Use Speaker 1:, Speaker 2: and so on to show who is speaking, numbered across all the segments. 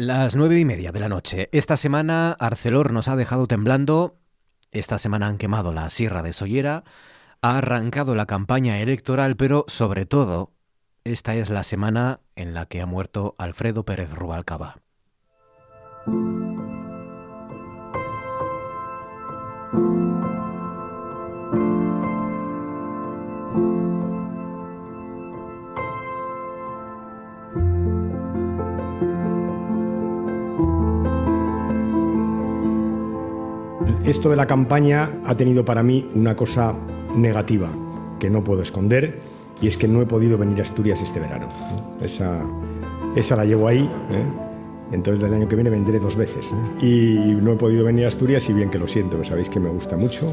Speaker 1: Las nueve y media de la noche. Esta semana Arcelor nos ha dejado temblando. Esta semana han quemado la Sierra de Sollera. Ha arrancado la campaña electoral, pero sobre todo, esta es la semana en la que ha muerto Alfredo Pérez Rubalcaba.
Speaker 2: Esto de la campaña ha tenido para mí una cosa negativa que no puedo esconder y es que no he podido venir a Asturias este verano. Esa, esa la llevo ahí. ¿eh? Entonces el año que viene vendré dos veces. Y no he podido venir a Asturias y bien que lo siento, sabéis que me gusta mucho.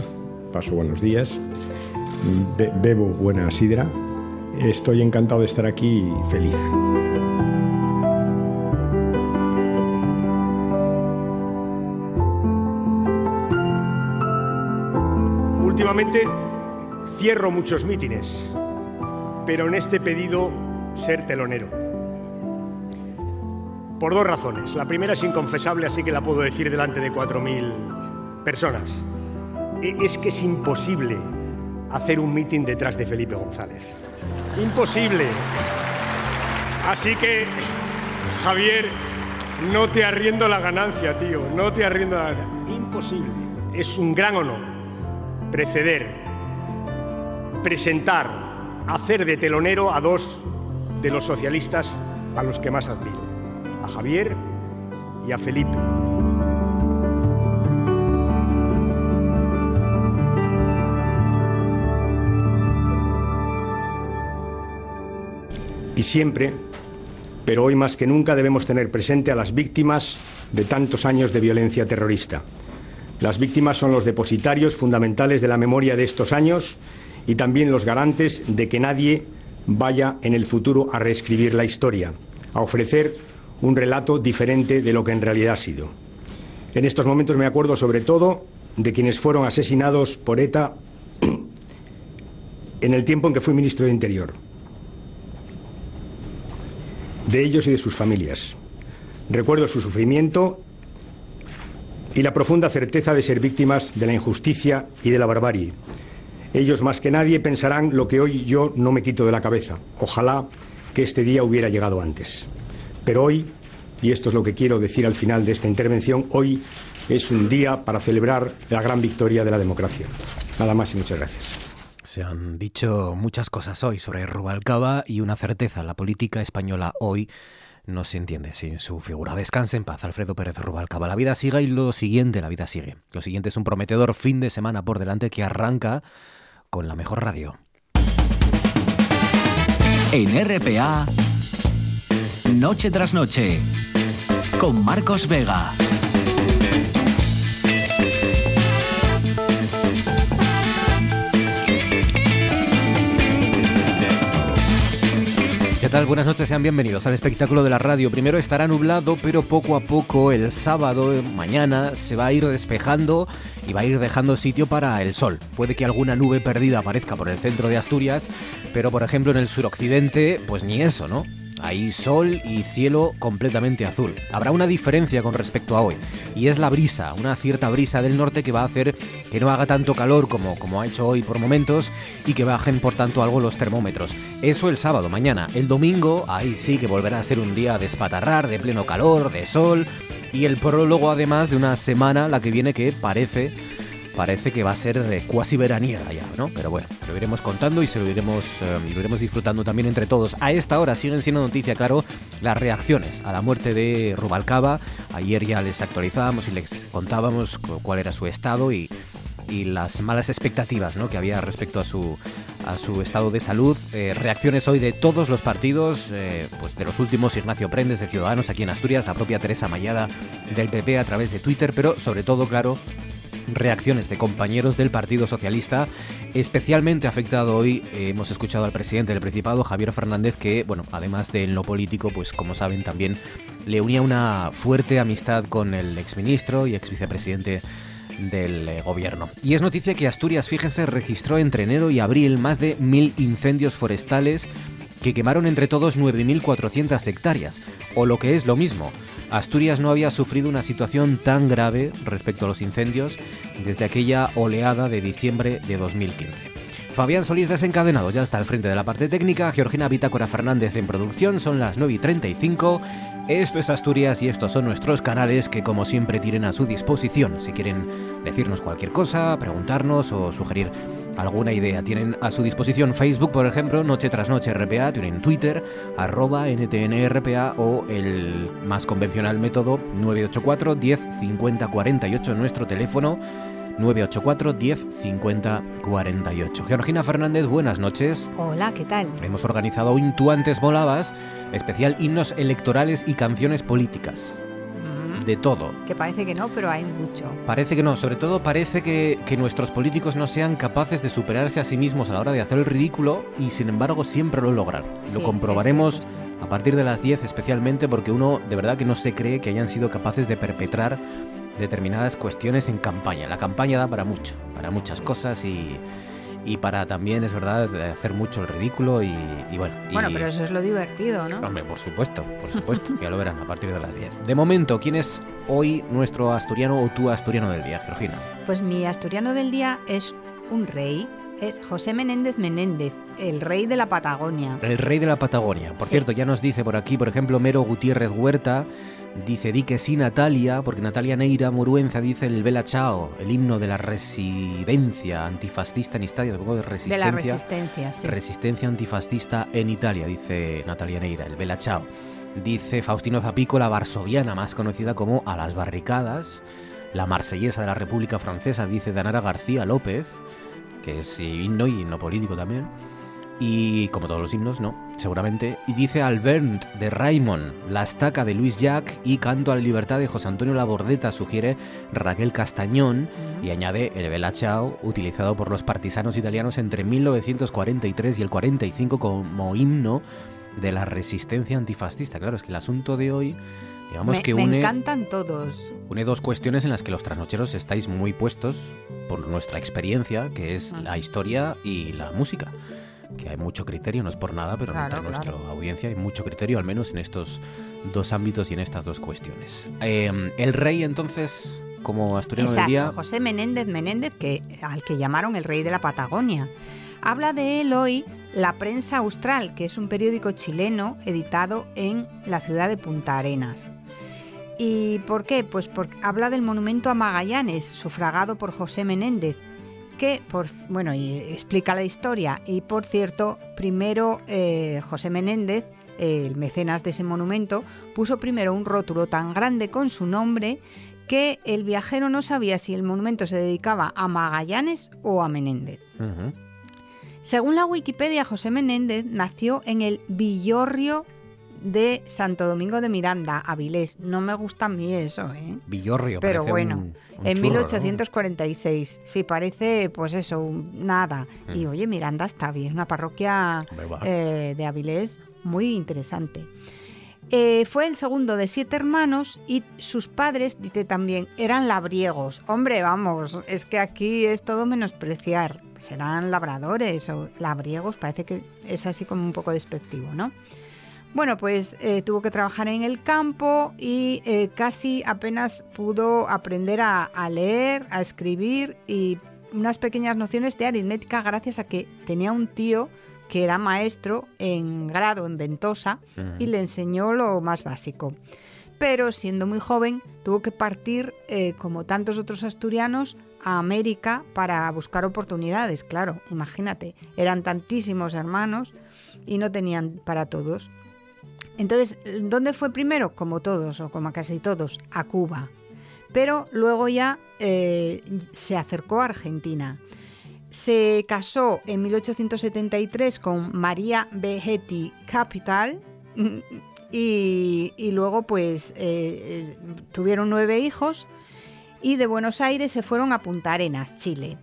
Speaker 2: Paso buenos días, bebo buena sidra. Estoy encantado de estar aquí y feliz. Últimamente cierro muchos mítines, pero en este pedido ser telonero. Por dos razones. La primera es inconfesable, así que la puedo decir delante de 4.000 personas. E, es que es imposible hacer un mitin detrás de Felipe González. Imposible. Así que, Javier, no te arriendo la ganancia, tío. No te arriendo la ganancia. Imposible. Es un gran honor preceder, presentar, hacer de telonero a dos de los socialistas a los que más admiro, a Javier y a Felipe. Y siempre, pero hoy más que nunca debemos tener presente a las víctimas de tantos años de violencia terrorista las víctimas son los depositarios fundamentales de la memoria de estos años y también los garantes de que nadie vaya en el futuro a reescribir la historia, a ofrecer un relato diferente de lo que en realidad ha sido. En estos momentos me acuerdo sobre todo de quienes fueron asesinados por ETA en el tiempo en que fui ministro de Interior, de ellos y de sus familias. Recuerdo su sufrimiento y la profunda certeza de ser víctimas de la injusticia y de la barbarie. Ellos más que nadie pensarán lo que hoy yo no me quito de la cabeza. Ojalá que este día hubiera llegado antes. Pero hoy, y esto es lo que quiero decir al final de esta intervención, hoy es un día para celebrar la gran victoria de la democracia. Nada más y muchas gracias.
Speaker 1: Se han dicho muchas cosas hoy sobre Rubalcaba y una certeza, la política española hoy no se entiende sin su figura. Descanse en paz, Alfredo Pérez Rubalcaba. La vida sigue y lo siguiente, la vida sigue. Lo siguiente es un prometedor fin de semana por delante que arranca con la mejor radio.
Speaker 3: En RPA, noche tras noche, con Marcos Vega.
Speaker 1: ¿Qué tal? Buenas noches, sean bienvenidos al espectáculo de la radio. Primero estará nublado, pero poco a poco el sábado, eh, mañana, se va a ir despejando y va a ir dejando sitio para el sol. Puede que alguna nube perdida aparezca por el centro de Asturias, pero por ejemplo en el suroccidente, pues ni eso, ¿no? Hay sol y cielo completamente azul. Habrá una diferencia con respecto a hoy, y es la brisa, una cierta brisa del norte que va a hacer que no haga tanto calor como, como ha hecho hoy por momentos y que bajen por tanto algo los termómetros. Eso el sábado, mañana. El domingo, ahí sí que volverá a ser un día de espatarrar, de pleno calor, de sol, y el prólogo además de una semana la que viene que parece parece que va a ser de cuasi veraniega ya, ¿no? Pero bueno, lo iremos contando y se lo iremos, eh, lo iremos disfrutando también entre todos. A esta hora siguen siendo noticia, claro, las reacciones a la muerte de Rubalcaba. Ayer ya les actualizábamos y les contábamos cuál era su estado y, y las malas expectativas ¿no? que había respecto a su, a su estado de salud. Eh, reacciones hoy de todos los partidos, eh, pues de los últimos Ignacio Prendes de Ciudadanos aquí en Asturias, la propia Teresa Mayada del PP a través de Twitter, pero sobre todo, claro, reacciones de compañeros del Partido Socialista. Especialmente afectado hoy, eh, hemos escuchado al presidente del Principado, Javier Fernández, que, bueno, además de en lo político, pues como saben también le unía una fuerte amistad con el exministro y ex vicepresidente del eh, gobierno. Y es noticia que Asturias, fíjense, registró entre enero y abril más de mil incendios forestales que quemaron entre todos 9.400 hectáreas, o lo que es lo mismo, Asturias no había sufrido una situación tan grave respecto a los incendios desde aquella oleada de diciembre de 2015. Fabián Solís desencadenado ya está al frente de la parte técnica, Georgina Bitácora Fernández en producción, son las 9 y 35. Esto es Asturias y estos son nuestros canales que como siempre tienen a su disposición. Si quieren decirnos cualquier cosa, preguntarnos o sugerir alguna idea, tienen a su disposición Facebook, por ejemplo, Noche tras Noche RPA, tienen Twitter, arroba NTNRPA o el más convencional método 984 10 50 48, nuestro teléfono 984 10 50 48. Georgina Fernández, buenas noches.
Speaker 4: Hola, ¿qué tal?
Speaker 1: Hemos organizado un Tú antes volabas, especial himnos electorales y canciones políticas. De todo.
Speaker 4: Que parece que no, pero hay mucho.
Speaker 1: Parece que no, sobre todo parece que, que nuestros políticos no sean capaces de superarse a sí mismos a la hora de hacer el ridículo y sin embargo siempre lo logran.
Speaker 4: Sí,
Speaker 1: lo comprobaremos a partir de las 10 especialmente porque uno de verdad que no se cree que hayan sido capaces de perpetrar determinadas cuestiones en campaña. La campaña da para mucho, para muchas cosas y, y para también, es verdad, hacer mucho el ridículo y, y bueno. y-
Speaker 4: Bueno, pero eso es lo divertido, ¿no?
Speaker 1: Hombre, por supuesto, por supuesto, ya lo verán a partir de las 10. De momento, ¿quién es hoy nuestro asturiano o tu asturiano del día, Georgina?
Speaker 4: Pues mi asturiano del día es un rey, es José Menéndez Menéndez, el rey de la Patagonia.
Speaker 1: El rey de la Patagonia. Por
Speaker 4: Sí.
Speaker 1: cierto, ya nos dice por aquí, por ejemplo, Mero Gutiérrez Huerta, dice di que sí Natalia, porque Natalia Neira Muruenza dice el Bella Chao, el himno de la residencia antifascista en Italia, de
Speaker 4: De
Speaker 1: resistencia.
Speaker 4: la resistencia, sí.
Speaker 1: Resistencia antifascista en Italia, dice Natalia Neira, el Bella Ciao. Dice Faustino Zapico, la varsoviana, más conocida como A las barricadas. La marsellesa de la República Francesa, dice Danara García López, que es himno y himno político también. Y como todos los himnos, no, seguramente. Y dice Albert de Raymond, La estaca de Luis Jack y Canto a la libertad de José Antonio Labordeta, sugiere Raquel Castañón. Y añade el Bella Ciao, utilizado por los partisanos italianos entre 1943 y el 45 como himno de la resistencia antifascista. Claro, es que el asunto de hoy, digamos
Speaker 4: me,
Speaker 1: que
Speaker 4: me
Speaker 1: une,
Speaker 4: encantan todos.
Speaker 1: une dos cuestiones en las que los trasnocheros estáis muy puestos por nuestra experiencia, que es la historia y la música. Que hay mucho criterio, no es por nada, pero
Speaker 4: Claro,
Speaker 1: entre nuestra audiencia hay mucho criterio, al menos en estos dos ámbitos y en estas dos cuestiones. Eh, el rey, entonces, como asturiano del
Speaker 4: Exacto,
Speaker 1: día,
Speaker 4: José Menéndez Menéndez, que, al que llamaron el rey de la Patagonia. Habla de él hoy La Prensa Austral, que es un periódico chileno editado en la ciudad de Punta Arenas. ¿Y por qué? Pues porque habla del monumento a Magallanes, sufragado por José Menéndez, que, por, bueno, y explica la historia. Y por cierto, primero eh, José Menéndez, el mecenas de ese monumento, puso primero un rótulo tan grande con su nombre que el viajero no sabía si el monumento se dedicaba a Magallanes o a Menéndez. Según la Wikipedia, José Menéndez nació en el Villorrio de Santo Domingo de Miranda, Avilés. No me gusta a mí eso, ¿eh?
Speaker 1: Villorrio,
Speaker 4: Pero bueno,
Speaker 1: un- un
Speaker 4: en
Speaker 1: churro, ¿no?
Speaker 4: 1846. Sí, parece, pues eso, un- nada. Y
Speaker 1: Mm.
Speaker 4: oye, Miranda está bien, una parroquia eh, de Avilés muy interesante. Eh, fue el segundo de siete hermanos y sus padres, dice también, eran labriegos. Hombre, vamos, es que aquí es todo menospreciar. Serán labradores o labriegos, parece que es así como un poco despectivo, ¿no? Bueno, pues eh, tuvo que trabajar en el campo y eh, casi apenas pudo aprender a, a leer, a escribir y unas pequeñas nociones de aritmética gracias a que tenía un tío que era maestro en grado en Ventosa y le enseñó lo más básico. Pero siendo muy joven tuvo que partir, eh, como tantos otros asturianos, a América para buscar oportunidades. Claro, imagínate, eran tantísimos hermanos y no tenían para todos. Entonces, ¿dónde fue primero? Como todos, o como casi todos, a Cuba. Pero luego ya eh, se acercó a Argentina. Se casó en 1873 con María Vegetti Capital y, y luego pues eh, eh, tuvieron nueve hijos y de Buenos Aires se fueron a Punta Arenas, Chile.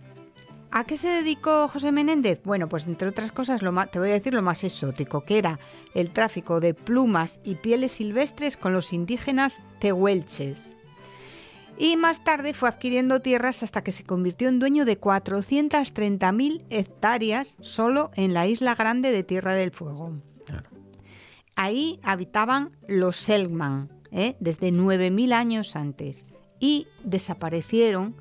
Speaker 4: ¿A qué se dedicó José Menéndez? Bueno, pues entre otras cosas, lo más, te voy a decir lo más exótico, que era el tráfico de plumas y pieles silvestres con los indígenas tehuelches. Y más tarde fue adquiriendo tierras hasta que se convirtió en dueño de 430.000 hectáreas solo en la isla grande de Tierra del Fuego.
Speaker 1: Claro.
Speaker 4: Ahí habitaban los Selkman, ¿eh? desde 9.000 años antes y desaparecieron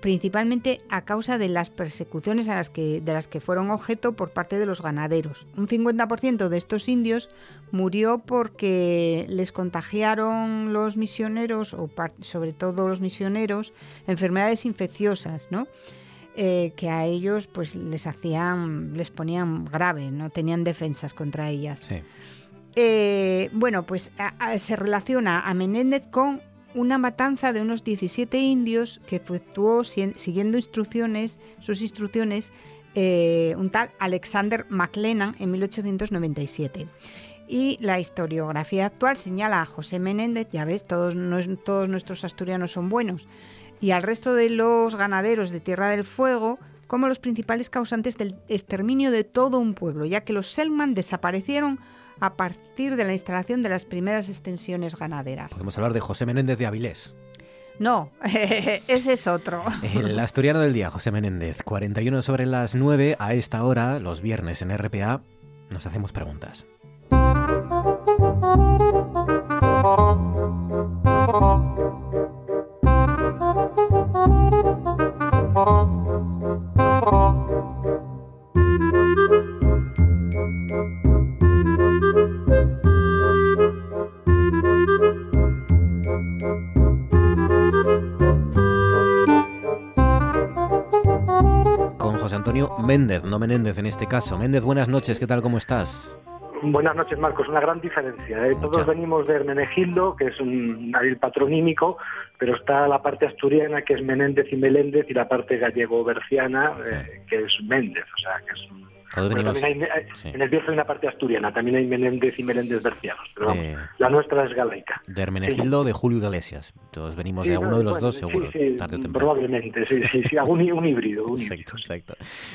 Speaker 4: principalmente a causa de las persecuciones a las que, de las que fueron objeto por parte de los ganaderos. Un 50% de estos indios murió porque les contagiaron los misioneros, o sobre todo los misioneros, enfermedades infecciosas, ¿no? Eh, que a ellos pues les hacían, les ponían grave, no tenían defensas contra ellas. Eh, bueno, pues se relaciona a Menéndez con una matanza de unos 17 indios que efectuó siguiendo instrucciones, sus instrucciones, eh, un tal Alexander McLennan en 1897. Y la historiografía actual señala a José Menéndez, ya ves, todos, todos nuestros asturianos son buenos, y al resto de los ganaderos de Tierra del Fuego como los principales causantes del exterminio de todo un pueblo, ya que los Selman desaparecieron a partir de la instalación de las primeras extensiones ganaderas.
Speaker 1: Podemos hablar de José Menéndez de Avilés.
Speaker 4: No, ese es otro.
Speaker 1: El asturiano del día, José Menéndez, 41 sobre las 9, a esta hora, los viernes en RPA, nos hacemos preguntas. Méndez, no Menéndez en este caso. Méndez, buenas noches, ¿qué tal, cómo estás?
Speaker 5: Buenas noches, Marcos. Una gran diferencia. ¿eh? Todos venimos de Hermenegildo, que es un nariz patronímico, pero está la parte asturiana, que es Menéndez y Meléndez, y la parte gallego-berciana, eh, que es Méndez. O sea, que es un en el Bierzo hay una parte asturiana, también hay Menéndez y Meléndez bercianos, pero la nuestra es galaica.
Speaker 1: De Hermenegildo, de Julio Iglesias. Todos venimos de uno de los dos, seguro, tarde o temprano.
Speaker 5: Probablemente, sí, sí, sí, un, un híbrido.
Speaker 1: exacto, exacto.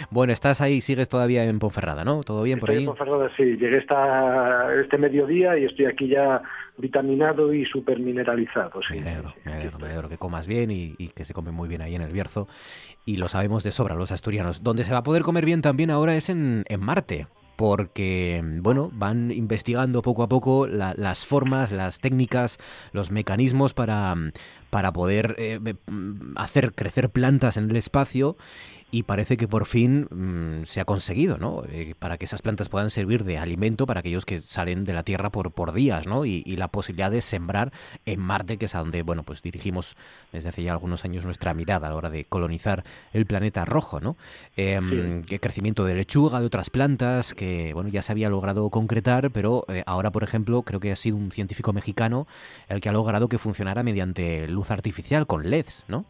Speaker 1: Bueno, estás ahí, sigues todavía en Ponferrada, ¿no? ¿Todo bien por ahí?
Speaker 5: en Ponferrada, sí. Llegué esta, este mediodía y estoy aquí ya vitaminado y súper mineralizado. Sí.
Speaker 1: Me alegro, me alegro, me alegro que comas bien y, y, que se come muy bien ahí en el Bierzo. Y lo sabemos de sobra los asturianos. Donde se va a poder comer bien también ahora es en, en Marte porque bueno van investigando poco a poco las formas, las técnicas, los mecanismos para, para poder eh, hacer crecer plantas en el espacio y parece que por fin mm, se ha conseguido, ¿no? Eh, para que esas plantas puedan servir de alimento para aquellos que salen de la Tierra por, por días, ¿no? Y, la posibilidad de sembrar en Marte, que es a donde, bueno, pues dirigimos desde hace ya algunos años nuestra mirada a la hora de colonizar el planeta rojo, ¿no? Eh, crecimiento de lechuga, de otras plantas, que, bueno, ya se había logrado concretar, pero eh, ahora, por ejemplo, creo que ha sido un científico mexicano el que ha logrado que funcionara mediante luz artificial con LEDs, ¿no?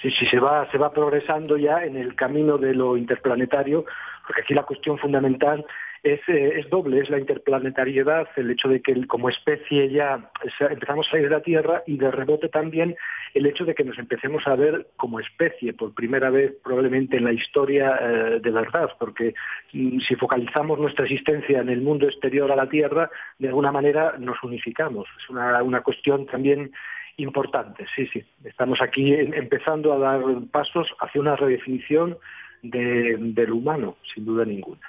Speaker 5: Sí, sí, se va, se va progresando ya en el camino de lo interplanetario, porque aquí la cuestión fundamental es, eh, es doble, es la interplanetariedad, el hecho de que como especie ya empezamos a ir de la Tierra y de rebote también el hecho de que nos empecemos a ver como especie por primera vez probablemente en la historia eh, de verdad, porque mm, si focalizamos nuestra existencia en el mundo exterior a la Tierra, de alguna manera nos unificamos. Es una, una cuestión también importante, sí, sí. Estamos aquí empezando a dar pasos hacia una redefinición del humano, sin duda ninguna.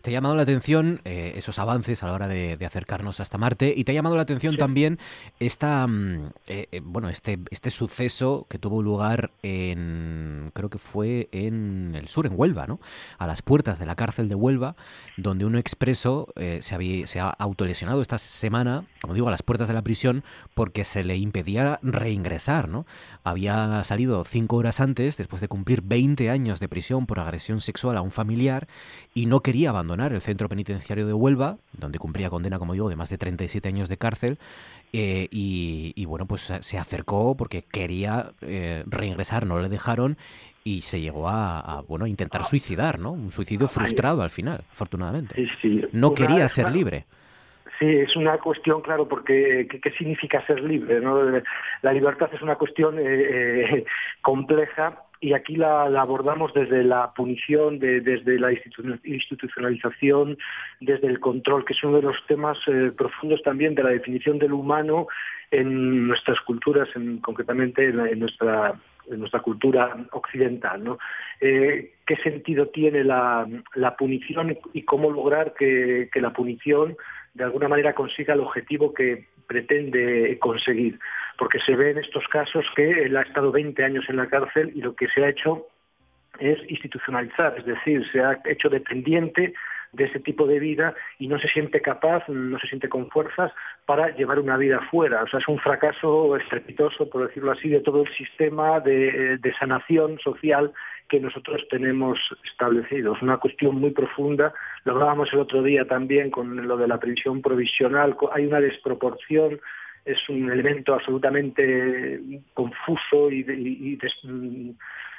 Speaker 1: Te ha llamado la atención eh, esos avances a la hora de, acercarnos hasta Marte y te ha llamado la atención también esta, mm, eh, eh, bueno, este, este suceso que tuvo lugar en, creo que fue en el sur, en Huelva, ¿no? A las puertas de la cárcel de Huelva, donde un expreso se, había, se ha autolesionado esta semana, como digo, a las puertas de la prisión porque se le impedía reingresar, ¿no? Había salido cinco horas antes, después de cumplir 20 años de prisión por agresión sexual a un familiar y no quería abandonar el centro penitenciario de Huelva, donde cumplía condena, como digo, de más de 37 años de cárcel. Eh, y, bueno, pues se acercó porque quería eh, reingresar, no le dejaron y se llegó a, bueno intentar suicidar, ¿no? Un suicidio frustrado al final, afortunadamente. No quería ser libre.
Speaker 5: Sí, es una cuestión, claro, porque ¿qué, significa ser libre? ¿no? La libertad es una cuestión eh, compleja y aquí la, abordamos desde la punición, desde la institucionalización, desde el control, que es uno de los temas eh, profundos también de la definición del humano en nuestras culturas, en, concretamente en, nuestra cultura occidental. Eh, ¿Qué sentido tiene la, punición y cómo lograr que la punición de alguna manera consiga el objetivo que pretende conseguir, porque se ve en estos casos que él ha estado 20 años en la cárcel y lo que se ha hecho es institucionalizar, es decir, se ha hecho dependiente de ese tipo de vida y no se siente capaz, no se siente con fuerzas para llevar una vida fuera. O sea, es un fracaso estrepitoso, por decirlo así, de todo el sistema de, de sanación social que nosotros tenemos establecido. Es una cuestión muy profunda. Lo hablábamos el otro día también con lo de la prisión provisional. Hay una desproporción es un elemento absolutamente confuso y, y, y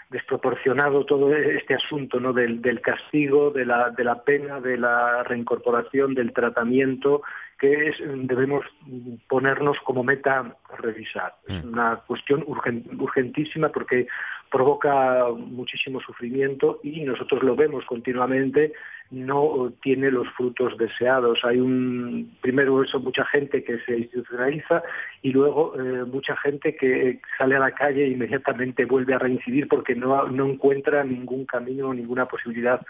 Speaker 5: desproporcionado todo este asunto ¿no? del, del castigo, de la, de la pena, de la reincorporación, del tratamiento, que es, debemos ponernos como meta revisar. Es
Speaker 1: Mm.
Speaker 5: una cuestión urgen- urgentísima porque provoca muchísimo sufrimiento y nosotros lo vemos continuamente, no tiene los frutos deseados. Hay un, primero eso, mucha gente que se institucionaliza y luego eh, mucha gente que sale a la calle e inmediatamente vuelve a reincidir porque no, no encuentra ningún camino, ninguna posibilidad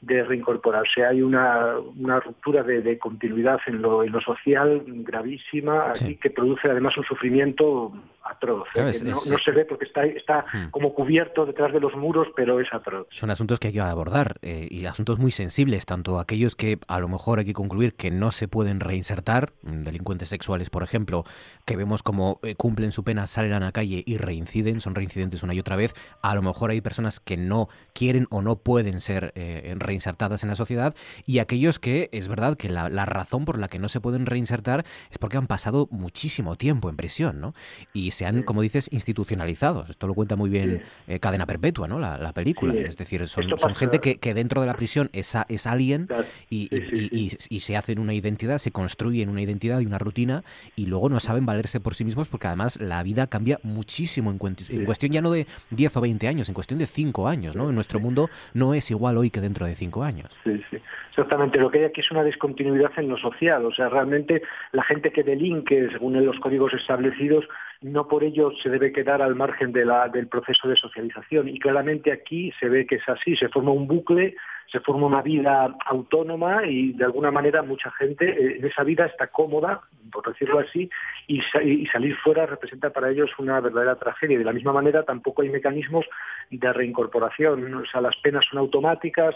Speaker 5: de reincorporarse. Hay una, una ruptura de, de continuidad en lo, en lo social gravísima
Speaker 1: Sí.
Speaker 5: que produce además un sufrimiento atroz.
Speaker 1: Claro,
Speaker 5: ¿eh?
Speaker 1: es-
Speaker 5: no,
Speaker 1: es-
Speaker 5: no se ve porque está, está
Speaker 1: Hmm.
Speaker 5: como cubierto detrás de los muros, pero es atroz.
Speaker 1: Son asuntos que hay que abordar eh, y asuntos muy sensibles, tanto aquellos que a lo mejor hay que concluir que no se pueden reinsertar, mm, delincuentes sexuales, por ejemplo, que vemos como eh, cumplen su pena, salen a la calle y reinciden, son reincidentes una y otra vez. A lo mejor hay personas que no quieren o no pueden ser eh, reinsertadas en la sociedad y aquellos que es verdad que la, la razón por la que no se pueden reinsertar es porque han pasado muchísimo tiempo en prisión, ¿no? Y se han, como dices, institucionalizados. Esto lo cuenta muy bien eh, Cadena Perpetua, ¿no? La, la película.
Speaker 5: Sí.
Speaker 1: Es decir, son, son gente que, que dentro de la prisión es, a- es alguien y,
Speaker 5: Sí, sí,
Speaker 1: y- y- y se hacen una identidad, se construyen una identidad y una rutina y luego no saben valerse por sí mismos porque además la vida cambia muchísimo en, en cuestión ya no de 10 o 20 años, en cuestión de 5 años, ¿no? En nuestro mundo no es igual hoy que dentro de 5 años.
Speaker 5: Sí, sí. Exactamente. Lo que hay aquí es una discontinuidad en lo social. O sea, realmente la gente que delinque según los códigos establecidos no por ello se debe quedar al margen de la- del proceso de socialización. Y claramente aquí se ve que es así. Se forma un bucle, se forma una vida autónoma y de alguna manera mucha gente eh, en esa vida está cómoda, por decirlo así, y, sa- y salir fuera representa para ellos una verdadera tragedia. De la misma manera tampoco hay mecanismos de reincorporación. O sea, las penas son automáticas,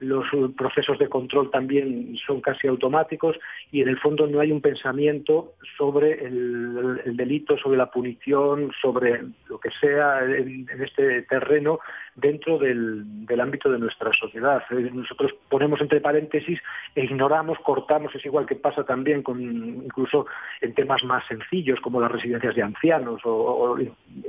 Speaker 5: los eh, procesos de control también son casi automáticos y en el fondo no hay un pensamiento sobre el, el delito, sobre la punición, sobre lo que sea en este terreno dentro del, ámbito de nuestra sociedad. Nosotros ponemos entre paréntesis e ignoramos, cortamos, es igual que pasa también con incluso en temas más sencillos como las residencias de ancianos o,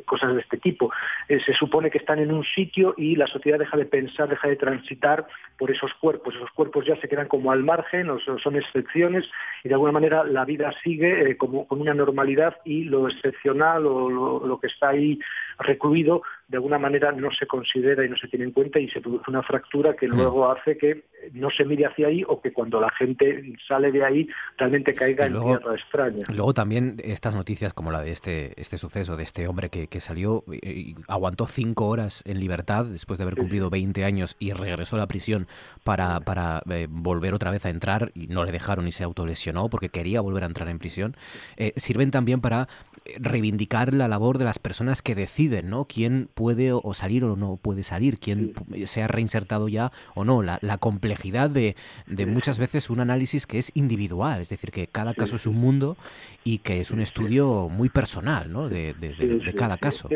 Speaker 5: cosas de este tipo. Eh, se supone que están en un sitio y la sociedad deja de pensar, deja de transitar por esos cuerpos. Esos cuerpos ya se quedan como al margen o son, excepciones y de alguna manera la vida sigue eh, como con una normalidad y lo excepcional o lo que está ahí recluido de alguna manera no se considera y no se tiene en cuenta y se produce una fractura que luego hace que no se mire hacia ahí o que cuando la gente sale de ahí realmente caiga en tierra extraña.
Speaker 1: Luego también estas noticias como la de este, este suceso, de este hombre que, que salió y, y aguantó cinco horas en libertad después de haber cumplido 20 años y regresó a la prisión para, para eh, volver otra vez a entrar y no le dejaron y se autolesionó porque quería volver a entrar en prisión, eh, sirven también para eh, reivindicar la labor de las personas que deciden, ¿no? Quién puede o salir o no puede salir, quién se ha reinsertado ya o no, la, la complejidad de, de muchas veces un análisis que es individual, es decir, que cada caso es un mundo y que es un estudio muy personal, ¿no? De, cada caso.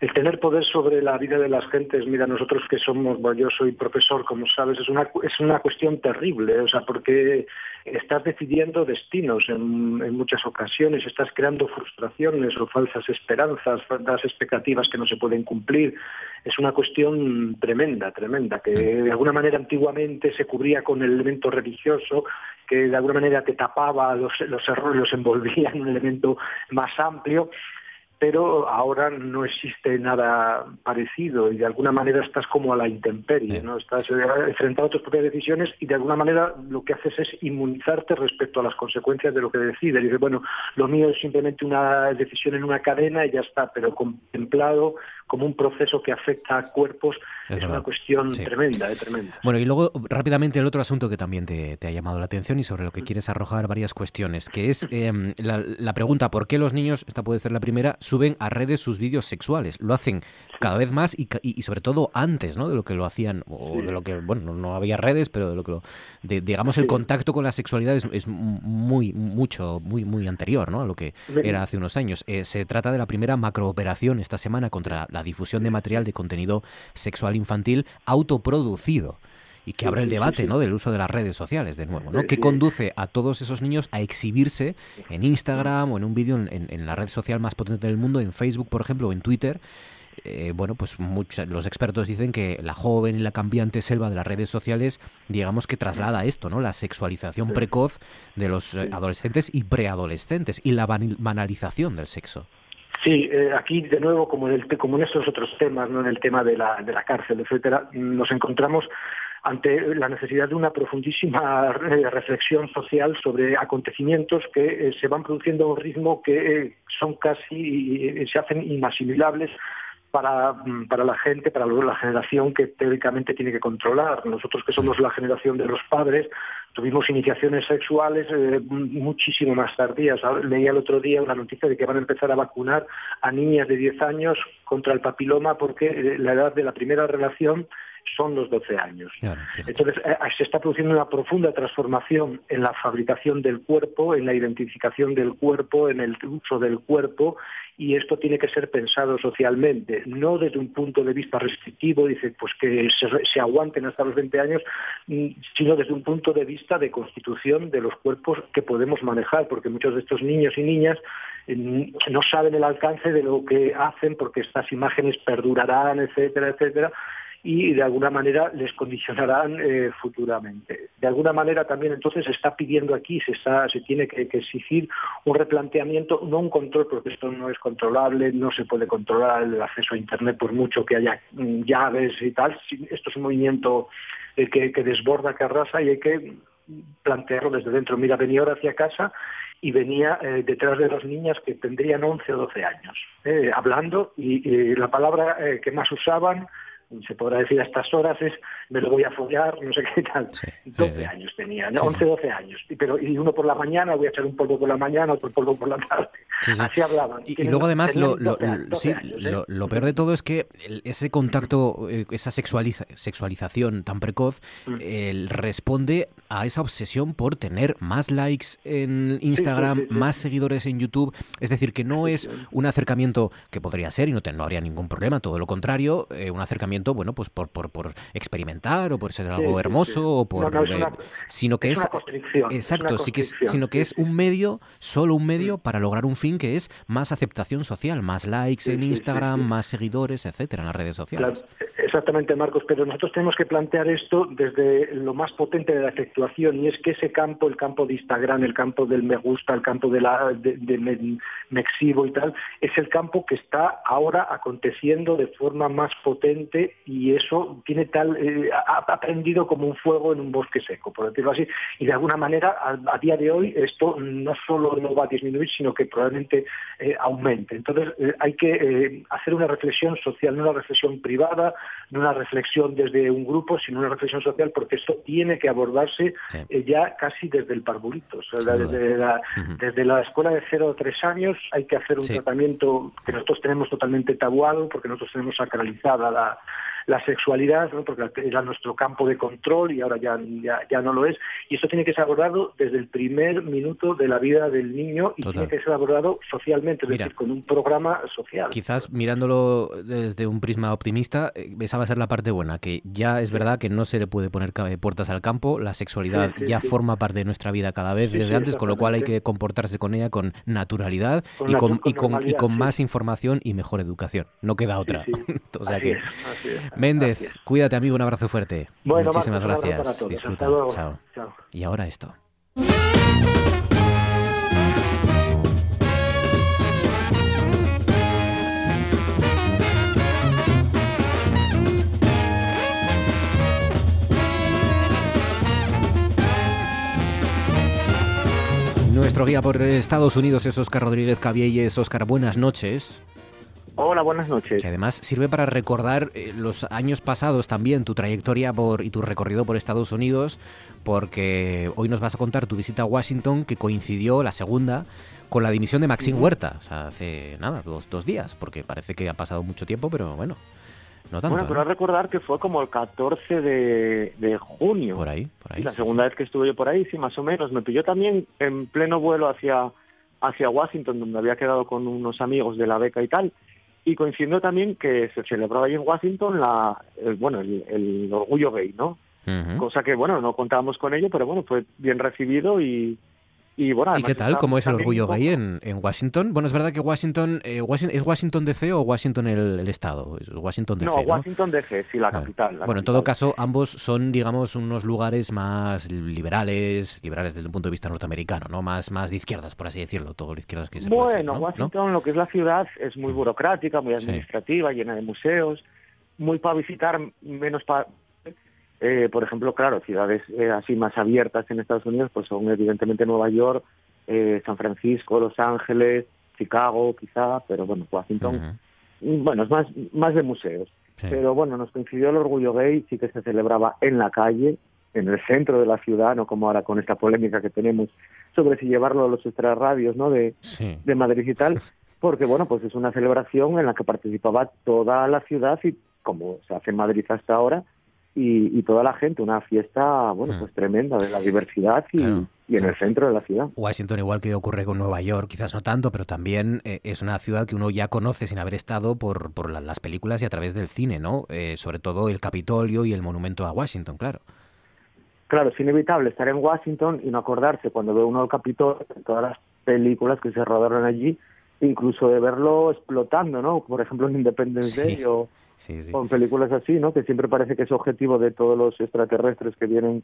Speaker 5: El tener poder sobre la vida de las gentes, mira, nosotros que somos, bueno, yo soy profesor, como sabes, es una, es una cuestión terrible, o sea, porque estás decidiendo destinos en, en muchas ocasiones, estás creando frustraciones o falsas esperanzas, falsas expectativas que no se pueden cumplir. Es una cuestión tremenda, tremenda, que de alguna manera antiguamente se cubría con el elemento religioso, que de alguna manera te tapaba los, los errores, los envolvía en un elemento más amplio pero ahora no existe nada parecido y de alguna manera estás como a la intemperie, ¿no? Estás eh, enfrentado a tus propias decisiones y de alguna manera lo que haces es inmunizarte respecto a las consecuencias de lo que decides. Y dices, bueno, lo mío es simplemente una decisión en una cadena y ya está, pero contemplado como un proceso que afecta a cuerpos es, una cuestión tremenda, eh, tremenda.
Speaker 1: Bueno, y luego rápidamente el otro asunto que también te, ha llamado la atención y sobre lo que mm. quieres arrojar varias cuestiones, que es em, la, pregunta, ¿por qué los niños, esta puede ser la primera, suben a redes sus vídeos sexuales? Lo hacen cada vez más y, y, sobre todo antes, ¿no? De lo que lo hacían, o de lo que, bueno, no había redes, pero de lo que lo, digamos, el contacto con la sexualidad es, muy, mucho, muy, muy anterior, ¿no? A lo que era hace unos años. Eh, se trata de la primera macrooperación esta semana contra la difusión de material de contenido sexual infantil autoproducido y que abre el debate ¿no? del uso de las redes sociales de nuevo, ¿no? que conduce a todos esos niños a exhibirse en Instagram o en un vídeo en, la red social más potente del mundo, en Facebook, por ejemplo, o en Twitter. Eh, bueno, pues los expertos dicen que la joven y la cambiante selva de las redes sociales, digamos que traslada esto, ¿no? La sexualización precoz de los eh, adolescentes y preadolescentes y la banalización del sexo.
Speaker 5: Sí, eh, aquí de nuevo, como en, el, como en estos otros temas, ¿no? en el tema de la, de la cárcel, etcétera, nos encontramos ante la necesidad de una profundísima eh, reflexión social sobre acontecimientos que eh, se van produciendo a un ritmo que son casi, se hacen inasimilables para, para, la gente, para la generación que teóricamente tiene que controlar. Nosotros que somos la generación de los padres, Tuvimos iniciaciones sexuales eh, muchísimo más tardías. Leía el otro día una noticia de que van a empezar a vacunar a niñas de 10 años contra el papiloma porque eh, la edad de la primera relación son los 12 años. Entonces, eh, se está produciendo una profunda transformación en la fabricación del cuerpo, en la identificación del cuerpo, en el uso del cuerpo y esto tiene que ser pensado socialmente, no desde un punto de vista restrictivo, dice, pues que se, aguanten hasta los 20 años, mm, sino desde un punto de vista de constitución de los cuerpos que podemos manejar, porque muchos de estos niños y niñas mm, no saben el alcance de lo que hacen porque estas imágenes perdurarán, etcétera, etcétera, y de alguna manera les condicionarán eh, futuramente. De alguna manera también entonces se está pidiendo aquí, se, está, se tiene que, exigir un replanteamiento, no un control, porque esto no es controlable, no se puede controlar el acceso a Internet por mucho que haya mm, llaves y tal. Esto es un movimiento eh, que, desborda, que arrasa y hay que plantearlo desde dentro. Mira, venía ahora hacia casa y venía eh, detrás de dos niñas que tendrían 11 o 12 años, hablando y la palabra que más usaban se podrá decir a estas horas es me lo voy a follar, no sé qué tal. 12 años tenía, 11, 12 años. Y, pero, y uno por la mañana, voy a echar un polvo por la mañana, otro polvo por la tarde. Así hablaban.
Speaker 1: Y, luego además lo, lo, ¿eh? lo, peor de todo es que ese contacto, eh, esa sexualización tan precoz, mm. responde a esa obsesión por tener más likes en Instagram, más seguidores en YouTube. Es decir, que no es un acercamiento que podría ser y no, te, no habría ningún problema, todo lo contrario, eh, un acercamiento, bueno, pues por, por, por experimentar o por ser algo hermoso o por... sino que es... exacto, sí que sino que es un medio, solo un medio mm. para lograr un fin que es más aceptación social, más likes en Instagram, más seguidores, etcétera, en las redes sociales.
Speaker 5: exactamente, Marcos, pero nosotros tenemos que plantear esto desde lo más potente de la y es que ese campo, el campo de Instagram, el campo del me gusta, el campo de, la, de, me, exhibo y tal, es el campo que está ahora aconteciendo de forma más potente y eso tiene tal, eh, ha aprendido como un fuego en un bosque seco, por decirlo así, y de alguna manera a, día de hoy esto no solo no va a disminuir, sino que probablemente eh, aumente. Entonces eh, hay que hacer una reflexión social, no una reflexión privada, no una reflexión desde un grupo, sino una reflexión social, porque esto tiene que abordarse ya casi desde el parvulito, desde, la, desde la escuela de 0 a 3 años hay que hacer un tratamiento que nosotros tenemos totalmente tabuado, porque nosotros tenemos sacralizada la la sexualidad, porque era nuestro campo de control y ahora ya, ya, no lo es. Y eso tiene que ser abordado desde el primer minuto de la vida del niño y tiene que ser abordado socialmente, es decir, con un programa social.
Speaker 1: Quizás mirándolo desde un prisma optimista, eh, esa va a ser la parte buena, que ya es verdad que no se le puede poner puertas al campo, la sexualidad ya forma parte de nuestra vida cada vez desde antes, con lo cual hay que comportarse con ella con naturalidad y, con, y, con, y con más información y mejor educación. No queda otra. o sea que, Méndez, cuídate, amigo. Un abrazo fuerte. Bueno, Muchísimas gracias. Disfruta. Chao. Y ahora esto. Nuestro guía por Estados Unidos es Oscar Rodríguez Cabielles. Oscar, buenas noches.
Speaker 6: Hola, buenas noches.
Speaker 1: Que además sirve para recordar eh, los años pasados también, tu trayectoria por, y tu recorrido por Estados Unidos, porque hoy nos vas a contar tu visita a Washington, que coincidió, la segunda, con la dimisión de Maxine Huerta, o sea, hace nada, dos, dos días, porque parece que ha pasado mucho tiempo, pero bueno, no tanto.
Speaker 6: Bueno, pero
Speaker 1: ¿no?
Speaker 6: recordar que fue como el 14 de, de junio.
Speaker 1: Por ahí, por ahí.
Speaker 6: Y la
Speaker 1: sí,
Speaker 6: segunda vez que estuve yo por ahí, sí, más o menos. Me pilló también en pleno vuelo hacia, hacia Washington, donde había quedado con unos amigos de la beca y tal. Y coincidió también que se celebraba ahí en Washington la, el, bueno, el, el orgullo gay, ¿no? Cosa que, bueno, no contábamos con ello, pero bueno, fue bien recibido y, y bueno...
Speaker 1: ¿Y qué tal?
Speaker 6: está
Speaker 1: ¿Cómo es el orgullo
Speaker 6: un
Speaker 1: gay en, en Washington? Bueno, es verdad que Washington, eh, Washington- ¿es Washington DC o Washington el, el estado? Es Washington DC,
Speaker 6: No,
Speaker 1: ¿no?
Speaker 6: Washington DC, sí, la capital. la
Speaker 1: bueno, en todo caso, ambos son, digamos, unos lugares más liberales, liberales desde el punto de vista norteamericano, ¿no? Más, más de izquierdas, por así decirlo, todo de izquierdas que se
Speaker 6: Bueno. Washington, lo que es la ciudad, es muy burocrática, muy
Speaker 1: Sí.
Speaker 6: administrativa, llena de museos, muy para visitar, menos para... Eh, por ejemplo, claro, ciudades eh, así más abiertas en Estados Unidos, pues son evidentemente Nueva York, eh, San Francisco, Los Ángeles, Chicago, quizá, pero bueno, Washington,
Speaker 1: Ujú,
Speaker 6: bueno, es más, más de museos.
Speaker 1: sí.
Speaker 6: Pero bueno, nos coincidió el orgullo gay, sí que se celebraba en la calle, en el centro de la ciudad, no como ahora con esta polémica que tenemos sobre si llevarlo a los extrarradios, ¿no? De,
Speaker 1: Sí.
Speaker 6: de Madrid y tal, porque bueno, pues es una celebración en la que participaba toda la ciudad y como se hace en Madrid hasta ahora, y, y toda la gente, una fiesta, bueno,
Speaker 1: Mm.
Speaker 6: pues tremenda de la diversidad y,
Speaker 1: Claro.
Speaker 6: y en el centro de la ciudad.
Speaker 1: Washington, igual que ocurre con Nueva York, quizás no tanto, pero también eh, es una ciudad que uno ya conoce sin haber estado por, por la- las películas y a través del cine, ¿no? Eh, sobre todo el Capitolio y el monumento a Washington, claro.
Speaker 6: Claro, es inevitable estar en Washington y no acordarse cuando ve uno el Capitolio, todas las películas que se rodaron allí, incluso de verlo explotando, ¿no? Por ejemplo, en Independence
Speaker 1: Sí.
Speaker 6: Day o,
Speaker 1: Sí,
Speaker 6: en películas así, ¿no? Que siempre parece que es objetivo de todos los extraterrestres que vienen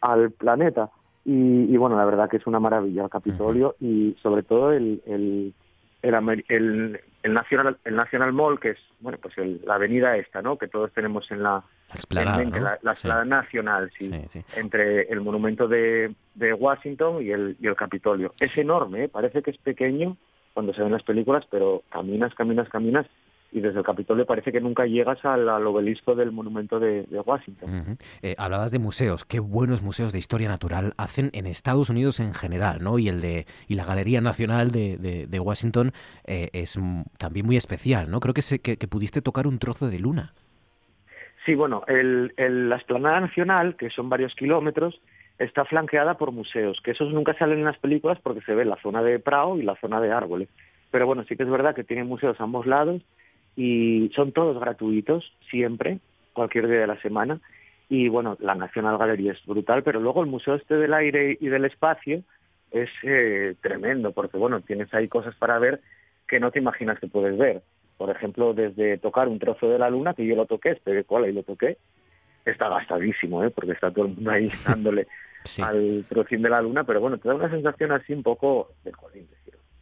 Speaker 6: al planeta. Y, y, bueno, la verdad que es una maravilla el Capitolio y sobre todo el, el, el, el, el National, el National Mall, que es, bueno, pues el- la avenida esta, ¿no? Que todos tenemos en la,
Speaker 1: La explanada,
Speaker 6: en mente,
Speaker 1: ¿no?
Speaker 6: la, la
Speaker 1: Sí.
Speaker 6: explanada nacional, sí. entre el monumento de, de Washington y el, y el Capitolio. Es enorme, ¿eh? parece que es pequeño cuando se ven las películas, pero caminas, caminas, caminas y desde el Capitolio parece que nunca llegas al, al obelisco del monumento de, de Washington.
Speaker 1: Eh, hablabas de museos, qué buenos museos de historia natural hacen en Estados Unidos en general, ¿no? Y el de y la Galería Nacional de, de- de Washington eh, es también muy especial, ¿no? Creo que, se, que, que pudiste tocar un trozo de luna.
Speaker 6: Sí, bueno, el, el- la esplanada nacional, que son varios kilómetros, está flanqueada por museos, que esos nunca salen en las películas porque se ve la zona de Prado y la zona de árboles. Pero bueno, sí que es verdad que tienen museos a ambos lados y son todos gratuitos, siempre, cualquier día de la semana. Y bueno, la National Gallery es brutal, pero luego el Museo este del Aire y del Espacio es eh, tremendo, porque bueno, tienes ahí cosas para ver que no te imaginas que puedes ver. Por ejemplo, desde tocar un trozo de la luna, que yo lo toqué, esperé cola y lo toqué, está gastadísimo, ¿eh? porque está todo el mundo ahí dándole
Speaker 1: Sí.
Speaker 6: al trocín de la luna, pero bueno, te da una sensación así un poco de jolín,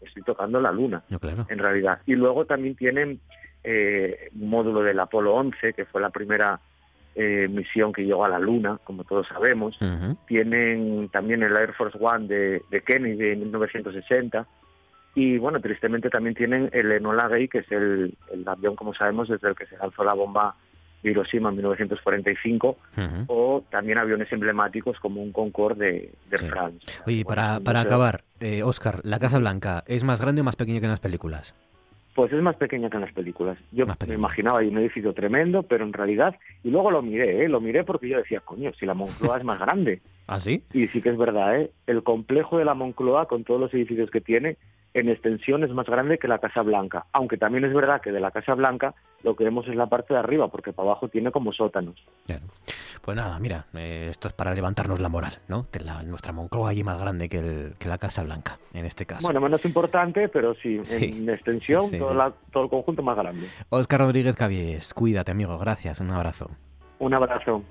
Speaker 6: estoy tocando la luna,
Speaker 1: No, claro.
Speaker 6: en realidad. Y luego también tienen eh, un módulo del Apolo 11, que fue la primera eh, misión que llegó a la luna, como todos sabemos. Tienen también el Air Force One de, de Kennedy de 1960. Y bueno, tristemente también tienen el Enola Gay, que es el, el avión, como sabemos, desde el que se lanzó la bomba de Hiroshima en 1945
Speaker 1: Ujú.
Speaker 6: o también aviones emblemáticos como un Concorde de, de
Speaker 1: Sí.
Speaker 6: France.
Speaker 1: Oye,
Speaker 6: Bueno,
Speaker 1: para, para acabar, eh, Oscar, ¿la Casa Blanca es más grande o más pequeña que en las películas?
Speaker 6: Pues es más pequeña que en las películas. Yo me imaginaba ahí un edificio tremendo, pero en realidad, y luego lo miré, ¿eh? lo miré porque yo decía, coño, si la Moncloa es más grande.
Speaker 1: ¿Ah, sí?
Speaker 6: Y sí que es verdad, ¿eh? el complejo de la Moncloa, con todos los edificios que tiene, en extensión es más grande que la Casa Blanca. Aunque también es verdad que de la Casa Blanca lo que vemos es la parte de arriba, porque para abajo tiene como sótanos.
Speaker 1: Claro. Pues nada, mira, eh, esto es para levantarnos la moral, ¿no? De la- nuestra Moncloa allí más grande que, el- que la Casa Blanca, en este caso.
Speaker 6: Bueno, menos importante, pero sí,
Speaker 1: Sí.
Speaker 6: en extensión,
Speaker 1: Sí,
Speaker 6: todo, la- todo el conjunto más grande.
Speaker 1: Oscar Rodríguez Cabies, cuídate, amigo, gracias, un abrazo.
Speaker 6: Un abrazo.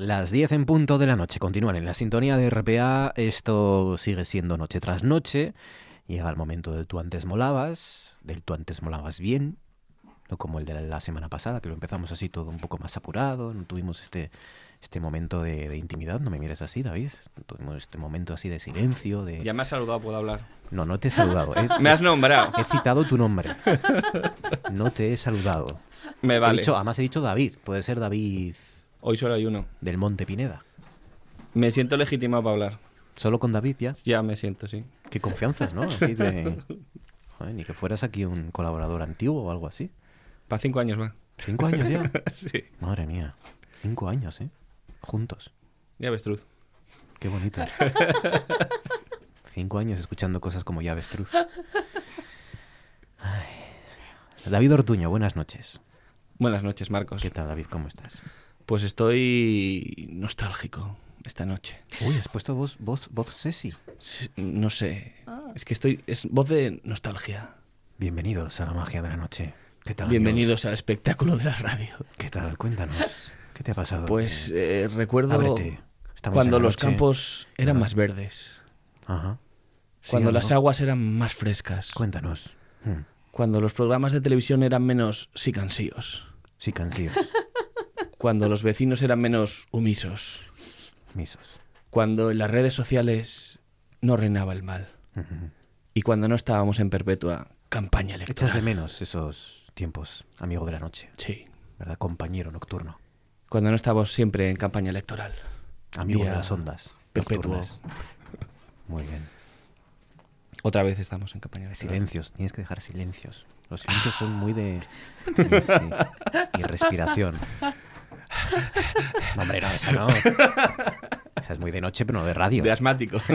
Speaker 1: Las 10 en punto de la noche continúan en la sintonía de RPA. Esto sigue siendo noche tras noche. Llega el momento del tú antes molabas, del tú antes molabas bien, no como el de la semana pasada, que lo empezamos así todo un poco más apurado, no tuvimos este, este momento de, de intimidad, no me mires así, David, tuvimos este momento así de silencio, de...
Speaker 7: Ya me has saludado, puedo hablar.
Speaker 1: No, no te he saludado. He,
Speaker 7: Me has nombrado.
Speaker 1: he citado tu nombre. No te he saludado.
Speaker 7: Me
Speaker 1: He
Speaker 7: vale.
Speaker 1: dicho, además he dicho David, puede ser David
Speaker 7: Hoy solo hay uno.
Speaker 1: del Monte Pineda.
Speaker 7: Me siento legitimado para hablar.
Speaker 1: Solo con David ya.
Speaker 7: Ya me siento, sí.
Speaker 1: Qué confianzas, ¿no? Aquí de- Joder, ni que fueras aquí un colaborador antiguo o algo así.
Speaker 7: Para cinco años más.
Speaker 1: ¿Cinco años ya?
Speaker 7: Sí.
Speaker 1: Madre mía. Cinco años, ¿eh? Juntos.
Speaker 7: Ya ves, Truz.
Speaker 1: Qué bonito. Cinco años escuchando cosas como ya avestruz. Ay. David Ortuño, buenas noches.
Speaker 7: Buenas noches, Marcos.
Speaker 1: ¿Qué tal, David? ¿Cómo estás?
Speaker 7: Pues estoy nostálgico esta noche.
Speaker 1: Uy, has puesto voz, voz, voz sexy.
Speaker 7: Sí, No sé. Es que estoy. Es voz de nostalgia.
Speaker 1: Bienvenidos a la magia de la noche. ¿Qué tal?
Speaker 7: Bienvenidos al espectáculo de la radio.
Speaker 1: amigos? ¿Qué tal? Cuéntanos. ¿Qué te ha pasado?
Speaker 7: Pues
Speaker 1: Eh,
Speaker 7: eh, recuerdo
Speaker 1: ábrete. Estamos
Speaker 7: cuando
Speaker 1: en la
Speaker 7: los
Speaker 1: noche.
Speaker 7: campos eran
Speaker 1: Ajá.
Speaker 7: más verdes,
Speaker 1: Ajá. Sí,
Speaker 7: cuando
Speaker 1: algo.
Speaker 7: las aguas eran más frescas,
Speaker 1: Cuéntanos. Hmm.
Speaker 7: cuando los programas de televisión eran menos sicansíos,
Speaker 1: Sí, cansíos.
Speaker 7: cuando los vecinos eran menos humisos,
Speaker 1: Misos.
Speaker 7: cuando en las redes sociales no reinaba el mal
Speaker 1: Ujú.
Speaker 7: y cuando no estábamos en perpetua campaña
Speaker 1: Echas
Speaker 7: electoral.
Speaker 1: de menos esos tiempos, amigo de la noche,
Speaker 7: Sí.
Speaker 1: ¿verdad? Compañero nocturno,
Speaker 7: Cuando no estábamos siempre en campaña electoral.
Speaker 1: amigo
Speaker 7: Día
Speaker 1: de las ondas.
Speaker 7: perpetuo.
Speaker 1: Muy bien.
Speaker 7: Otra vez estamos en campaña electoral.
Speaker 1: Silencios, tienes que dejar silencios. Los silencios son muy de... de- sí. Y respiración. No, hombre, no, esa no. Esa es muy de noche, pero no de radio.
Speaker 7: De asmático.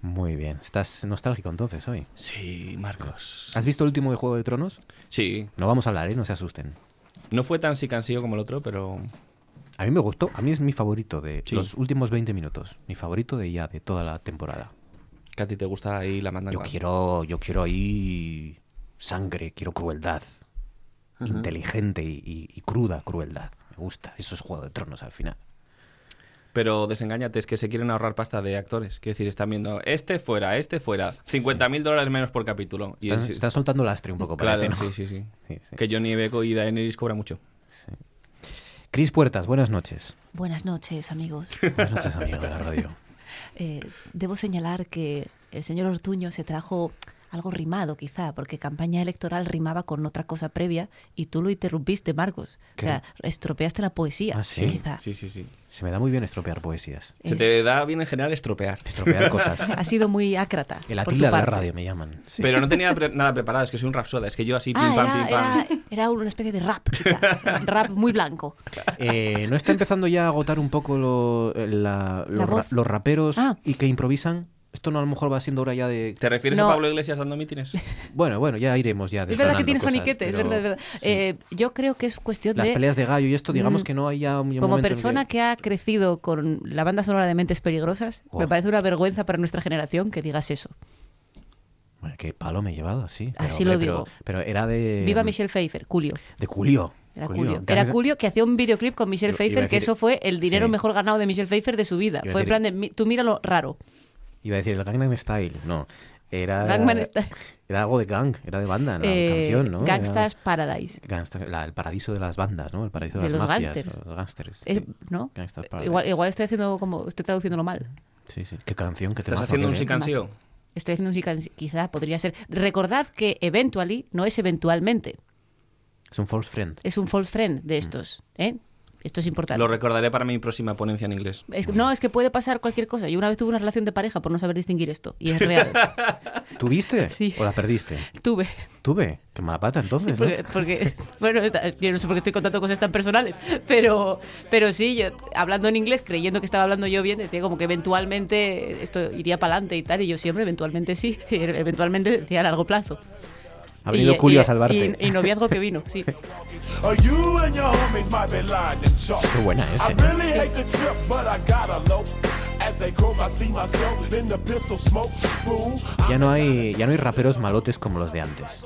Speaker 1: Muy bien. ¿Estás nostálgico entonces hoy?
Speaker 7: sí, Marcos.
Speaker 1: ¿Has visto el último de Juego de Tronos?
Speaker 7: Sí.
Speaker 1: No vamos a hablar, ¿eh? No se asusten.
Speaker 7: No fue tan sicansío como el otro, pero
Speaker 1: A mí me gustó. A mí es mi favorito de
Speaker 7: Sí.
Speaker 1: los últimos 20 minutos. Mi favorito de ya, de toda la temporada.
Speaker 7: que a ti te gusta ahí la mandanga.
Speaker 1: Yo quiero, yo quiero ahí sangre, quiero crueldad. Inteligente y, y- y cruda crueldad. Me gusta. Eso es Juego de Tronos al final.
Speaker 7: Pero desengáñate, es que se quieren ahorrar pasta de actores. Quiero decir, están viendo este fuera, este fuera. 50.000 dólares menos por capítulo. Y
Speaker 1: Están,
Speaker 7: es-
Speaker 1: están soltando lastre un poco,
Speaker 7: claro,
Speaker 1: parece, ¿no?
Speaker 7: sí, sí, sí.
Speaker 1: Sí, sí.
Speaker 7: Que Johnny Beco y Daenerys cobra mucho.
Speaker 1: Cris Puertas, buenas noches.
Speaker 8: Buenas noches, amigos.
Speaker 1: Buenas noches, amigo de la radio.
Speaker 8: Eh, debo señalar que el señor Ortuño se trajo algo rimado, quizá, porque campaña electoral rimaba con otra cosa previa y tú lo interrumpiste, Marcos.
Speaker 1: ¿Qué?
Speaker 8: O sea, estropeaste la poesía,
Speaker 1: Ah, ¿sí?
Speaker 8: quizá.
Speaker 7: Sí, sí, sí.
Speaker 1: Se me da muy bien estropear poesías.
Speaker 7: Se te da bien en general estropear.
Speaker 1: Estropear cosas.
Speaker 8: Ha sido muy ácrata.
Speaker 1: El Atila de la radio me llaman. sí.
Speaker 7: Pero no tenía pre- nada preparado, es que soy un rapsoda. Es que yo así, pim
Speaker 8: Ah,
Speaker 7: pam,
Speaker 8: era,
Speaker 7: pim pam.
Speaker 8: era, era una especie de rap, quizá. rap muy blanco.
Speaker 1: Eh, ¿No está empezando ya a agotar un poco lo- la-
Speaker 8: La
Speaker 1: los, ra- los raperos
Speaker 8: Ah.
Speaker 1: y que improvisan? Esto no a lo mejor va siendo hora ya de...
Speaker 7: ¿Te refieres
Speaker 8: No.
Speaker 7: a Pablo Iglesias dando mítines?
Speaker 1: Bueno, bueno, ya iremos ya
Speaker 8: Es verdad que tienes
Speaker 1: cosas,
Speaker 8: soniquete, es verdad, es verdad.
Speaker 1: sí.
Speaker 8: Eh, yo creo que es cuestión
Speaker 1: Las
Speaker 8: de...
Speaker 1: peleas de gallo y esto, digamos
Speaker 8: Mm,
Speaker 1: que no haya un, un
Speaker 8: Como persona que... ha crecido con la banda sonora de Mentes Peligrosas,
Speaker 1: Oh.
Speaker 8: me parece una vergüenza para nuestra generación que digas eso.
Speaker 1: Bueno, qué palo me he llevado, así.
Speaker 8: Así lo digo.
Speaker 1: Pero, era de...
Speaker 8: Viva Michelle Pfeiffer, Julio.
Speaker 1: De Julio.
Speaker 8: Era
Speaker 1: Julio.
Speaker 8: Julio.
Speaker 1: Que
Speaker 8: Era
Speaker 1: antes-
Speaker 8: Julio que hacía un videoclip con Michelle Pfeiffer, que eso fue el dinero
Speaker 1: sí.
Speaker 8: mejor ganado de Michelle Pfeiffer de su vida. Fue en
Speaker 1: decir-
Speaker 8: plan de, "Mi- tú mira lo raro.
Speaker 1: Iba a decir el Gangnam Style, no. Era...
Speaker 8: Gangnam Style.
Speaker 1: Era algo de gang, era de banda, la
Speaker 8: Eh,
Speaker 1: canción, ¿no?
Speaker 8: Gangsta's
Speaker 1: Era-
Speaker 8: Paradise.
Speaker 1: Gangsta- la- el paraíso de las bandas, ¿no? El paraíso de,
Speaker 8: De
Speaker 1: las
Speaker 8: los
Speaker 1: mafias,
Speaker 8: gángsters.
Speaker 1: Los gángsters.
Speaker 8: Es-
Speaker 1: sí.
Speaker 8: ¿No?
Speaker 1: Gangsta's
Speaker 8: Eh,
Speaker 1: Paradise.
Speaker 8: Igual, igual estoy haciendo como estoy traduciéndolo mal.
Speaker 1: Sí, sí. Qué canción, qué
Speaker 7: ¿Estás haciendo un
Speaker 1: bien.
Speaker 7: sicansío?
Speaker 8: Estoy haciendo un sican- quizá podría ser. Recordad que eventually no es eventualmente,
Speaker 1: Es un false friend.
Speaker 8: es un false friend
Speaker 1: Mm.
Speaker 8: de estos, ¿eh? Esto es importante.
Speaker 7: Lo recordaré para mi próxima ponencia en inglés.
Speaker 8: Es no, es que puede pasar cualquier cosa. Yo una vez tuve una relación de pareja por no saber distinguir esto. Y es real.
Speaker 1: ¿Tuviste?
Speaker 8: Sí.
Speaker 1: ¿O la perdiste?
Speaker 8: tuve.
Speaker 1: Tuve. Qué mala pata entonces, ¿no?
Speaker 8: Porque, porque- bueno, yo no sé por qué estoy contando cosas tan personales, pero, pero sí, yo, hablando en inglés, creyendo que estaba hablando yo bien, decía como que eventualmente esto iría para adelante y tal, y yo siempre, eventualmente sí, eventualmente decía a largo plazo.
Speaker 1: Ha venido
Speaker 8: Y-
Speaker 1: Julio
Speaker 8: y-
Speaker 1: a salvarte.
Speaker 8: Y, y noviazgo que vino, sí.
Speaker 1: Qué buena es,
Speaker 9: I
Speaker 1: eh.
Speaker 9: really hate the trip, but I gotta low. As they croak, I see myself in the pistol smoke. Fool,
Speaker 1: Ya no hay, ya no hay raperos malotes como los de antes.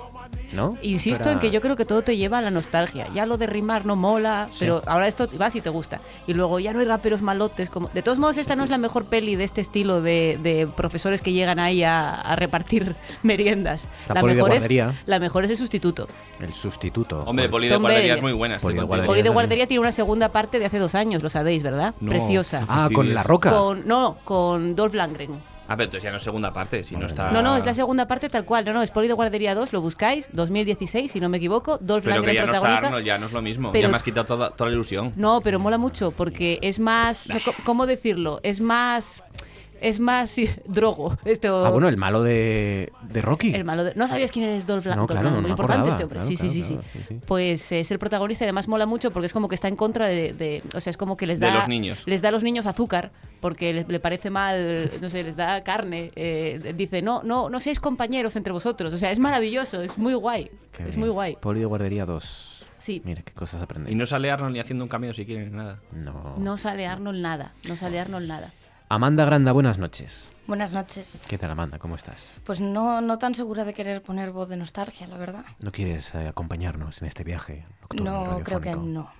Speaker 1: ¿No?
Speaker 8: Insisto en que yo creo que todo te lleva a la nostalgia. Ya lo de rimar no mola, pero ahora esto vas y te gusta. Y luego ya no hay raperos malotes. como De todos modos, esta no es la mejor peli de este estilo de, de profesores que llegan ahí a, a repartir meriendas.
Speaker 1: La
Speaker 8: la,
Speaker 1: poli de
Speaker 8: mejor es, la mejor es el sustituto.
Speaker 1: El sustituto.
Speaker 7: Hombre,
Speaker 1: Pues-
Speaker 7: Poli de guardería es muy buena.
Speaker 1: Poli de guardería.
Speaker 8: Poli de
Speaker 1: también.
Speaker 8: guardería tiene una segunda parte de hace dos años, lo sabéis, ¿verdad?
Speaker 7: No,
Speaker 8: Preciosa.
Speaker 1: Ah, con la roca.
Speaker 8: Con, no, con Dolph Lundgren.
Speaker 7: Ah, pero entonces ya no es segunda parte, si no está...
Speaker 8: No, no, es la segunda parte tal cual. No, no, es Poli de Guardería 2, lo buscáis, 2016, si no me equivoco. Dolph
Speaker 7: Pero que
Speaker 8: Lundgren
Speaker 7: ya no está. Arnold, ya no es lo mismo.
Speaker 8: Pero-
Speaker 7: Ya me has quitado toda, toda la ilusión.
Speaker 8: No, pero mola mucho porque es más. ¿Cómo decirlo? Es más. Es más sí, drogo. Esto,
Speaker 1: Ah, bueno, el malo de, de Rocky.
Speaker 8: el malo de- ¿No sabías quién eres Dolph
Speaker 1: No,
Speaker 8: Lundgren?
Speaker 1: claro, no
Speaker 8: Muy
Speaker 1: me
Speaker 8: importante
Speaker 1: acordaba,
Speaker 8: este hombre.
Speaker 1: claro,
Speaker 8: sí, sí, sí,
Speaker 1: claro,
Speaker 8: sí,
Speaker 1: claro, sí, sí.
Speaker 8: Pues es el protagonista y además mola mucho porque es como que está en contra de. de- o sea, es como que les
Speaker 7: De
Speaker 8: da.
Speaker 7: los niños.
Speaker 8: Les da a los niños azúcar porque le, le parece mal, no sé, les da carne. eh, dice, no, no, no seáis compañeros entre vosotros. O sea, es maravilloso, es muy guay.
Speaker 1: Qué
Speaker 8: es
Speaker 1: bien.
Speaker 8: muy guay.
Speaker 1: Poli de guardería 2.
Speaker 8: Sí.
Speaker 1: Mira qué cosas aprendí.
Speaker 7: Y no sale Arnold ni haciendo un cameo si quieren, nada.
Speaker 1: No.
Speaker 8: No sale Arnold nada. No sale Arnold nada.
Speaker 1: Amanda Granda, buenas noches.
Speaker 10: Buenas noches.
Speaker 1: ¿Qué tal, Amanda? ¿Cómo estás?
Speaker 10: Pues no, no tan segura de querer poner voz de nostalgia, la verdad.
Speaker 1: ¿No quieres eh, acompañarnos en este viaje nocturno
Speaker 10: no, creo que no.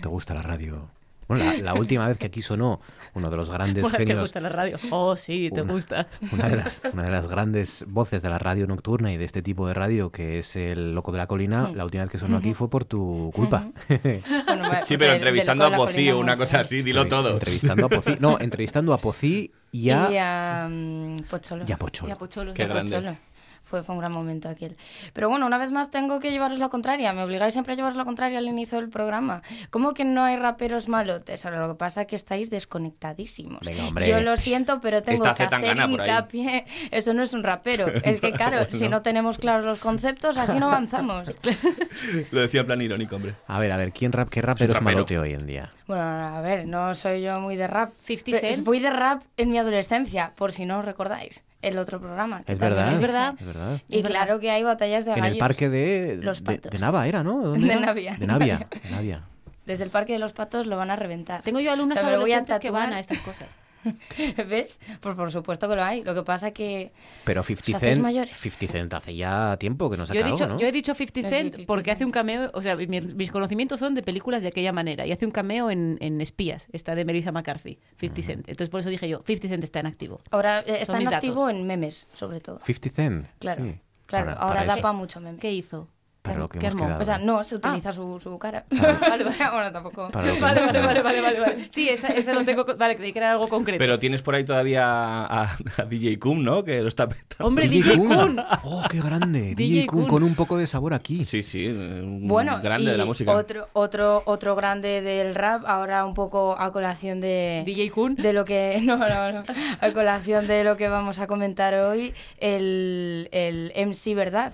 Speaker 1: ¿Te gusta la radio? Bueno, la, la última vez que aquí sonó uno de los grandes
Speaker 8: ¿Te
Speaker 1: genios,
Speaker 8: gusta la radio? Oh, sí, te
Speaker 1: Una-
Speaker 8: gusta.
Speaker 1: una de, las, una de las grandes voces de la radio nocturna y de este tipo de radio, que es el Loco de la Colina, la última vez que sonó aquí fue por tu culpa.
Speaker 10: Bueno, va,
Speaker 7: Sí,
Speaker 10: porque
Speaker 7: pero
Speaker 10: el-
Speaker 7: entrevistando a
Speaker 10: de la
Speaker 7: Pocí o una cosa así, dilo todo.
Speaker 1: Entrevistando a Pocí. No, entrevistando a Pocí y a,
Speaker 10: Y a mm, Pocholo.
Speaker 1: y a Pocholo.
Speaker 8: Y a Pocholo.
Speaker 7: Qué
Speaker 10: A
Speaker 7: grande.
Speaker 10: Pocholo. Fue, fue un gran momento aquel. Pero bueno, una vez más tengo que llevaros la contraria. Me obligáis siempre a llevaros la contraria al inicio del programa. ¿Cómo que no hay raperos malotes? Ahora, lo que pasa es que estáis desconectadísimos.
Speaker 1: Venga, hombre.
Speaker 10: Yo lo siento, pero tengo
Speaker 7: Está
Speaker 10: que hacer hincapié. Eso no es un rapero. Es que, claro, si no tenemos claros los conceptos, así no avanzamos.
Speaker 7: Lo decía en plan irónico, hombre.
Speaker 1: A ver, a ver, ¿quién rap, qué rapero es malote hoy en día?
Speaker 10: Bueno, a ver, no soy yo muy de rap.
Speaker 8: 50
Speaker 10: Pero
Speaker 8: Cent.
Speaker 10: Fui de rap en mi adolescencia, por si no os recordáis. El otro programa. que
Speaker 1: Es verdad.
Speaker 8: Es verdad.
Speaker 1: Es verdad.
Speaker 10: Y
Speaker 8: Es verdad.
Speaker 10: claro que hay batallas de
Speaker 1: En el
Speaker 10: gallos.
Speaker 1: parque de,
Speaker 10: Los
Speaker 1: de,
Speaker 10: patos.
Speaker 1: de Nava era, ¿no? ¿Dónde
Speaker 10: De
Speaker 1: era?
Speaker 10: Navia.
Speaker 1: De Navia. de Navia.
Speaker 10: Desde el parque de los patos lo van a reventar.
Speaker 8: Tengo yo alumnos
Speaker 10: O sea, me voy a
Speaker 8: adolescentes que van a estas cosas.
Speaker 10: ¿Ves? Pues por supuesto que lo hay. Lo que pasa que...
Speaker 1: Pero
Speaker 10: ¿Os
Speaker 1: 50
Speaker 10: hacéis
Speaker 1: Cent,
Speaker 10: mayores?
Speaker 1: 50 Cent hace ya tiempo que no saca
Speaker 8: Yo he, dicho,
Speaker 1: algo, ¿no?
Speaker 8: yo he dicho 50
Speaker 10: No, sí,
Speaker 8: Cent
Speaker 10: 50
Speaker 8: porque
Speaker 10: Cent.
Speaker 8: hace un cameo, o sea, mi- mis conocimientos son de películas de aquella manera y hace un cameo en, en Espías, esta de Melissa McCarthy, 50 Cent. Entonces por eso dije yo, 50 Cent está en activo.
Speaker 10: Ahora eh, está en activo
Speaker 8: datos.
Speaker 10: en memes, sobre todo.
Speaker 1: 50 Cent.
Speaker 10: Claro,
Speaker 1: sí.
Speaker 10: claro.
Speaker 1: Para-
Speaker 10: ahora
Speaker 1: para
Speaker 10: da para mucho meme.
Speaker 8: ¿Qué hizo?
Speaker 1: Para
Speaker 8: ¿Qué-
Speaker 1: lo que
Speaker 8: qué
Speaker 1: hemos quedado.
Speaker 10: O sea, no, se utiliza su, su cara.
Speaker 8: Vale,
Speaker 10: sea, bueno, tampoco.
Speaker 8: Vale, vale, vale, vale, vale, vale. Sí, esa, esa lo tengo. Vale, creí que era algo concreto.
Speaker 7: Pero tienes por ahí todavía a, a DJ Kun, ¿no? Que lo está petando.
Speaker 8: Hombre, DJ Kun.
Speaker 1: Oh, qué grande.
Speaker 8: DJ
Speaker 1: DJ Kun con un poco de sabor aquí.
Speaker 7: Sí, sí, un
Speaker 10: Bueno,
Speaker 7: grande de la música.
Speaker 10: Otro, otro, otro grande del rap, ahora un poco a colación de,
Speaker 8: DJ Kun.
Speaker 10: de lo que. No, no, no. A colación de lo que vamos a comentar hoy, el, el MC Verdad.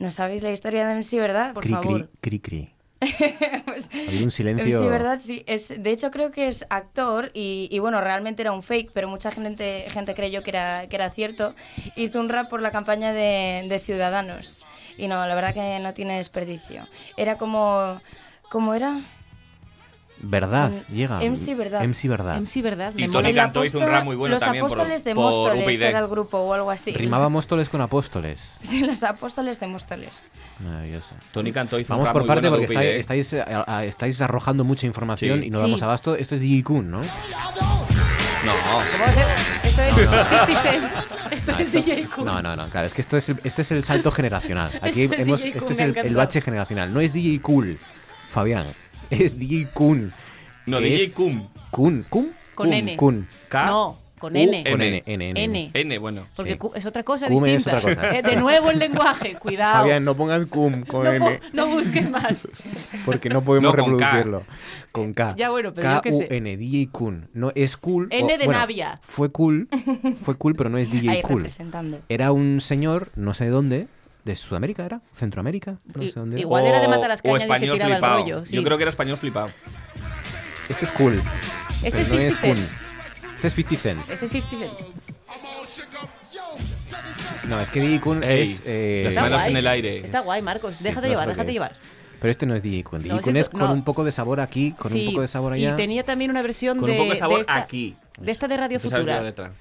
Speaker 10: ¿No sabéis la historia de MC Verdad?
Speaker 8: Por
Speaker 1: cri,
Speaker 8: favor.
Speaker 1: cri, cri, cri.
Speaker 10: Pues,
Speaker 1: Había un silencio.
Speaker 10: Verdad, sí. Es, de hecho, creo que es actor y, y, bueno, realmente era un fake, pero mucha gente, gente creyó que era, que era cierto. Hizo un rap por la campaña de, de Ciudadanos. Y no, la verdad que no tiene desperdicio. Era como... ¿Cómo era?
Speaker 1: Verdad, llega.
Speaker 10: MC Verdad.
Speaker 1: MC Verdad.
Speaker 8: MC Verdad.
Speaker 7: Y Tony Cantó hizo un rap muy bueno
Speaker 10: Los
Speaker 7: también
Speaker 10: apóstoles de
Speaker 7: por
Speaker 10: Móstoles
Speaker 7: UPyD.
Speaker 10: era el grupo o algo así.
Speaker 1: Rimaba Móstoles con apóstoles.
Speaker 10: Sí, los apóstoles de Móstoles.
Speaker 1: Maravilloso.
Speaker 7: Tony Cantó hizo
Speaker 1: Vamos
Speaker 7: un rap
Speaker 1: por
Speaker 7: muy
Speaker 1: parte
Speaker 7: bueno
Speaker 1: porque
Speaker 7: de
Speaker 1: estáis, estáis, eh, estáis arrojando mucha información
Speaker 7: Sí.
Speaker 1: y no
Speaker 10: Sí.
Speaker 1: damos abasto. Esto es DJ Kun, ¿no?
Speaker 7: No.
Speaker 8: Esto es 50 Cent. Esto
Speaker 1: No,
Speaker 8: es
Speaker 1: esto-
Speaker 8: DJ Kun.
Speaker 1: no, no, no, claro, es que esto es el, este es el salto generacional. Aquí
Speaker 8: Esto es
Speaker 1: hemos,
Speaker 8: DJ
Speaker 1: este es el, el bache generacional. No es DJ Cool, Fabián. Es DJ Kun.
Speaker 7: no, DJ
Speaker 1: es
Speaker 7: Kun.
Speaker 1: Kun, Kun,
Speaker 8: Con N.
Speaker 1: Kun.
Speaker 7: K.
Speaker 8: No, con N.
Speaker 1: Con
Speaker 7: N.
Speaker 1: N, N, N.
Speaker 8: N.
Speaker 7: N, bueno.
Speaker 8: Porque es otra cosa
Speaker 1: Cum es
Speaker 8: distinta.
Speaker 1: otra cosa.
Speaker 8: Eh, de nuevo el lenguaje, cuidado.
Speaker 1: Fabián, no pongas Kun con N,
Speaker 8: no busques más.
Speaker 1: porque no podemos
Speaker 7: No, con K.
Speaker 1: reproducirlo. Con K.
Speaker 8: Ya, bueno, pero yo qué sé.
Speaker 1: K-U-N, DJ Kun. No, es cool.
Speaker 8: N de
Speaker 1: bueno,
Speaker 8: Navia.
Speaker 1: Fue cool, fue cool, pero no es DJ
Speaker 10: Ahí
Speaker 1: cool.
Speaker 10: representando.
Speaker 1: Era un señor, no sé de dónde, de Sudamérica era, Centroamérica, no sé dónde. era.
Speaker 8: igual era de
Speaker 7: O-
Speaker 8: Matalascaña
Speaker 7: o
Speaker 8: y se
Speaker 7: español
Speaker 8: tiraba el
Speaker 7: flipado.
Speaker 8: rollo, sí.
Speaker 7: Yo creo que era español flipado.
Speaker 1: Este es cool.
Speaker 8: Este
Speaker 1: pero
Speaker 8: es
Speaker 1: no es
Speaker 8: 50
Speaker 1: cool. Este es 50 Cent.
Speaker 8: Este es 50 Cent.
Speaker 1: No, es que DJ Kun
Speaker 7: Ey,
Speaker 1: es. eh,
Speaker 7: las
Speaker 8: Está
Speaker 7: manos
Speaker 8: guay.
Speaker 7: en el aire.
Speaker 8: Está guay, Marcos. Déjate
Speaker 1: no
Speaker 8: llevar, déjate
Speaker 1: es.
Speaker 8: llevar.
Speaker 1: Pero este no es DJ Kun. DJ
Speaker 8: No,
Speaker 1: Kun
Speaker 8: es
Speaker 1: es
Speaker 8: esto-
Speaker 1: con
Speaker 8: no.
Speaker 1: un poco de sabor aquí, con
Speaker 8: sí,
Speaker 1: un poco de sabor allá.
Speaker 8: Y tenía también una versión
Speaker 7: Con
Speaker 8: de,
Speaker 7: un poco de sabor
Speaker 8: de esta,
Speaker 7: aquí.
Speaker 8: de esta de Radio
Speaker 7: ¿Tú sabes la
Speaker 8: Futura.
Speaker 7: letra?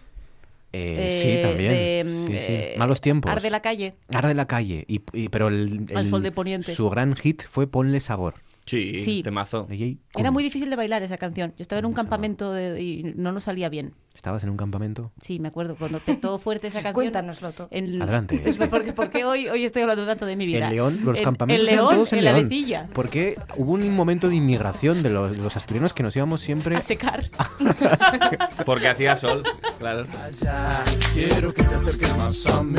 Speaker 1: Eh, sí,
Speaker 8: Eh,
Speaker 1: también.
Speaker 8: de, mm,
Speaker 1: Sí, sí.
Speaker 8: eh,
Speaker 1: Malos tiempos.
Speaker 8: Arde la calle.
Speaker 1: Arde la calle. Y, y- pero el,
Speaker 8: Al sol de poniente.
Speaker 1: su gran hit fue Ponle Sabor.
Speaker 7: Sí,
Speaker 8: Sí.
Speaker 7: temazo.
Speaker 8: Era muy difícil de bailar esa canción. Yo estaba en un campamento de- y no nos salía bien.
Speaker 1: ¿Estabas en un campamento?
Speaker 8: Sí, me acuerdo. Cuando petó fuerte esa canción.
Speaker 10: Cuéntanoslo todo.
Speaker 8: en-
Speaker 1: Adelante.
Speaker 8: Es porque, porque hoy, hoy estoy hablando tanto de mi vida.
Speaker 1: En León, los
Speaker 8: En-
Speaker 1: campamentos
Speaker 8: en León,
Speaker 1: todos en,
Speaker 8: en la
Speaker 1: León.
Speaker 8: Vecilla.
Speaker 1: Porque hubo un momento de inmigración de los, de los asturianos que nos íbamos siempre...
Speaker 8: A secar.
Speaker 7: Porque hacía sol, claro.
Speaker 9: allá. Quiero que te acerques más a mí.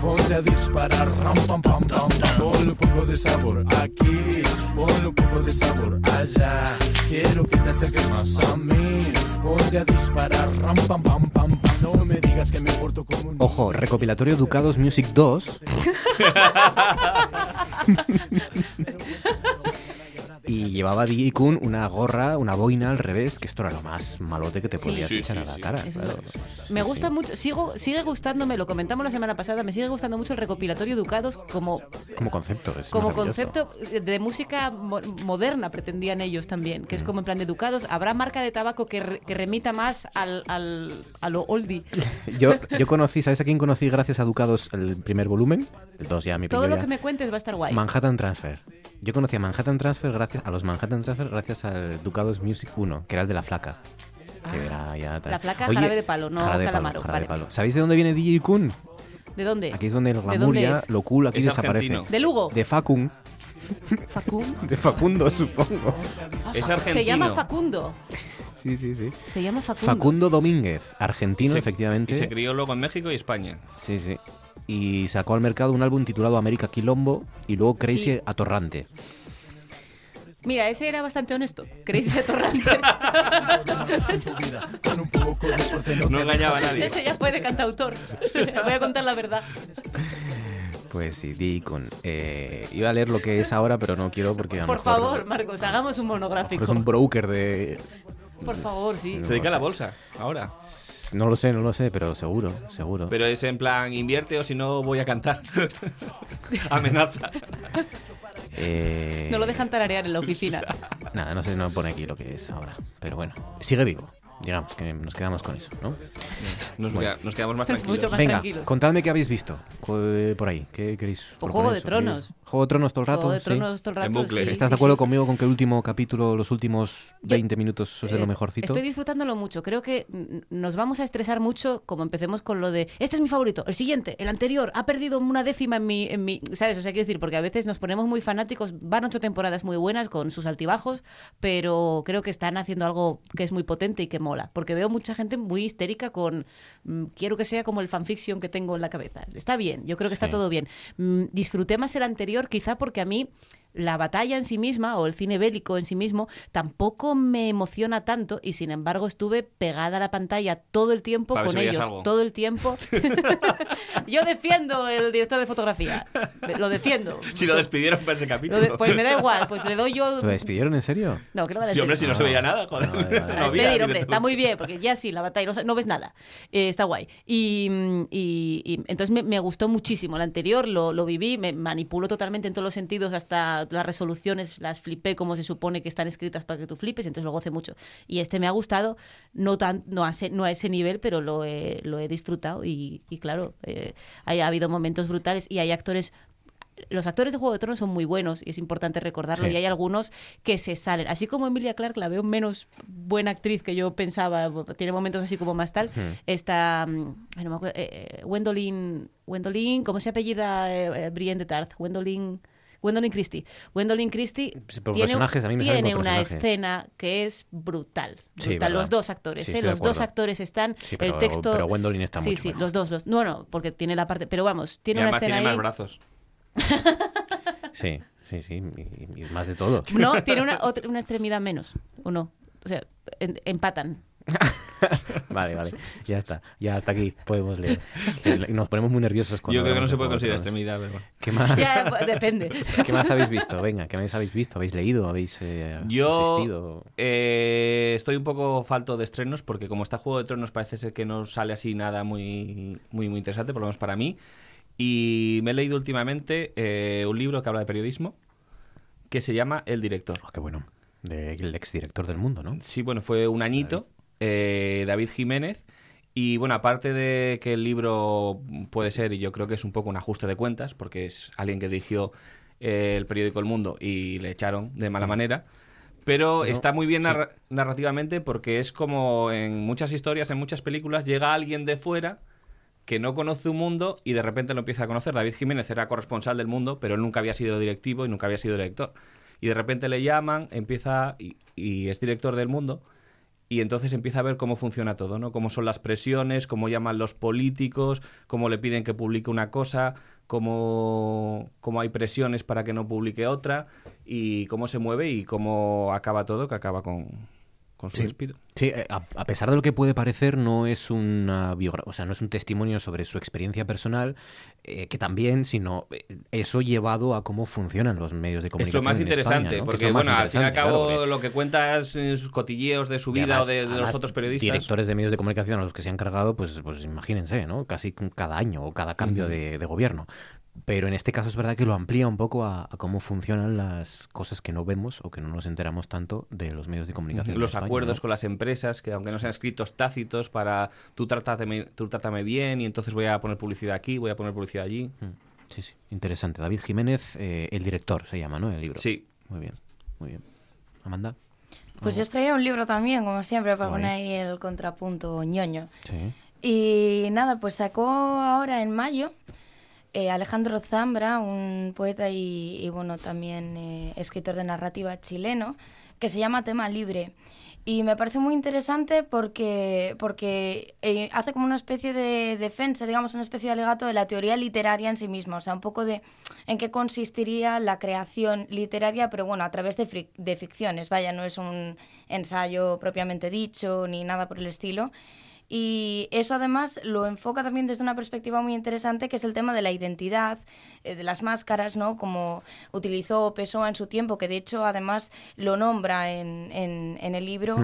Speaker 9: Ponte a disparar. Ram, pam, pam, pam, pam. Ponle un poco de sabor aquí. Ponle un poco de sabor allá. Quiero que te acerques más a mí. Ponte a disparar. Ram, pam, pam, pam, pam. No me digas que me porto como un.
Speaker 1: Ojo, recopilatorio Ducados Music 2. y llevaba DJ Kun una gorra, una boina al revés, que esto era lo más malote que te podías
Speaker 7: Sí,
Speaker 1: echar
Speaker 7: sí,
Speaker 1: a la cara. Claro.
Speaker 8: Me gusta mucho, sigo, sigue gustándome, lo comentamos la semana pasada, me sigue gustando mucho el recopilatorio Ducados como,
Speaker 1: Como concepto. es
Speaker 8: como concepto de música mo- moderna, pretendían ellos también, que es como en plan de Ducados. Habrá marca de tabaco que, re- que remita más al, al- a lo oldie.
Speaker 1: Yo, yo conocí, ¿sabes a quién conocí gracias a Ducados el primer volumen? El 2 ya, mi
Speaker 8: Todo lo
Speaker 1: ya.
Speaker 8: que me cuentes va a estar guay.
Speaker 1: Manhattan Transfer. Yo conocí a Manhattan Transfer gracias a los Manhattan Transfer gracias al Ducados Music 1, que era el de la flaca. Que era ya tal.
Speaker 8: Ah. La flaca, jarabe de palo, no
Speaker 1: jarabe de palo,
Speaker 8: calamaro,
Speaker 1: jarabe de
Speaker 8: vale.
Speaker 1: palo. ¿Sabéis de dónde viene DJ Kun?
Speaker 8: ¿De dónde?
Speaker 1: Aquí es donde el
Speaker 8: ¿De
Speaker 1: glamour
Speaker 8: dónde
Speaker 1: ya,
Speaker 8: es?
Speaker 1: lo cool aquí
Speaker 7: Es
Speaker 1: desaparece.
Speaker 7: argentino.
Speaker 8: ¿De Lugo?
Speaker 1: De Facun.
Speaker 8: Facu.
Speaker 1: De Facundo, supongo.
Speaker 7: Es
Speaker 8: Se
Speaker 7: argentino.
Speaker 8: llama Facundo.
Speaker 1: Sí, sí, sí.
Speaker 8: Se llama Facundo.
Speaker 1: Facundo Domínguez, argentino,
Speaker 7: Se-
Speaker 1: efectivamente.
Speaker 7: Y se crió luego en México y España.
Speaker 1: Sí, sí. Y sacó al mercado un álbum titulado América Quilombo y luego Crazy
Speaker 8: Sí.
Speaker 1: Atorrante.
Speaker 8: Mira, ese era bastante honesto. Crazy Atorrante.
Speaker 9: No
Speaker 7: engañaba a nadie.
Speaker 8: ese ya fue de cantautor. Voy a contar la verdad.
Speaker 1: Pues sí, Deacon. Eh, iba a leer lo que es ahora, pero no quiero porque a
Speaker 8: Por
Speaker 1: mejor-
Speaker 8: favor, Marcos, hagamos un monográfico.
Speaker 1: Es un broker de...
Speaker 8: Por favor, sí.
Speaker 7: Se dedica a la bolsa, ahora.
Speaker 1: No lo sé, no lo sé, pero seguro, seguro.
Speaker 7: Pero es en plan, invierte o si no voy a cantar. Amenaza.
Speaker 1: Eh,
Speaker 8: No lo dejan tararear en la oficina.
Speaker 1: Nada, no sé, no pone aquí lo que es ahora. Pero bueno, sigue vivo. Digamos que nos quedamos con eso, ¿no?
Speaker 7: Nos,
Speaker 1: Bueno.
Speaker 7: queda- nos quedamos más tranquilos.
Speaker 8: Mucho más
Speaker 1: Venga,
Speaker 8: tranquilos.
Speaker 1: contadme qué habéis visto por ahí. ¿Qué queréis?
Speaker 8: Pues
Speaker 1: proponer
Speaker 8: Juego de Tronos.
Speaker 1: Juego de Tronos todo el rato.
Speaker 8: Juego de
Speaker 1: sí.
Speaker 8: Tronos todo el rato.
Speaker 7: En bucle.
Speaker 8: sí,
Speaker 1: ¿Estás
Speaker 8: sí,
Speaker 1: de acuerdo
Speaker 8: sí.
Speaker 1: conmigo con que el último capítulo, los últimos 20 minutos es de lo
Speaker 8: Eh,
Speaker 1: mejorcito?
Speaker 8: Estoy disfrutándolo mucho. Creo que nos vamos a estresar mucho como empecemos con lo de este es mi favorito, el siguiente, el anterior, ha perdido una décima en mi, en mi. ¿Sabes? O sea, quiero decir, porque a veces nos ponemos muy fanáticos. Van ocho temporadas muy buenas con sus altibajos, pero creo que están haciendo algo que es muy potente y que mola. Porque veo mucha gente muy histérica con mm, quiero que sea como el fanfiction que tengo en la cabeza. Está bien, yo creo que está
Speaker 1: Sí.
Speaker 8: todo bien. Mm, disfruté más el anterior, quizá porque a mí la batalla en sí misma o el cine bélico en sí mismo tampoco me emociona tanto y sin embargo estuve pegada a la pantalla todo el tiempo con
Speaker 7: si
Speaker 8: ellos, todo el tiempo. Yo defiendo el director de fotografía, lo defiendo.
Speaker 7: Si lo despidieron para ese
Speaker 8: Lo
Speaker 7: capítulo.
Speaker 8: de- pues me da igual, pues le doy yo...
Speaker 1: ¿Lo despidieron en serio?
Speaker 8: No, que lo va a
Speaker 7: Sí, hombre, si no se veía nada, joder.
Speaker 1: Vale, vale.
Speaker 7: No
Speaker 8: Para
Speaker 7: había
Speaker 8: despedir, hombre, está muy bien, porque ya sí, la batalla, no, no ves nada. Eh, está guay. Y, y- y entonces me, me gustó muchísimo. El anterior lo, lo viví, me manipulo totalmente en todos los sentidos, hasta las resoluciones las flipé como se supone que están escritas para que tú flipes, entonces lo goce mucho. Y este me ha gustado, no, tan, no, a, ese, no a ese nivel, pero lo he, lo he disfrutado. Y, y claro, eh, hay- ha habido momentos brutales y hay actores los actores de Juego de Tronos son muy buenos y es importante recordarlo
Speaker 1: Sí.
Speaker 8: y hay algunos que se salen. Así como Emilia Clarke la veo menos buena actriz que yo pensaba, tiene momentos así como más tal. Está, mm, no me acuerdo, eh, eh, Gwendolyn, Gwendolyn, ¿cómo se apellida eh, eh, Brienne de Tarth? Gwendolyn... Gwendolyn Christie. Gwendolyn Christie
Speaker 1: Sí,
Speaker 8: tiene,
Speaker 1: personajes, a mí me salen
Speaker 8: tiene
Speaker 1: por
Speaker 8: una escena que es brutal.
Speaker 1: Sí,
Speaker 8: brutal. los dos actores,
Speaker 1: Sí,
Speaker 8: ¿eh? los dos actores están.
Speaker 1: Sí, pero-
Speaker 8: el texto.
Speaker 1: pero Gwendolyn está
Speaker 8: Sí,
Speaker 1: mucho
Speaker 8: sí,
Speaker 1: mejor.
Speaker 8: los dos. Los, no, no, porque tiene la parte. Pero vamos,
Speaker 7: Y
Speaker 8: tiene una escena
Speaker 7: tiene
Speaker 8: ahí.
Speaker 7: más brazos.
Speaker 1: Sí, sí, sí. Y, y más de todo.
Speaker 8: No, tiene una, otra- una extremidad menos, ¿o no? O sea, en- empatan.
Speaker 1: Vale, vale. Ya está. Ya hasta aquí podemos leer. Nos ponemos muy nerviosos cuando
Speaker 7: Yo creo que no se
Speaker 1: de
Speaker 7: puede
Speaker 1: de
Speaker 7: considerar extremidad, pero bueno.
Speaker 1: ¿Qué más?
Speaker 8: Ya, pues, depende.
Speaker 1: ¿Qué más habéis visto? Venga, ¿qué más habéis visto? ¿Habéis leído? ¿Habéis eh,
Speaker 7: Yo
Speaker 1: asistido?
Speaker 7: eh, estoy un poco falto de estrenos porque como está Juego de Tronos parece ser que no sale así nada muy, muy, muy interesante, por lo menos para mí. Y me he leído últimamente eh, un libro que habla de periodismo que se llama El Director.
Speaker 1: Oh, qué bueno. Del exdirector del mundo, ¿no?
Speaker 7: Sí, bueno, fue un añito, eh, David Jiménez, Y bueno, aparte de que el libro puede ser, y yo creo que es un poco un ajuste de cuentas, porque es alguien que dirigió eh, el periódico El Mundo y le echaron de mala manera, pero
Speaker 1: No,
Speaker 7: está muy bien
Speaker 1: sí.
Speaker 7: narrativamente porque es como en muchas historias, en muchas películas, llega alguien de fuera que no conoce un mundo y de repente lo empieza a conocer. David Jiménez era corresponsal del mundo, pero él nunca había sido directivo y nunca había sido director. Y de repente le llaman, empieza y, y es director del mundo y entonces empieza a ver cómo funciona todo, ¿no? Cómo son las presiones, cómo llaman los políticos, cómo le piden que publique una cosa, cómo, cómo hay presiones para que no publique otra y cómo se mueve y cómo acaba todo, que acaba con, con su
Speaker 1: Sí.
Speaker 7: despido.
Speaker 1: Sí, eh, a, a pesar de lo que puede parecer, no es una o sea, no es un testimonio sobre su experiencia personal, eh, que también, sino eh, eso llevado a cómo funcionan los medios de
Speaker 7: Es
Speaker 1: comunicación.
Speaker 7: lo más
Speaker 1: en España,
Speaker 7: interesante,
Speaker 1: ¿no? Que es
Speaker 7: porque bueno, al fin y al
Speaker 1: interesante,
Speaker 7: cabo
Speaker 1: claro, porque-
Speaker 7: lo que cuenta es sus cotilleos de su vida
Speaker 1: además-
Speaker 7: o de, de los otros periodistas.
Speaker 1: Directores de medios de comunicación a los que se han cargado, pues, pues imagínense, ¿no? Casi cada año o cada cambio
Speaker 7: Ujú.
Speaker 1: de, de gobierno. Pero en este caso es verdad que lo amplía un poco a, a cómo funcionan las cosas que no vemos o que no nos enteramos tanto de los medios de comunicación.
Speaker 7: los
Speaker 1: España,
Speaker 7: acuerdos
Speaker 1: ¿no?
Speaker 7: con las empresas, que aunque no sean escritos tácitos para tú trátame, tú trátame bien y entonces voy a poner publicidad aquí, voy a poner publicidad allí.
Speaker 1: Mm, Sí, sí, interesante. David Jiménez, eh, el director se llama, ¿no? El libro.
Speaker 7: Sí.
Speaker 1: Muy bien, muy bien. Amanda.
Speaker 10: Pues yo os traía un libro también, como siempre, para
Speaker 1: Guay.
Speaker 10: poner ahí el contrapunto ñoño.
Speaker 1: Sí.
Speaker 10: Y nada, pues sacó ahora en mayo eh, Alejandro Zambra, un poeta y, y, bueno, también eh, escritor de narrativa chileno, que se llama Tema Libre. Y me parece muy interesante porque, porque eh, hace como una especie de defensa, digamos, una especie de alegato de la teoría literaria en sí misma, o sea, un poco de en qué consistiría la creación literaria, pero bueno, a través de, fric- de ficciones, vaya, no es un ensayo propiamente dicho ni nada por el estilo. Y eso además lo enfoca también desde una perspectiva muy interesante, que es el tema de la identidad, eh, de las máscaras, ¿no? Como utilizó Pessoa en su tiempo, que de hecho además lo nombra en, en- en el libro.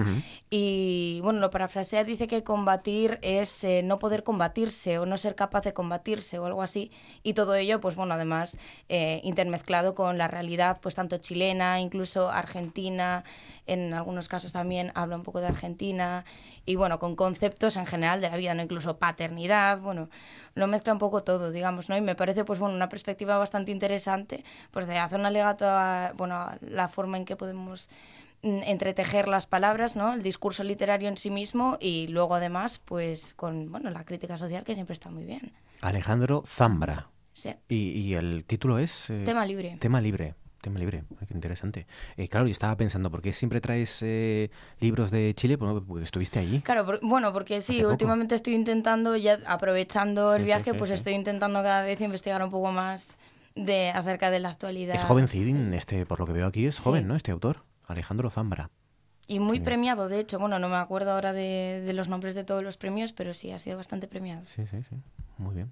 Speaker 10: Y bueno, lo parafrasea, dice que combatir es eh, no poder combatirse o no ser capaz de combatirse o algo así. Y todo ello, pues bueno, además eh, intermezclado con la realidad, pues tanto chilena, incluso argentina, en algunos casos también habla un poco de Argentina y bueno, con conceptos en general de la vida, ¿no? Incluso paternidad, bueno, lo mezcla un poco todo, digamos, ¿no? Y me parece, pues bueno, una perspectiva bastante interesante, pues de hacer un alegato a, bueno, a la forma en que podemos mm, entretejer las palabras, ¿no? El discurso literario en sí mismo y luego además, pues con, bueno, la crítica social que siempre está muy bien.
Speaker 1: Alejandro Zambra.
Speaker 10: Sí.
Speaker 1: Y, y el título es... eh,
Speaker 10: Tema libre.
Speaker 1: Tema libre. Tema libre. Ay, qué interesante. Eh, claro, yo estaba pensando, ¿por qué siempre traes eh, libros de Chile? Bueno, porque estuviste allí.
Speaker 10: Claro, por- bueno, porque sí, últimamente estoy intentando, ya aprovechando el
Speaker 1: Sí,
Speaker 10: viaje,
Speaker 1: sí,
Speaker 10: pues estoy intentando cada vez investigar un poco más de acerca de la actualidad.
Speaker 1: Es jovencín, este, por lo que veo aquí, es joven, ¿no? Este autor, Alejandro Zambra.
Speaker 10: Y muy premiado, de hecho. Bueno, no me acuerdo ahora de, de los nombres de todos los premios, pero sí, ha sido bastante premiado.
Speaker 1: Sí, sí, sí. Muy bien.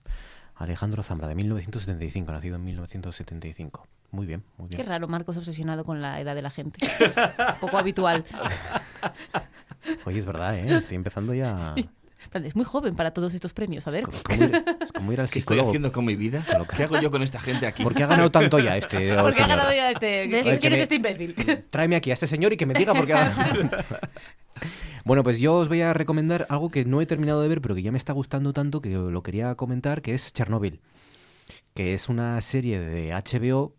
Speaker 1: Alejandro Zambra, de 1975, nacido en 1975. Muy bien, muy bien.
Speaker 8: Qué raro, Marcos obsesionado con la edad de la gente. Poco habitual.
Speaker 1: Oye, es verdad, ¿eh? Estoy empezando ya...
Speaker 8: Sí. Es muy joven para todos estos premios, a ver.
Speaker 1: Es como ir, es como ir al
Speaker 7: ¿Qué estoy
Speaker 1: psicólogo.
Speaker 7: haciendo con mi vida? ¿Qué hago yo con esta gente aquí?
Speaker 1: ¿Por qué ha ganado tanto ya este
Speaker 8: ¿Por qué ha ganado ya este? ¿Quién es este imbécil?
Speaker 1: Tráeme aquí a este señor y que me diga por qué ha ganado. Bueno, pues yo os voy a recomendar algo que no he terminado de ver, pero que ya me está gustando tanto que lo quería comentar, que es Chernobyl. Que es una serie de HBO.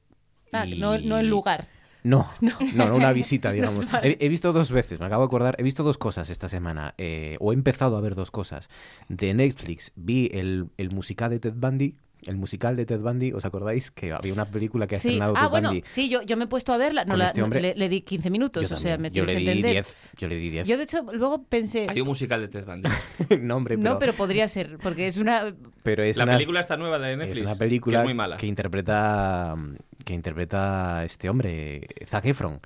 Speaker 8: Ah,
Speaker 1: y-
Speaker 8: no, no el lugar.
Speaker 1: No, no, no, una visita, digamos. He, he visto dos veces, me acabo de acordar, he visto dos cosas esta semana, eh, o he empezado a ver dos cosas. De Netflix vi el, el musical de Ted Bundy, el musical de Ted Bundy, ¿os acordáis? Que había una película que ha
Speaker 8: Sí.
Speaker 1: estrenado
Speaker 8: Ah,
Speaker 1: Ted
Speaker 8: bueno,
Speaker 1: Bundy.
Speaker 8: sí, yo, yo me he puesto a verla. No, la-
Speaker 1: este hombre.
Speaker 8: le, le di 15 minutos,
Speaker 1: Yo
Speaker 8: o sea, me
Speaker 1: yo le di
Speaker 8: entender.
Speaker 1: 10, yo le di 10.
Speaker 8: Yo, de hecho, luego pensé...
Speaker 7: Hay un musical de Ted Bundy.
Speaker 1: no, hombre, pero,
Speaker 8: No, pero podría ser, porque es una...
Speaker 1: pero es
Speaker 7: la
Speaker 1: una,
Speaker 7: película está nueva de Netflix.
Speaker 1: es una película
Speaker 7: que es muy mala.
Speaker 1: que interpreta que interpreta este hombre, Zac Efron.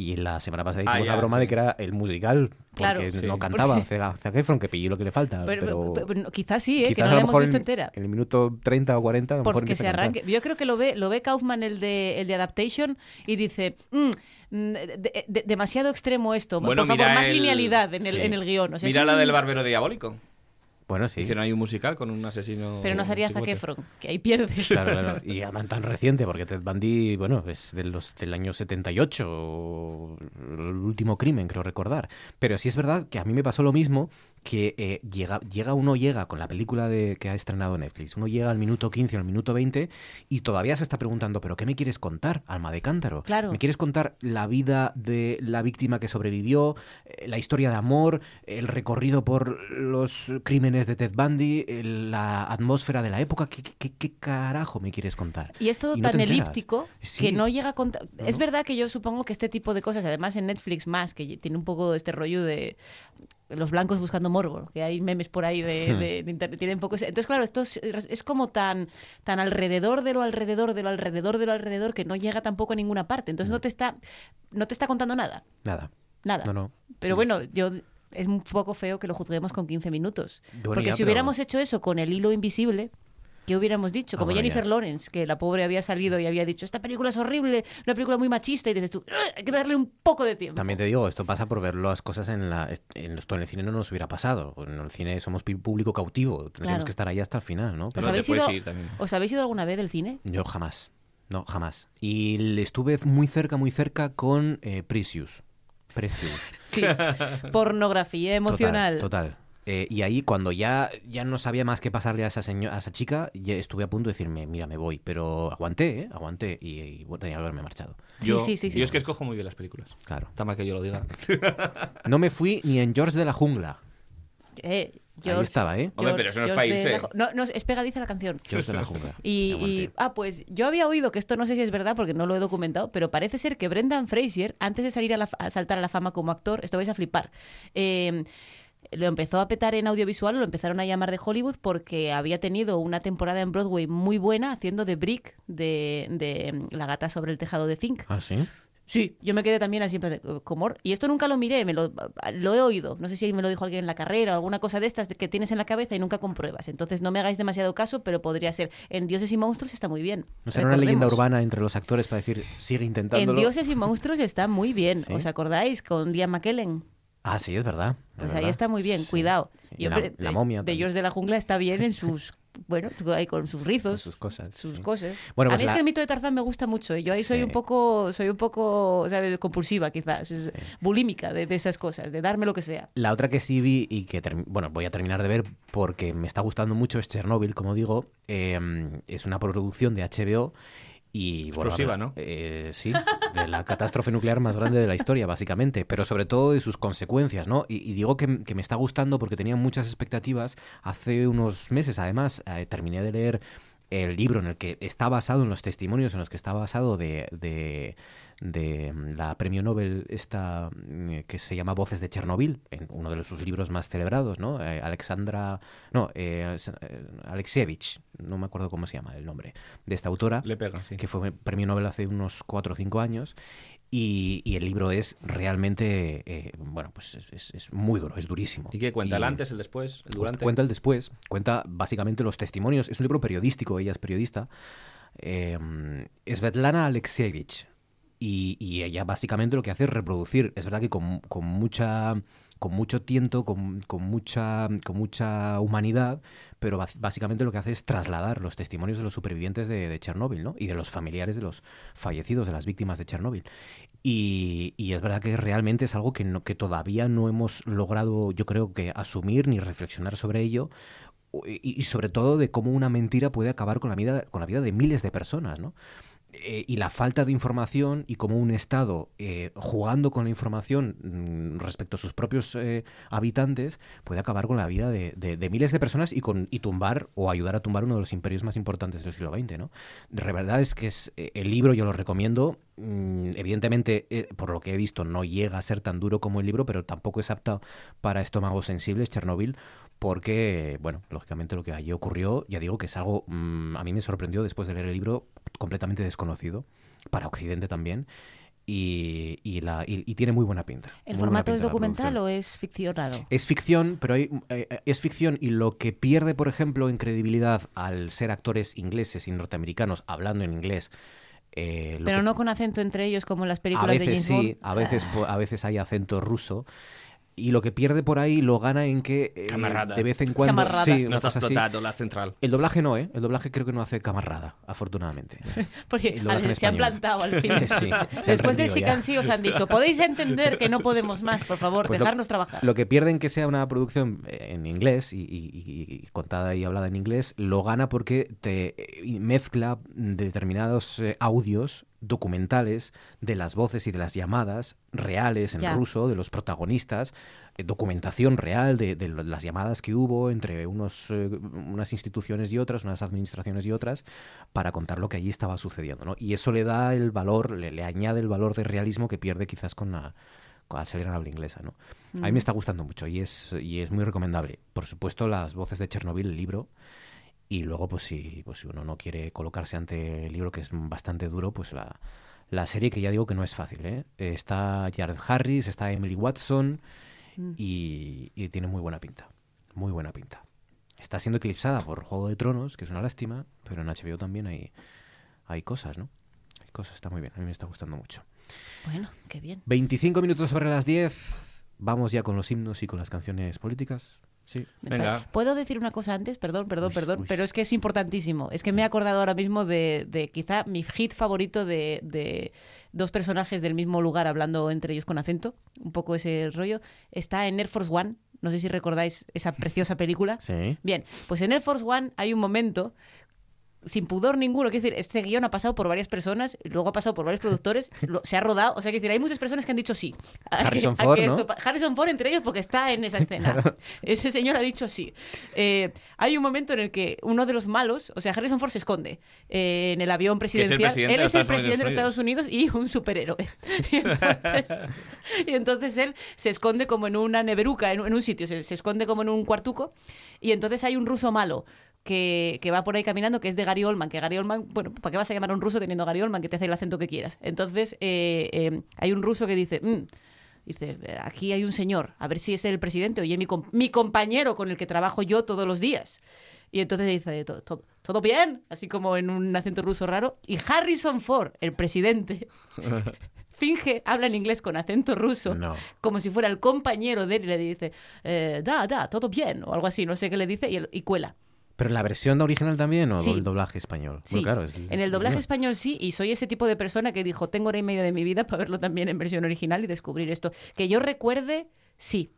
Speaker 1: Y la semana pasada
Speaker 7: Ah,
Speaker 1: hicimos
Speaker 7: ya,
Speaker 1: la broma
Speaker 7: sí.
Speaker 1: de que era el musical, porque
Speaker 8: Claro.
Speaker 1: no
Speaker 7: Sí.
Speaker 1: cantaba Zac Efron, que pilló lo que le falta.
Speaker 8: Pero,
Speaker 1: pero,
Speaker 8: pero- pero quizás sí, ¿eh? que
Speaker 1: quizás
Speaker 8: no
Speaker 1: a
Speaker 8: la
Speaker 1: lo
Speaker 8: hemos visto
Speaker 1: en,
Speaker 8: entera.
Speaker 1: en el minuto 30 o 40 a lo
Speaker 8: Porque se arranque. Yo creo que lo ve, lo ve Kaufman, el de, el de Adaptation, y dice, "Mm, mm, de- de- demasiado extremo esto.
Speaker 7: Bueno,
Speaker 8: Por favor, más
Speaker 7: el-
Speaker 8: linealidad en el,
Speaker 1: sí.
Speaker 8: en el guion. O sea, es
Speaker 7: Mira la
Speaker 8: un-
Speaker 7: del barbero diabólico.
Speaker 1: Bueno, sí.
Speaker 7: Hicieron ahí un musical con un asesino.
Speaker 8: Pero no sería Zac. Efron, que ahí pierdes.
Speaker 1: Claro, claro. Y además tan reciente, porque Ted Bundy, bueno, es de los, del año 78, o el último crimen, creo recordar. Pero sí es verdad que a mí me pasó lo mismo, que eh, llega, llega uno llega con la película de, que ha estrenado Netflix, uno llega al minuto 15 o al minuto 20 y todavía se está preguntando, ¿pero qué me quieres contar, alma de cántaro?
Speaker 8: Claro.
Speaker 1: ¿Me quieres contar la vida de la víctima que sobrevivió, eh, la historia de amor, el recorrido por los crímenes de Ted Bundy, la atmósfera de la época? ¿Qué, qué- qué carajo me quieres contar?
Speaker 8: Y es todo
Speaker 1: Y no te
Speaker 8: tan elíptico
Speaker 1: Sí.
Speaker 8: que no llega a contar.
Speaker 1: No,
Speaker 8: Es verdad que yo supongo que este tipo de cosas, además en Netflix más, que tiene un poco este rollo de los blancos buscando morbo, que hay memes por ahí de,
Speaker 1: Hmm.
Speaker 8: de- de internet, tienen poco Entonces, claro, esto es, es como tan, tan alrededor de lo alrededor de lo alrededor de lo alrededor que no llega tampoco a ninguna parte. Entonces no te está, no te está contando nada.
Speaker 1: Nada.
Speaker 8: Nada.
Speaker 1: No, no.
Speaker 8: Pero bueno, yo es un poco feo que lo juzguemos con 15 minutos. Porque si
Speaker 1: pero-
Speaker 8: hubiéramos hecho eso con el hilo invisible, ¿qué hubiéramos dicho?
Speaker 1: Ah,
Speaker 8: Como Jennifer. Lawrence, que la pobre había salido y había dicho, esta película es horrible, una película muy machista, y dices tú, "Ugh, hay que darle un poco de tiempo.
Speaker 1: También te digo, esto pasa por ver las cosas en la... En, esto en el cine no nos hubiera pasado. En el cine somos público cautivo. Tendríamos
Speaker 8: Claro.
Speaker 1: que estar ahí hasta el final, ¿no?
Speaker 8: ¿Os
Speaker 1: Pero
Speaker 8: habéis,
Speaker 7: te puedes
Speaker 8: ido,
Speaker 7: ir también.
Speaker 8: ¿Os habéis ido alguna vez del cine?
Speaker 1: yo jamás. No, jamás. Y estuve muy cerca, muy cerca con eh, Precious. Precious.
Speaker 8: Sí. Pornografía emocional.
Speaker 1: Total. total. Eh, y ahí cuando ya, ya no sabía más qué pasarle a esa, seño- a esa chica, ya estuve a punto de decirme, mira, me voy. Pero aguanté, ¿eh? Aguanté y, y, bueno, tenía que haberme marchado.
Speaker 8: Sí,
Speaker 7: Yo,
Speaker 8: sí, sí, sí.
Speaker 7: yo es que escojo muy bien las películas.
Speaker 1: Claro.
Speaker 7: Está mal que yo lo diga.
Speaker 1: No me fui ni en George de la Jungla.
Speaker 8: Eh,
Speaker 1: Ahí
Speaker 8: George-
Speaker 1: estaba, ¿eh?
Speaker 7: Hombre, pero eso no es
Speaker 8: George la No, no, es pegadiza la canción.
Speaker 1: George de la Jungla.
Speaker 8: Y, ah, pues yo había oído que esto no sé si es verdad porque no lo he documentado, pero parece ser que Brendan Fraser, antes de salir a, la- a saltar a la fama como actor, esto vais a flipar. eh, lo empezó a petar en audiovisual, lo empezaron a llamar de Hollywood porque había tenido una temporada en Broadway muy buena haciendo de Brick de, de mm, La gata sobre el tejado de Zinc.
Speaker 1: ¿Ah, sí?
Speaker 8: Sí, yo me quedé también así, en como... Y esto nunca lo miré, me lo, lo he oído. No sé si me lo dijo alguien en la carrera o alguna cosa de estas que tienes en la cabeza y nunca compruebas. Entonces no me hagáis demasiado caso, pero podría ser. En Dioses y Monstruos está muy bien.
Speaker 1: ¿No será una leyenda urbana entre los actores para decir, sigue
Speaker 8: En
Speaker 1: intentándolo?
Speaker 8: Dioses y Monstruos está muy bien.
Speaker 1: ¿Sí?
Speaker 8: ¿Os acordáis? Con Liam McKellen.
Speaker 1: Ah, sí, es verdad. es
Speaker 8: Pues ahí está muy bien, cuidado.
Speaker 1: La-
Speaker 8: de-
Speaker 1: momia
Speaker 8: de ellos de la jungla está bien en sus... Bueno, ahí con sus rizos.
Speaker 1: Con sus cosas.
Speaker 8: sus
Speaker 1: sí.
Speaker 8: cosas.
Speaker 1: Bueno,
Speaker 8: a
Speaker 1: pues
Speaker 8: mí es que el mito de Tarzán me gusta mucho y yo ahí soy un poco, soy un poco, ¿sabes? compulsiva quizás, bulímica de, de esas cosas, de darme lo que sea.
Speaker 1: La otra que sí vi y que term- bueno voy a terminar de ver porque me está gustando mucho es Chernobyl, como digo. Eh, es una producción de HBO y bueno,
Speaker 7: Explosiva,
Speaker 1: habla-
Speaker 7: ¿no?
Speaker 1: eh, sí, de la catástrofe nuclear más grande de la historia, básicamente, pero sobre todo de sus consecuencias, ¿no? Y, y digo que, que me está gustando porque tenía muchas expectativas. Hace unos meses, además, eh, terminé de leer el libro en el que está basado, en los testimonios en los que está basado de, de, de la premio Nobel esta mm, que se llama Voces de Chernobyl, en uno de sus libros más celebrados, ¿no? Eh, Alexandra, no, eh, eh, Alexievich, no me acuerdo cómo se llama el nombre de esta autora,
Speaker 7: Le pega, sí.
Speaker 1: que fue premio Nobel hace unos cuatro o cinco años. Y, y el libro es realmente, eh, bueno, pues es, es- es muy duro, es durísimo.
Speaker 7: ¿Y qué cuenta? ¿El antes, el después, el
Speaker 1: pues
Speaker 7: durante?
Speaker 1: cuenta el después, cuenta básicamente los testimonios. Es un libro periodístico, ella es periodista. Eh, Svetlana Alexievich. Y, y ella básicamente lo que hace es reproducir. Es verdad que con, con mucha con mucho tiento, con, con mucha, con mucha humanidad, pero básicamente lo que hace es trasladar los testimonios de los supervivientes de, de Chernóbil ¿no? y de los familiares de los fallecidos, de las víctimas de Chernóbil. Y, y es verdad que realmente es algo que, no, que todavía no hemos logrado, yo creo que, asumir ni reflexionar sobre ello, y, y sobre todo de cómo una mentira puede acabar con la vida, con la vida de miles de personas, ¿no? Eh, y la falta de información y cómo un Estado, eh, jugando con la información mm, respecto a sus propios eh, habitantes, puede acabar con la vida de, miles de personas y, con, y tumbar o ayudar a tumbar uno de los imperios más importantes del siglo XX. ¿no? De verdad es que es, eh, el libro yo lo recomiendo. Mm, evidentemente, por lo que he visto, no llega a ser tan duro como el libro, pero tampoco es apto para estómagos sensibles, Chernobyl, porque, bueno, lógicamente lo que allí ocurrió, ya digo que es algo, mm, a mí me sorprendió después de leer el libro, completamente desconocido, para Occidente también, y, y la, y, y tiene muy buena pinta.
Speaker 8: ¿El formato es
Speaker 1: pinta
Speaker 8: documental o es ficcionado?
Speaker 1: Es ficción, pero hay, eh, es ficción y lo que pierde, por ejemplo, en credibilidad al ser actores ingleses y norteamericanos hablando en inglés. eh,
Speaker 8: Pero
Speaker 1: que-
Speaker 8: no con acento entre ellos como en las
Speaker 1: a
Speaker 8: películas de James
Speaker 1: sí,
Speaker 8: Bond.
Speaker 1: a veces, a veces hay acento ruso. Y lo que pierde por ahí lo gana en que eh,
Speaker 7: Camarada.
Speaker 1: de vez en cuando
Speaker 8: Camarada.
Speaker 1: sí,
Speaker 7: No está explotado la central.
Speaker 1: El doblaje no, ¿eh? El doblaje creo que no hace camarada, afortunadamente.
Speaker 8: Porque se han plantado al fin.
Speaker 1: Sí,
Speaker 8: Después can sí os han dicho, podéis entender que no podemos más, por favor,
Speaker 1: Pues lo-
Speaker 8: dejarnos trabajar.
Speaker 1: Lo que pierden que sea una producción eh, en inglés y, y- y- y contada y hablada en inglés, lo gana porque te eh, mezcla determinados eh, audios documentales de las voces y de las llamadas reales en ruso de los protagonistas, eh, documentación real de, de las llamadas que hubo entre unos, eh, unas instituciones y otras, unas administraciones y otras, para contar lo que allí estaba sucediendo. ¿no? Y eso le da el valor, le, le añade el valor de realismo que pierde quizás con la, con la serie habla inglesa. ¿no? A mí me está gustando mucho y es, y es muy recomendable. Por supuesto, las voces de Chernobyl, el libro. Y luego, pues si, pues, si uno no quiere colocarse ante el libro, que es bastante duro, pues la, la serie que ya digo que no es fácil. ¿eh? Está Jared Harris, está Emily Watson y, y tiene muy buena pinta. Muy buena pinta. Está siendo eclipsada por Juego de Tronos, que es una lástima, pero en HBO también hay, hay cosas, ¿no? Hay cosas, está muy bien. A mí me está gustando mucho.
Speaker 8: Bueno, qué bien.
Speaker 1: 25 minutos sobre las 10. Vamos ya con los himnos y con las canciones políticas. Sí.
Speaker 7: Venga.
Speaker 8: ¿Puedo decir una cosa antes? Perdón, perdón,
Speaker 1: Uy,
Speaker 8: perdón.
Speaker 1: uy.
Speaker 8: Pero es que es importantísimo. Es que me he acordado ahora mismo de, de quizá mi hit favorito de, de dos personajes del mismo lugar hablando entre ellos con acento. Un poco ese rollo. Está en Air Force One. No sé si recordáis esa preciosa película.
Speaker 1: Sí.
Speaker 8: Bien, pues en Air Force One hay un momento sin pudor ninguno, quiero decir, este guion ha pasado por varias personas, luego ha pasado por varios productores, lo- se ha rodado, o sea, quiero decir, hay muchas personas que han dicho sí.
Speaker 1: Harrison
Speaker 8: que
Speaker 1: Ford,
Speaker 8: Harrison Ford entre ellos porque está en esa escena. Ese señor ha dicho sí. Eh, hay un momento en el que uno de los malos, o sea, Harrison Ford se esconde eh, en el avión
Speaker 7: es el
Speaker 8: presidencial.
Speaker 7: presidente
Speaker 8: él es el presidente de los Estados Unidos y un superhéroe. y, entonces, y entonces él se esconde como en una neveruca, en, en un sitio, se, se esconde como en un cuartuco. Y entonces hay un ruso malo que, que va por ahí caminando, que es de Gary Oldman, que Gary Oldman, bueno, ¿para qué vas a llamar a un ruso teniendo a Gary Oldman que te hace el acento que quieras? Entonces eh, eh, hay un ruso que dice... "Mm", Dice, aquí hay un señor, a ver si es el presidente, oye, mi, com- mi compañero con el que trabajo yo todos los días. Y entonces dice, "¿Todo- todo, ¿todo bien? Así como en un acento ruso raro. Y Harrison Ford, el presidente, finge, habla en inglés con acento ruso,
Speaker 1: No.
Speaker 8: como si fuera el compañero de él y le dice, eh, da, da, todo bien, o algo así, no sé qué le dice, y, y cuela.
Speaker 1: ¿Pero en la versión original también o
Speaker 8: Sí.
Speaker 1: el doblaje español?
Speaker 8: Sí,
Speaker 1: Bueno, claro, es-
Speaker 8: en el doblaje español sí, y soy ese tipo de persona que dijo, tengo hora y media de mi vida para verlo también en versión original y descubrir esto. Que yo recuerde, sí.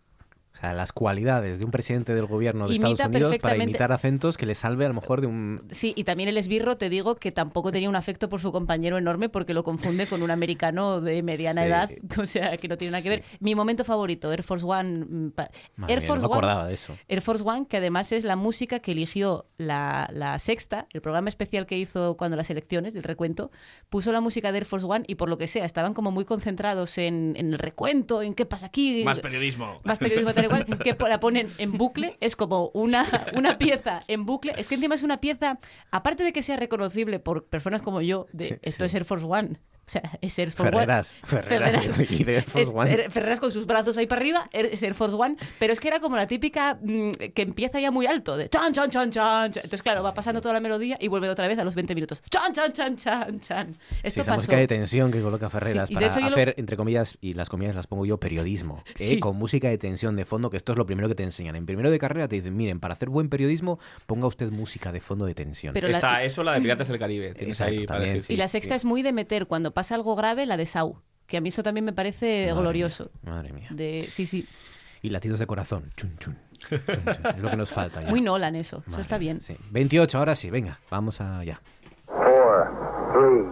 Speaker 1: O sea, las cualidades de un presidente del gobierno de
Speaker 8: Imita
Speaker 1: Estados Unidos para imitar acentos que le salve a lo mejor de un...
Speaker 8: Sí, y también el esbirro, te digo, que tampoco tenía un afecto por su compañero enorme porque lo confunde con un americano de mediana
Speaker 1: Sí.
Speaker 8: edad, o sea, que no tiene nada que ver. Mi momento favorito, Air Force One. mm, pa-
Speaker 1: Madre
Speaker 8: Air
Speaker 1: mía,
Speaker 8: Force
Speaker 1: no me
Speaker 8: One
Speaker 1: acordaba de eso.
Speaker 8: Air Force One, que además es la música que eligió la, la Sexta, el programa especial que hizo cuando las elecciones del recuento, puso la música de Air Force One y por lo que sea, estaban como muy concentrados en, en el recuento, en qué pasa aquí.
Speaker 7: Más periodismo.
Speaker 8: Más periodismo que la ponen en bucle, es como una, una pieza en bucle. Es que encima es una pieza, aparte de que sea reconocible por personas como yo, de esto
Speaker 1: Sí.
Speaker 8: es Air Force One. O sea, es Air Force
Speaker 1: Ferreras,
Speaker 8: One.
Speaker 1: Ferreras, y de Air Force
Speaker 8: Es
Speaker 1: One.
Speaker 8: Ferreras con sus brazos ahí para arriba, es Air Force One. Pero es que era como la típica mm, que empieza ya muy alto, de chan, chan, chan, chan. Entonces, claro, va pasando toda la melodía y vuelve otra vez a los 20 minutos. Chan, chan, chan, chan, chan.
Speaker 1: Sí,
Speaker 8: Esto
Speaker 1: esa
Speaker 8: pasó.
Speaker 1: música de tensión que coloca Ferreras
Speaker 8: Sí,
Speaker 1: para
Speaker 8: hecho yo lo-
Speaker 1: hacer, entre comillas, y las comillas las pongo yo, periodismo. ¿eh?
Speaker 8: Sí.
Speaker 1: Con música de tensión de fondo, que esto es lo primero que te enseñan. En primero de carrera te dicen, miren, para hacer buen periodismo, ponga usted música de fondo de tensión.
Speaker 8: Pero la-
Speaker 7: Está eso, la de Piratas del Caribe.
Speaker 1: Exacto,
Speaker 7: ahí
Speaker 1: también,
Speaker 8: y la sexta es muy de meter cuando pasa algo grave la de Sau, que a mí eso también me parece
Speaker 1: Madre
Speaker 8: glorioso.
Speaker 1: mía, madre mía.
Speaker 8: De, sí, sí.
Speaker 1: Y latidos de corazón. Chun, chun, chun, chun. Es lo que nos falta ya.
Speaker 8: Muy Nolan eso. Eso
Speaker 1: Madre
Speaker 8: está bien.
Speaker 1: sí. 28, ahora sí, venga, vamos allá.
Speaker 11: Four, three,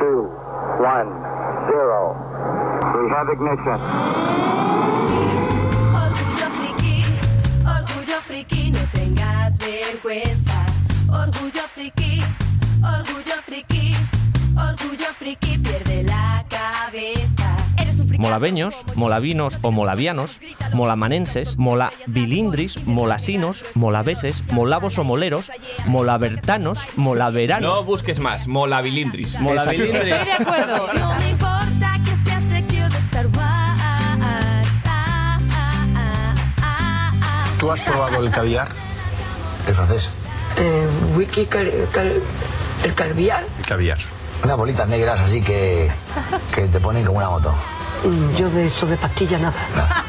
Speaker 11: two, one, zero. We have ignition.
Speaker 12: Orgullo friki, orgullo friki, no tengas vergüenza. Orgullo friki, orgullo friki, orgullo friki, pierde la cabeza. Eres un friki.
Speaker 13: Molaveños, molavinos o molavianos, molamanenses, molabilindris, molasinos, molaveses, molavos o moleros, molabertanos, molaveranos.
Speaker 7: No busques más. Molabilindris.
Speaker 13: Molabilindris.
Speaker 8: Estoy de acuerdo.
Speaker 12: No me importa que seas de Star Wars.
Speaker 14: ¿Tú has probado el caviar? El francés.
Speaker 15: wiki cal- cal- el calviar.
Speaker 14: El caviar.
Speaker 16: Unas bolitas negras así que, que te ponen como una moto.
Speaker 15: Yo de eso de pastilla nada.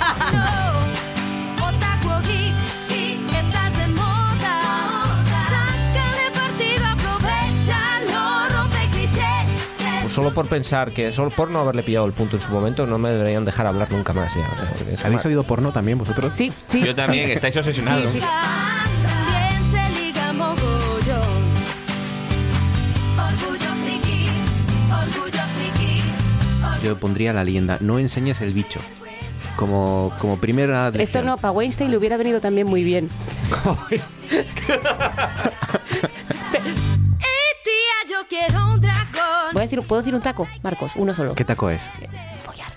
Speaker 13: Pues solo por pensar que solo por no haberle pillado el punto en su momento no me deberían dejar hablar nunca más. Ya.
Speaker 1: ¿Habéis
Speaker 13: mar...
Speaker 1: oído porno también vosotros?
Speaker 8: Sí, sí.
Speaker 7: Yo también, estáis obsesionados.
Speaker 1: Yo pondría la leyenda, no enseñes el bicho. Como, como primera
Speaker 16: Esto
Speaker 1: lección.
Speaker 16: no, para Weinstein le hubiera venido también muy bien.
Speaker 12: Tía, yo quiero un dragón.
Speaker 16: Voy a decir, ¿Puedo decir un taco, Marcos? Uno solo.
Speaker 1: ¿Qué taco es?
Speaker 16: Follar.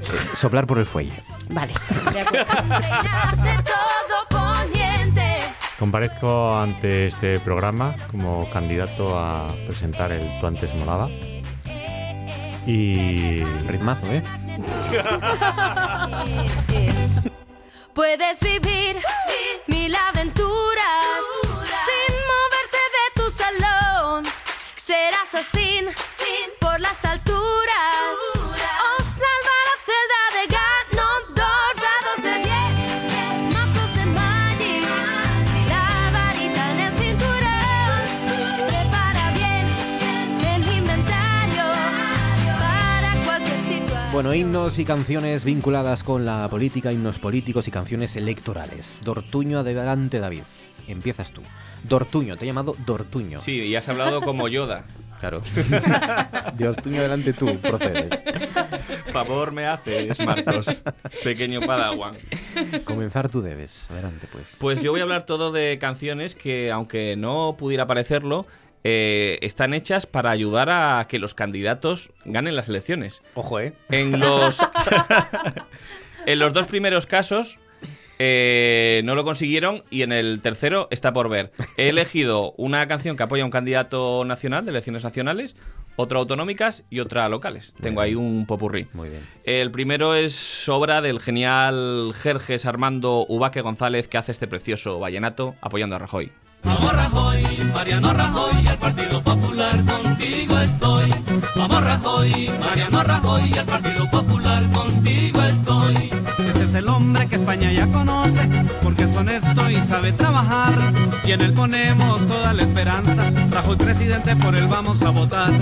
Speaker 1: Eh, Soplar por el fuelle.
Speaker 16: Vale.
Speaker 17: Comparezco ante este programa como candidato a presentar el Tú antes molaba. Y.
Speaker 1: Ritmazo, ¿eh?
Speaker 12: Puedes vivir mil aventuras sin moverte de tu salón. Serás así por
Speaker 1: Bueno, himnos y canciones vinculadas con la política, himnos políticos y canciones electorales. Dortuño, adelante, David. Empiezas tú. Dortuño, te he llamado Dortuño.
Speaker 7: Sí, y has hablado como Yoda.
Speaker 1: Claro. De Ortuño adelante tú, procedes.
Speaker 7: Favor me haces, Marcos. Pequeño padawan.
Speaker 1: Comenzar tú debes. Adelante, pues.
Speaker 7: Pues yo voy a hablar todo de canciones que, aunque no pudiera parecerlo, eh, están hechas para ayudar a que los candidatos ganen las elecciones.
Speaker 1: Ojo, ¿eh?
Speaker 7: En los, en los dos primeros casos eh, no lo consiguieron y en el tercero está por ver. He elegido una canción que apoya a un candidato nacional de elecciones nacionales, otra autonómicas y otra locales. Tengo ahí un popurrí.
Speaker 1: Muy bien.
Speaker 7: El primero es obra del genial Jerjes Armando Ubaque González que hace este precioso vallenato apoyando a Rajoy.
Speaker 18: Vamos Rajoy, Mariano Rajoy, al Partido Popular contigo estoy. Vamos Rajoy, Mariano Rajoy, al Partido Popular contigo estoy. Ese es el hombre que España ya conoce, porque es honesto y sabe trabajar. Y en él ponemos toda la esperanza. Rajoy presidente, por él vamos a votar.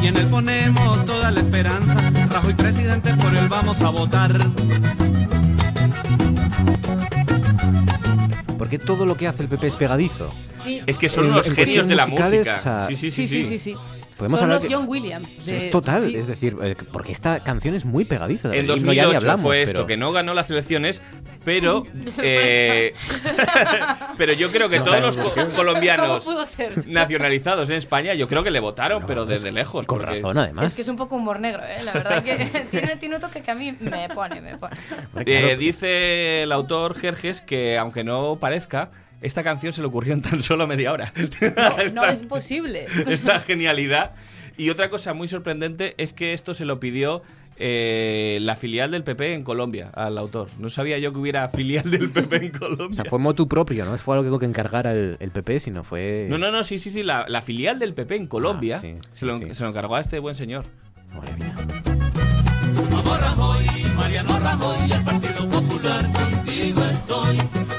Speaker 18: Y en él ponemos toda la esperanza. Rajoy presidente, por él vamos a votar.
Speaker 1: Porque todo lo que hace el PP es pegadizo.
Speaker 7: Es que son los
Speaker 1: en
Speaker 7: genios de la música.
Speaker 1: musicales, o sea,
Speaker 7: sí, sí, sí,
Speaker 8: Sí, sí, sí.
Speaker 1: Podemos
Speaker 8: Son
Speaker 1: hablar
Speaker 8: los
Speaker 1: que-
Speaker 8: John Williams. de-
Speaker 1: es total,
Speaker 8: sí.
Speaker 1: es decir, eh, porque esta canción es muy pegadiza.
Speaker 7: En
Speaker 1: del himno ya ni
Speaker 7: 2008
Speaker 1: hablamos,
Speaker 7: fue esto,
Speaker 1: pero-
Speaker 7: que no ganó las elecciones, pero... Eh, pero yo creo que
Speaker 1: No
Speaker 7: todos los co- colombianos nacionalizados en España, yo creo que le votaron, pero desde lejos.
Speaker 1: Con
Speaker 7: porque-
Speaker 1: razón, además.
Speaker 10: Es que es un poco humor negro, ¿eh? La verdad que tiene, tiene un toque que a mí me pone, me pone.
Speaker 7: Eh, dice el autor Jerjes que, aunque no parezca, esta canción se le ocurrió en tan solo media hora.
Speaker 8: No
Speaker 7: esta,
Speaker 8: es posible.
Speaker 7: esta genialidad. Y otra cosa muy sorprendente es que esto se lo pidió eh, la filial del PP en Colombia al autor. No sabía yo que hubiera filial del PP en
Speaker 1: O
Speaker 7: Colombia.
Speaker 1: sea, fue motu propio, no fue algo que encargara el, el PP, sino fue...
Speaker 7: No, no, no, sí, sí, sí. La, la filial del PP en Colombia
Speaker 1: Ah, sí,
Speaker 7: se, lo, se lo encargó a este buen señor.
Speaker 18: Vamos Rajoy, Mariano Rajoy, al Partido Popular contigo estoy.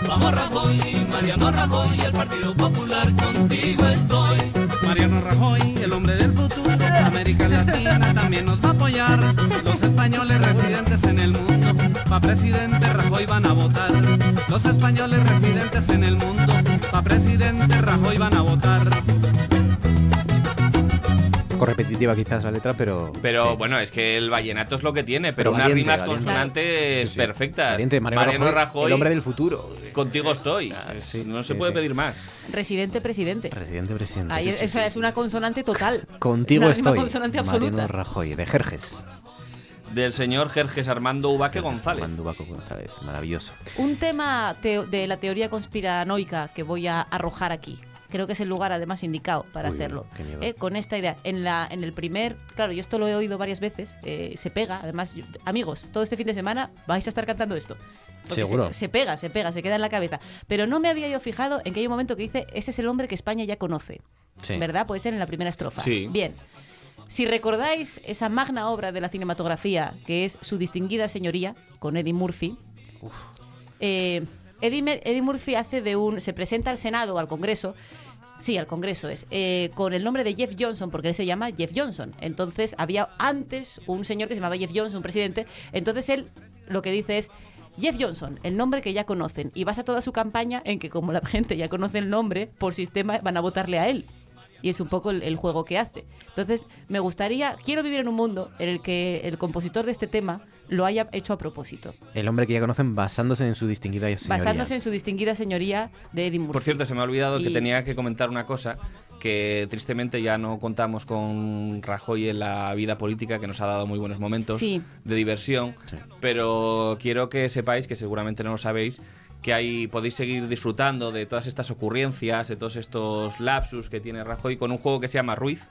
Speaker 18: Vamos Rajoy, Mariano Rajoy, al Partido Popular contigo estoy. Mariano Rajoy, el hombre del futuro, América Latina también nos va a apoyar. Los españoles residentes en el mundo, pa' presidente Rajoy van a votar. Los españoles residentes en el mundo, pa' presidente Rajoy van a votar.
Speaker 1: Poco repetitiva quizás la letra, pero...
Speaker 7: Pero
Speaker 1: sí.
Speaker 7: bueno, es que el vallenato es lo que tiene, pero,
Speaker 1: Pero
Speaker 7: unas
Speaker 1: valiente,
Speaker 7: rimas
Speaker 1: valiente.
Speaker 7: consonantes
Speaker 1: Sí, sí.
Speaker 7: perfectas.
Speaker 1: Valiente, Mariano Rajoy, el hombre del futuro.
Speaker 7: Contigo estoy. Es- no se
Speaker 1: sí,
Speaker 7: puede
Speaker 1: sí.
Speaker 7: pedir más.
Speaker 8: Residente, presidente.
Speaker 1: Presidente, presidente.
Speaker 8: Ahí
Speaker 1: sí,
Speaker 8: es- una consonante total.
Speaker 1: Contigo
Speaker 8: Una rima
Speaker 1: estoy.
Speaker 8: consonante
Speaker 1: Mariano
Speaker 8: absoluta.
Speaker 1: Rajoy, de Jerjes.
Speaker 7: Del señor Jerjes Armando Ubaque González.
Speaker 1: Armando Ubaque González, maravilloso.
Speaker 8: Un tema de la teoría conspiranoica que voy a arrojar aquí. Creo que es el lugar además indicado para
Speaker 1: Uy,
Speaker 8: hacerlo. Eh, Con esta idea. En, la, en el primer, claro, yo esto lo he oído varias veces, eh, se pega. Además, yo- amigos, todo este fin de semana vais a estar cantando esto. Porque
Speaker 1: Seguro.
Speaker 8: Se, se pega, se pega, se queda en la cabeza. Pero no me había yo fijado en que hay un momento que dice, ese es el hombre que España ya conoce.
Speaker 1: Sí.
Speaker 8: ¿Verdad? Puede ser en la primera estrofa.
Speaker 7: Sí.
Speaker 8: Bien. Si recordáis esa magna obra de la cinematografía, que es Su distinguida señoría, con Eddie Murphy, eh, Eddie, Eddie Murphy hace de un. se presenta al Senado, al Congreso, Sí, al Congreso es. eh, con el nombre de Jeff Johnson, porque él se llama Jeff Johnson. Entonces había antes un señor que se llamaba Jeff Johnson, un presidente. Entonces él lo que dice es. Jeff Johnson, el nombre que ya conocen, y basa toda su campaña en que como la gente ya conoce el nombre, por sistema van a votarle a él. Y es un poco el, el juego que hace. Entonces, me gustaría, quiero vivir en un mundo en el que el compositor de este tema lo haya hecho a propósito,
Speaker 1: El hombre que ya conocen basándose en su distinguida señoría.
Speaker 8: basándose en su distinguida señoría de Murphy.
Speaker 7: Por cierto, se me ha olvidado que tenía que comentar una cosa, que tristemente ya no contamos con Rajoy en la vida política, que nos ha dado muy buenos momentos
Speaker 8: Sí.
Speaker 7: de diversión, pero quiero que sepáis, que seguramente no lo sabéis, que ahí podéis seguir disfrutando de todas estas ocurrencias, de todos estos lapsus que tiene Rajoy con un juego que se llama Ruiz.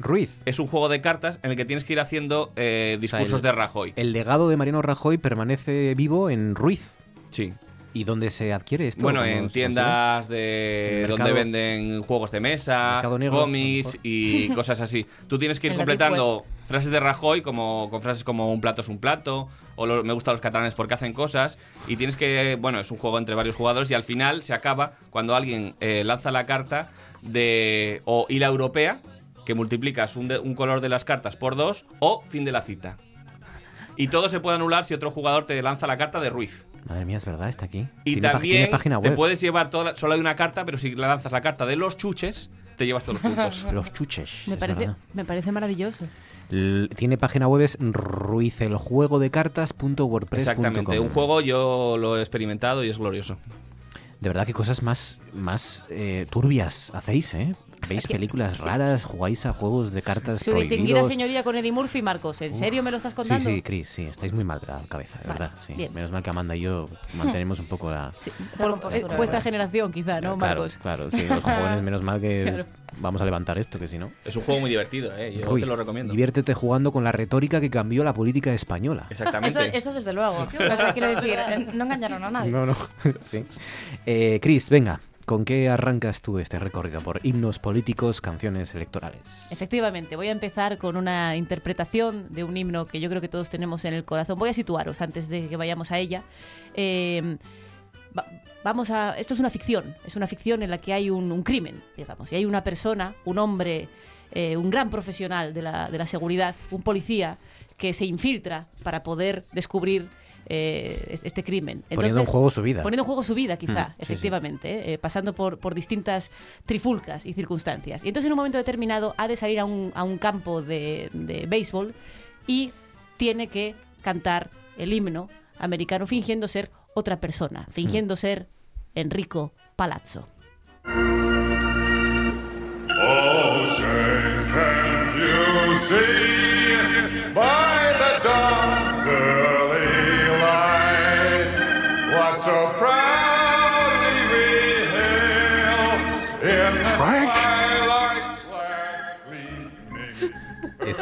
Speaker 1: Ruiz.
Speaker 7: Es un juego de cartas en el que tienes que ir haciendo eh,
Speaker 1: O sea,
Speaker 7: discursos
Speaker 1: el-
Speaker 7: de Rajoy.
Speaker 1: El legado de Mariano Rajoy permanece vivo en Ruiz.
Speaker 7: Sí.
Speaker 1: ¿Y dónde se adquiere esto?
Speaker 7: Bueno,
Speaker 1: ¿Cómo
Speaker 7: en tiendas
Speaker 1: En
Speaker 7: de donde venden juegos de mesa, cómics y cosas así. Tú tienes que ir completando frases de Rajoy como con frases como un plato es un plato o lo- me gustan los catalanes porque hacen cosas y tienes que, bueno, es un juego entre varios jugadores y al final se acaba cuando alguien eh, lanza la carta de o isla europea que multiplicas un, de- un color de las cartas por dos o fin de la cita. Y todo se puede anular si otro jugador te lanza la carta de Ruiz.
Speaker 1: Madre mía, es verdad, está aquí.
Speaker 7: Y
Speaker 1: Tiene
Speaker 7: también
Speaker 1: página
Speaker 7: te
Speaker 1: web.
Speaker 7: puedes llevar toda, solo hay una carta, pero si lanzas la carta de los chuches, te llevas todos los puntos.
Speaker 1: Los chuches.
Speaker 8: Me
Speaker 1: es
Speaker 8: parece, me parece maravilloso.
Speaker 1: Tiene página web es ruizeljuegodecartas.wordpress.com.
Speaker 7: Exactamente, un juego yo lo he experimentado y es glorioso.
Speaker 1: De verdad, qué cosas más, más eh, turbias hacéis, ¿eh? Veis películas raras, jugáis a juegos de cartas
Speaker 8: Su distinguida
Speaker 1: prohibidos.
Speaker 8: señoría con Eddie Murphy, Marcos. ¿En serio me lo estás contando?
Speaker 1: Sí, sí, Chris, sí, estáis muy mal de la cabeza, de
Speaker 8: Vale,
Speaker 1: verdad. Sí.
Speaker 8: bien.
Speaker 1: Menos mal que Amanda y yo mantenemos un poco la...
Speaker 8: Por-
Speaker 10: compostura,
Speaker 8: eh, vuestra generación, quizá, ¿no,
Speaker 1: claro,
Speaker 8: Marcos?
Speaker 1: claro, sí, los jóvenes, menos mal que
Speaker 8: Claro.
Speaker 1: vamos a levantar esto, que si no...
Speaker 7: Es un juego muy divertido, ¿eh? yo te lo recomiendo.
Speaker 1: Diviértete jugando con la retórica que cambió la política española.
Speaker 10: Eso, eso desde luego. O sea, quiero decir, eh, no engañaron a nadie.
Speaker 1: No, no, sí. Eh, Chris, venga, ¿con qué arrancas tú este recorrido por himnos políticos, canciones electorales?
Speaker 8: Efectivamente, voy a empezar con una interpretación de un himno que yo creo que todos tenemos en el corazón. Voy a situaros antes de que vayamos a ella. Va- vamos a. Esto es una ficción. Es una ficción en la que hay un, un crimen, digamos. Y hay una persona, un hombre, eh, un gran profesional de la, de la seguridad, un policía, que se infiltra para poder descubrir. Eh, es- este crimen.
Speaker 1: Poniendo en juego su vida.
Speaker 8: Poniendo en juego su vida, quizá,
Speaker 1: Mm, sí, sí.
Speaker 8: efectivamente, ¿eh? Eh, pasando por, por distintas trifulcas y circunstancias. Y entonces en un momento determinado ha de salir a un, a un campo de, de béisbol y tiene que cantar el himno americano fingiendo ser otra persona, fingiendo ser Enrico Palazzo.
Speaker 19: Oh, say, can you see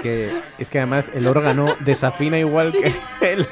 Speaker 1: que, es que además el órgano desafina igual que él.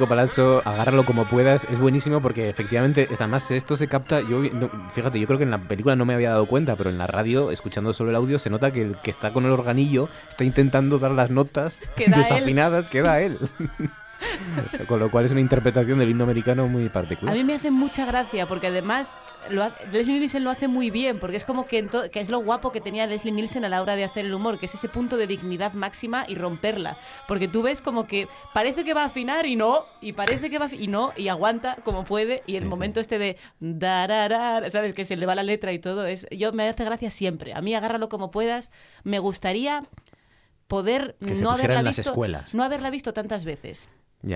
Speaker 1: Enrico Palazzo, agárralo como puedas, es buenísimo porque efectivamente, además esto se capta, yo no- fíjate, yo creo que en la película no me había dado cuenta, pero en la radio, escuchando solo el audio, se nota que el que está con el organillo está intentando dar las notas
Speaker 8: Queda
Speaker 1: desafinadas que da él. con lo cual es una interpretación del himno americano muy
Speaker 8: A
Speaker 1: particular.
Speaker 8: mí me hace mucha gracia porque además lo ha- Leslie Nielsen lo hace muy bien porque es como que, en to- que es lo guapo que tenía Leslie Nielsen a la hora de hacer el humor, que es ese punto de dignidad máxima y romperla. Porque tú ves como que parece que va a afinar y no, y parece que va a y no, y aguanta como puede. Y el momento este de dararar, ¿sabes? Que se le va la letra y todo. es Yo me hace gracia siempre. A mí agárralo como puedas. Me gustaría poder
Speaker 1: Que
Speaker 8: no haberla
Speaker 1: en las
Speaker 8: visto,
Speaker 1: escuelas.
Speaker 8: no haberla visto tantas veces.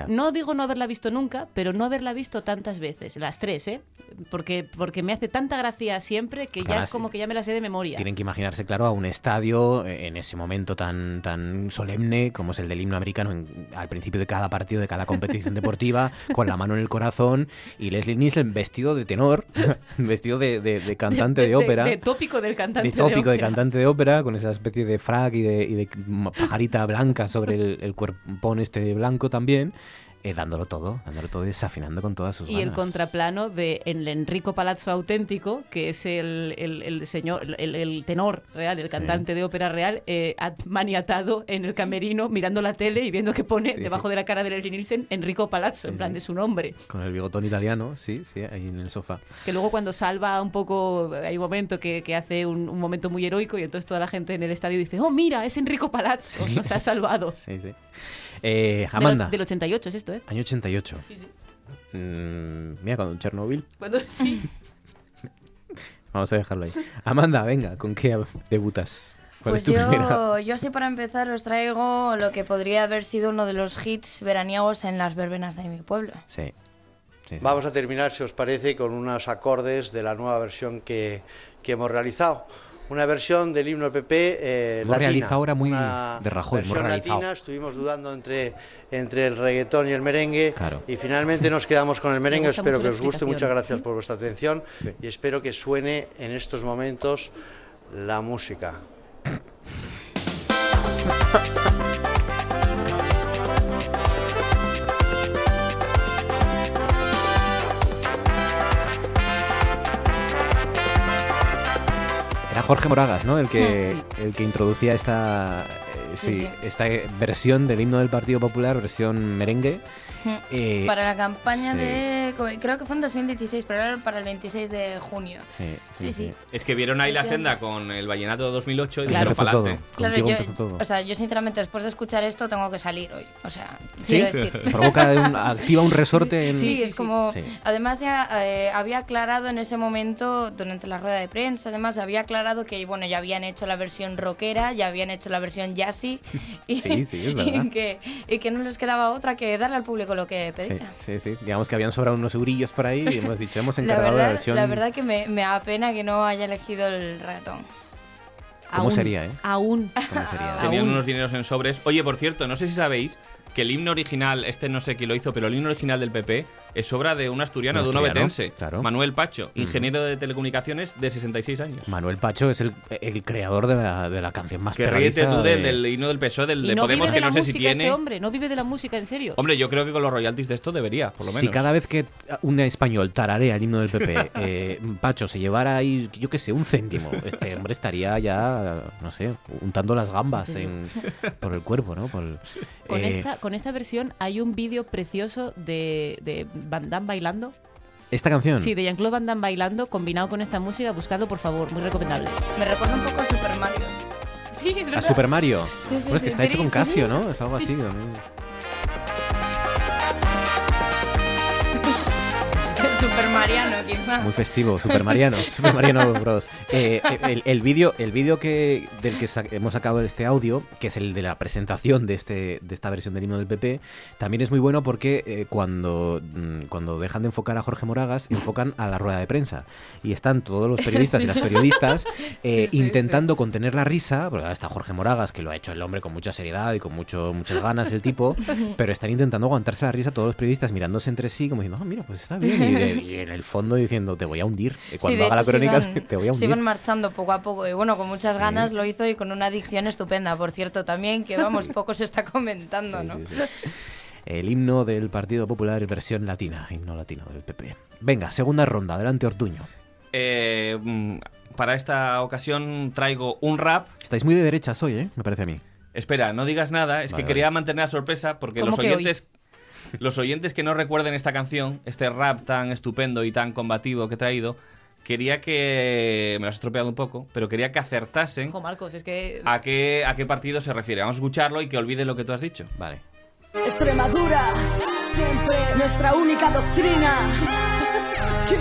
Speaker 8: No digo no haberla visto nunca, pero no haberla visto tantas veces, las tres, ¿eh? Porque, porque me hace tanta gracia siempre que ya es como que ya me la sé de memoria.
Speaker 1: Tienen que imaginarse, claro, a un estadio eh, en ese momento tan, tan solemne como es el del himno americano en- al principio de cada partido, de cada competición deportiva, con la mano en el corazón y Leslie Nielsen vestido de tenor, vestido de, de- de cantante de, ópera.
Speaker 8: De, tópico del cantante
Speaker 1: de tópico de, cantante de ópera, con esa especie de frac y de, y de pajarita blanca sobre el, el cuerpón este blanco también. Eh, dándolo todo, dándolo todo y desafinando con todas sus
Speaker 8: Y el
Speaker 1: ganas.
Speaker 8: contraplano de el Enrico Palazzo auténtico, que es el, el- el señor, el, el tenor real, el cantante de ópera real, eh, at- maniatado en el camerino, mirando la tele y viendo que pone
Speaker 1: Sí.
Speaker 8: debajo de la cara de Leslie Nielsen Enrico Palazzo, en plan de su nombre.
Speaker 1: Con el bigotón italiano, sí, sí, ahí en el sofá.
Speaker 8: Que luego cuando salva un poco, hay un momento que, que hace un, un momento muy heroico y entonces toda la gente en el estadio dice, oh mira, es Enrico Palazzo, nos ha salvado.
Speaker 1: Sí, sí. Eh,
Speaker 8: Del
Speaker 1: Amanda,
Speaker 8: Del, 88 es esto, ¿eh?
Speaker 1: año 88.
Speaker 8: Sí, sí.
Speaker 1: Mm, mira, cuando Chernobyl.
Speaker 8: Cuando sí.
Speaker 1: Vamos a dejarlo ahí. Amanda, venga, ¿con qué debutas? ¿Cuál
Speaker 10: Pues
Speaker 1: es tu primera?
Speaker 10: yo, yo así para empezar os traigo lo que podría haber sido uno de los hits veraniegos en las verbenas de mi pueblo.
Speaker 1: Sí. sí, sí.
Speaker 20: Vamos a terminar, si os parece, con unos acordes de la nueva versión que, que hemos realizado. Una versión del himno del PP eh,
Speaker 1: Hemos
Speaker 20: latina,
Speaker 1: realizado ahora muy
Speaker 20: una
Speaker 1: de Rajoy, hemos
Speaker 20: versión
Speaker 1: realizado.
Speaker 20: latina, estuvimos dudando entre, entre el reggaetón y el merengue
Speaker 1: Claro.
Speaker 20: y finalmente nos quedamos con el merengue.
Speaker 8: gusta
Speaker 20: Espero que os guste, muchas gracias por vuestra atención y espero que suene en estos momentos la música.
Speaker 1: Jorge Moragas, ¿no? El que,
Speaker 10: Mm,
Speaker 1: el que introducía esta, eh,
Speaker 10: Sí,
Speaker 1: sí,
Speaker 10: sí.
Speaker 1: esta versión del himno del Partido Popular, versión merengue. Eh,
Speaker 10: para la campaña
Speaker 1: sí.
Speaker 10: de... Creo que fue en 2016, pero era para el 26 de junio.
Speaker 1: Sí,
Speaker 10: Sí, sí.
Speaker 7: Es que vieron ahí la senda con el Vallenato de 2008 y
Speaker 1: Claro.
Speaker 7: dijeron
Speaker 1: todo.
Speaker 10: Claro, yo,
Speaker 1: todo.
Speaker 10: o sea, yo sinceramente después de escuchar esto tengo que salir hoy. O sea,
Speaker 1: Sí,
Speaker 10: quiero decir.
Speaker 1: provoca un- activa un resorte en...
Speaker 10: Sí, es como.
Speaker 1: Sí.
Speaker 10: Además, ya eh, había aclarado en ese momento, durante la rueda de prensa, además, había aclarado que, bueno, ya habían hecho la versión rockera, ya habían hecho la versión jazzy. Y,
Speaker 1: Sí, sí, es verdad.
Speaker 10: y que, y que no les quedaba otra que darle al público lo que
Speaker 1: Sí,
Speaker 10: pedía.
Speaker 1: sí, sí. Digamos que habían sobrado unos eurillos por ahí y hemos dicho, hemos encargado la,
Speaker 10: verdad,
Speaker 1: versión...
Speaker 10: la verdad que me, me da pena que no haya elegido el reggaetón.
Speaker 1: ¿Cómo
Speaker 8: Aún,
Speaker 1: sería, eh?
Speaker 8: Aún.
Speaker 1: ¿Cómo sería?
Speaker 7: Tenían
Speaker 8: Aún.
Speaker 7: unos dineros en sobres. Oye, por cierto, no sé si sabéis que el himno original, este no sé quién lo hizo, pero el himno original del PP es obra de un asturiano,
Speaker 1: Un
Speaker 7: de un obetense,
Speaker 1: claro.
Speaker 7: Manuel Pacho, ingeniero de telecomunicaciones de 66 años.
Speaker 1: Manuel Pacho es el, el creador de la, de la canción más
Speaker 7: Que ríete tú del,
Speaker 1: de-
Speaker 7: del himno del PSOE, del
Speaker 8: Y
Speaker 7: de
Speaker 8: no
Speaker 7: Podemos,
Speaker 8: vive de
Speaker 7: que no sé si
Speaker 8: música
Speaker 7: tiene.
Speaker 8: este hombre, no vive de la música, en serio.
Speaker 7: Hombre, yo creo que con los royalties de esto debería, por lo menos.
Speaker 1: Si cada vez que un español tararea el himno del PP, eh, Pacho se llevara ahí, yo qué sé, un céntimo, este hombre estaría ya, no sé, untando las gambas en- por el cuerpo, ¿no? Por,
Speaker 8: Con,
Speaker 1: eh,
Speaker 8: esta, con esta versión hay un vídeo precioso de, de Van Damme bailando.
Speaker 1: Esta canción.
Speaker 8: Sí, de Jean-Claude Van Damme bailando combinado con esta música. Buscadlo, por favor, muy recomendable.
Speaker 10: Me recuerda un poco a Super Mario.
Speaker 8: Sí, es
Speaker 1: A. Super Mario.
Speaker 10: Sí, sí,
Speaker 1: Bueno, es que
Speaker 10: sí.
Speaker 1: está hecho con Casio, ¿no? Es algo así. ¿no?
Speaker 10: Super Mariano, quizá.
Speaker 1: Muy festivo, Super Mariano, Super Mariano Bros. Eh, el el vídeo el vídeo que, del que sa- hemos sacado este audio, que es el de la presentación de, este, de esta versión del himno del PP, también es muy bueno porque eh, cuando, mm, cuando dejan de enfocar a Jorge Moragas, enfocan a la rueda de prensa. Y están todos los periodistas y las periodistas eh,
Speaker 10: Sí, sí,
Speaker 1: intentando contener la risa, porque ahora está Jorge Moragas, que lo ha hecho el hombre con mucha seriedad y con mucho, muchas ganas, el tipo, pero están intentando aguantarse la risa todos los periodistas mirándose entre sí, como diciendo, ah, mira, pues está bien. Y, de- y en el fondo diciendo, te voy a hundir. Y cuando
Speaker 10: Sí,
Speaker 1: haga la
Speaker 10: hecho, se
Speaker 1: crónica,
Speaker 10: iban-
Speaker 1: te voy a
Speaker 10: Se
Speaker 1: hundir.
Speaker 10: iban marchando poco a poco y bueno, con muchas ganas lo hizo y con una adicción estupenda, por cierto, también, que vamos, poco se está comentando, ¿no?
Speaker 1: El himno del Partido Popular versión latina, himno latino del PP. Venga, segunda ronda, adelante Ortuño.
Speaker 7: Eh, mm, para esta ocasión traigo un rap.
Speaker 1: Estáis muy de derechas hoy, ¿eh? Me parece a mí.
Speaker 7: Espera, no digas nada, es
Speaker 1: Vale,
Speaker 7: que quería mantener la sorpresa porque
Speaker 1: ¿Cómo
Speaker 7: los
Speaker 1: que hoy?
Speaker 7: Los oyentes que no recuerden esta canción, este rap tan estupendo y tan combativo que he traído, quería que me lo has estropeado un poco, pero quería que acertasen
Speaker 8: Ojo, Marcos, es que...
Speaker 7: a qué a qué partido se refiere. Vamos a escucharlo y que olviden lo que tú has dicho.
Speaker 1: Vale.
Speaker 21: Extremadura, siempre nuestra única doctrina. ¿Qué,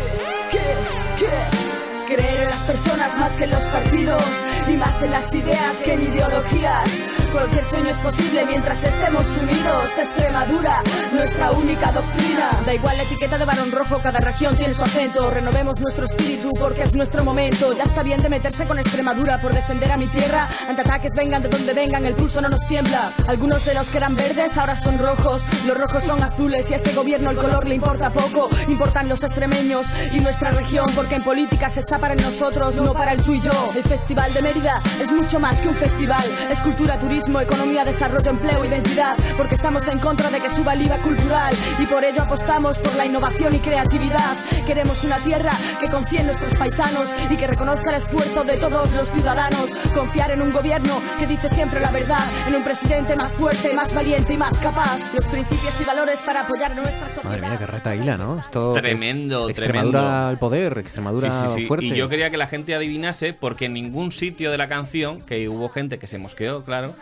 Speaker 21: qué, qué? Creer en las personas más que en los partidos y más en las ideas que en ideologías. Cualquier sueño es posible mientras estemos unidos. Extremadura, nuestra única doctrina. Da igual la etiqueta de varón rojo, cada región tiene su acento. Renovemos nuestro espíritu porque es nuestro momento. Ya está bien de meterse con Extremadura por defender a mi tierra. Ante ataques vengan de donde vengan, el pulso no nos tiembla. Algunos de los que eran verdes ahora son rojos. Los rojos son azules y a este gobierno el color le importa poco. Importan los extremeños y nuestra región porque en política se está para nosotros, no para el tú y yo. El Festival de Mérida es mucho más que un festival. Es cultura, turismo turismo, economía, desarrollo, empleo, identidad, porque estamos en contra de que suba el IVA cultural y por ello apostamos por la innovación y creatividad. Queremos una tierra que confíe en nuestros paisanos y que reconozca el esfuerzo de todos los ciudadanos. Confiar en un gobierno que dice siempre la verdad, en un presidente más fuerte, más valiente y más capaz. Los principios y valores para apoyar nuestra sociedad.
Speaker 1: Madre mía, qué retaíla, ¿no? Esto que es
Speaker 7: Tremendo,
Speaker 1: Extremadura
Speaker 7: tremendo.
Speaker 1: al poder, Extremadura
Speaker 7: Sí, sí, sí.
Speaker 1: fuerte.
Speaker 7: Y yo quería que la gente adivinase, porque en ningún sitio de la canción, que hubo gente que se mosqueó, claro,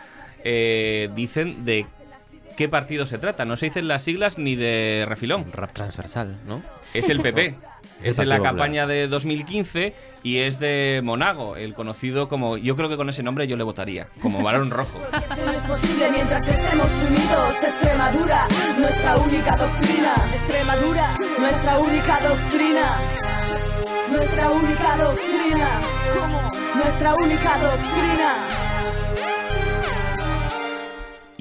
Speaker 7: eh, dicen de qué partido se trata. No se dicen las siglas ni de refilón.
Speaker 1: Rap transversal, ¿no?
Speaker 7: Es el PP.
Speaker 1: Es
Speaker 7: en la
Speaker 1: Popular.
Speaker 7: campaña de 2015 y es de Monago, el conocido como... Yo creo que con ese nombre yo le votaría, como Barón Rojo.
Speaker 21: Eso no es posible mientras estemos unidos. Extremadura, nuestra única doctrina. Extremadura, nuestra única doctrina. Nuestra única doctrina. Nuestra única doctrina.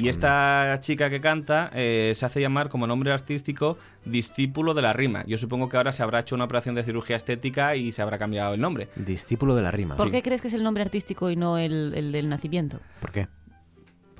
Speaker 7: Y esta chica que canta eh, se hace llamar como nombre artístico discípulo de la rima. Yo supongo que ahora se habrá hecho una operación de cirugía estética y se habrá cambiado el nombre.
Speaker 1: Discípulo de la rima.
Speaker 8: ¿Por
Speaker 1: Sí.
Speaker 8: qué crees que es el nombre artístico y no el, el del nacimiento?
Speaker 1: ¿Por qué?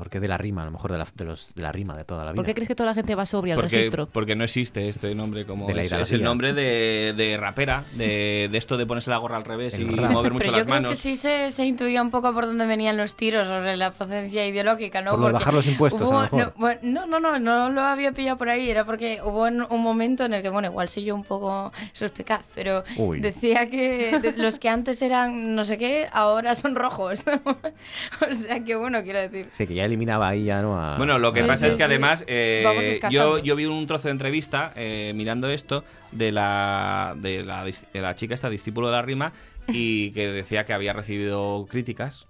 Speaker 1: ¿Por qué de la rima? A lo mejor de la, de los, de la rima de toda la vida.
Speaker 8: ¿Por qué crees que toda la gente va sobria al
Speaker 7: Porque,
Speaker 8: registro?
Speaker 7: porque no existe este nombre como
Speaker 1: De la
Speaker 7: es, es el nombre de, de rapera, de, de esto de ponerse la gorra al revés y
Speaker 1: El rap.
Speaker 7: mover mucho
Speaker 10: Pero yo
Speaker 7: las
Speaker 10: creo que
Speaker 7: manos.
Speaker 10: sí se, se intuía un poco por dónde venían los tiros sobre la procedencia ideológica, ¿no?
Speaker 1: Por lo de bajar los impuestos, a lo
Speaker 10: hubo-
Speaker 1: mejor.
Speaker 10: No, bueno, no, no, no, no lo había pillado por ahí. Era porque hubo un momento en el que, bueno, igual soy yo un poco suspicaz, pero
Speaker 1: Uy.
Speaker 10: decía que de- los que antes eran no sé qué, ahora son rojos. o sea que, bueno, quiero decir.
Speaker 1: Sí, que ya eliminaba ahí ya, ¿no? A-
Speaker 7: Bueno, lo que
Speaker 10: Sí,
Speaker 7: pasa
Speaker 10: sí,
Speaker 7: es que
Speaker 10: sí.
Speaker 7: además eh, yo, yo vi un trozo de entrevista eh, mirando esto de la, de, la, de la chica esta discípulo de la rima y que decía que había recibido críticas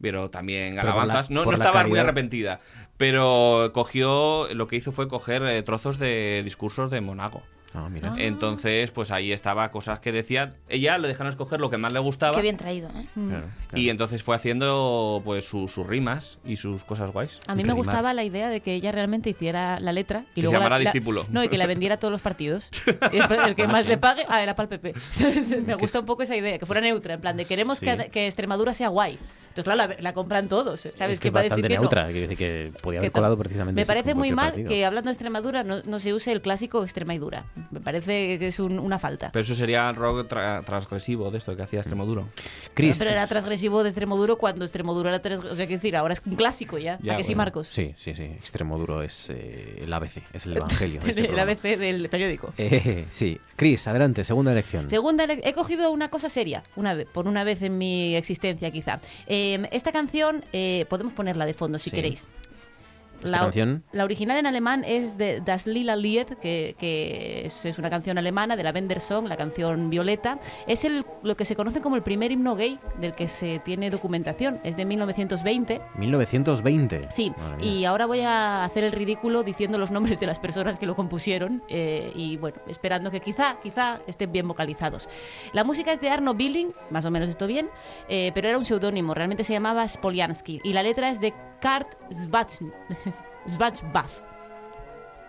Speaker 7: pero también
Speaker 1: Pero por la-
Speaker 7: alabanzas. no, no estaba muy arrepentida, pero cogió, lo que hizo fue coger eh, trozos de discursos de Monago.
Speaker 1: Ah, mira.
Speaker 7: Entonces, pues ahí estaba cosas que decía. Ella le dejaron escoger lo que más le gustaba.
Speaker 10: Qué bien traído, ¿eh?
Speaker 1: Claro,
Speaker 7: Y entonces fue haciendo pues su- sus rimas y sus cosas guays.
Speaker 8: A mí me gustaba la idea de que ella realmente hiciera la letra y
Speaker 7: Que
Speaker 8: luego la-
Speaker 7: llamara
Speaker 8: la-
Speaker 7: discípulo.
Speaker 8: no, y que la vendiera a todos los partidos. El, el que más le pague, ah, era para el PP. Me gusta un poco esa idea, que fuera neutra, en plan de queremos
Speaker 1: Sí.
Speaker 8: que, que Extremadura sea guay. Entonces, claro, la, la compran todos. ¿Sabes?
Speaker 1: es que
Speaker 8: ¿Quién
Speaker 1: es
Speaker 8: decir
Speaker 1: bastante
Speaker 8: que no?
Speaker 1: neutra. Quiero decir que podía haber
Speaker 8: Que
Speaker 1: colado precisamente
Speaker 8: Me
Speaker 1: ese
Speaker 8: parece muy mal
Speaker 1: partido.
Speaker 8: que hablando de Extremadura no, no se use el clásico Extremadura. Me parece que es un- una falta.
Speaker 7: Pero eso sería rock tra- transgresivo de esto que hacía Extremoduro.
Speaker 1: Chris,
Speaker 8: Pero era transgresivo de Extremoduro cuando Extremoduro era transgresivo. O sea, quiero decir, ahora es un clásico ya.
Speaker 7: Ya,
Speaker 8: ¿A que sí. Marcos?
Speaker 1: Sí, sí, sí. Extremo duro es eh, el ABC, es el evangelio. de este
Speaker 8: el. ABC del periódico.
Speaker 1: Eh, sí. Chris, adelante, segunda elección.
Speaker 8: Segunda, ele- he cogido una cosa seria, una vez, por una vez en mi existencia quizá. Eh, esta canción, eh, podemos ponerla de fondo si
Speaker 1: Sí.
Speaker 8: queréis.
Speaker 1: Esta canción.
Speaker 8: la original en alemán es de Das Lila Lied, que, que es, es una canción alemana de la Wender Song, la canción Violeta. Es el, lo que se conoce como el primer himno gay del que se tiene documentación. Es de 1920.
Speaker 1: 1920.
Speaker 8: Sí, y ahora voy a hacer el ridículo diciendo los nombres de las personas que lo compusieron eh, y bueno, esperando que quizá, quizá estén bien vocalizados. La música es de Arno Billing, más o menos esto bien, eh, pero era un seudónimo, realmente se llamaba Spoliansky y la letra es de Kurt Svach- Svachbaf.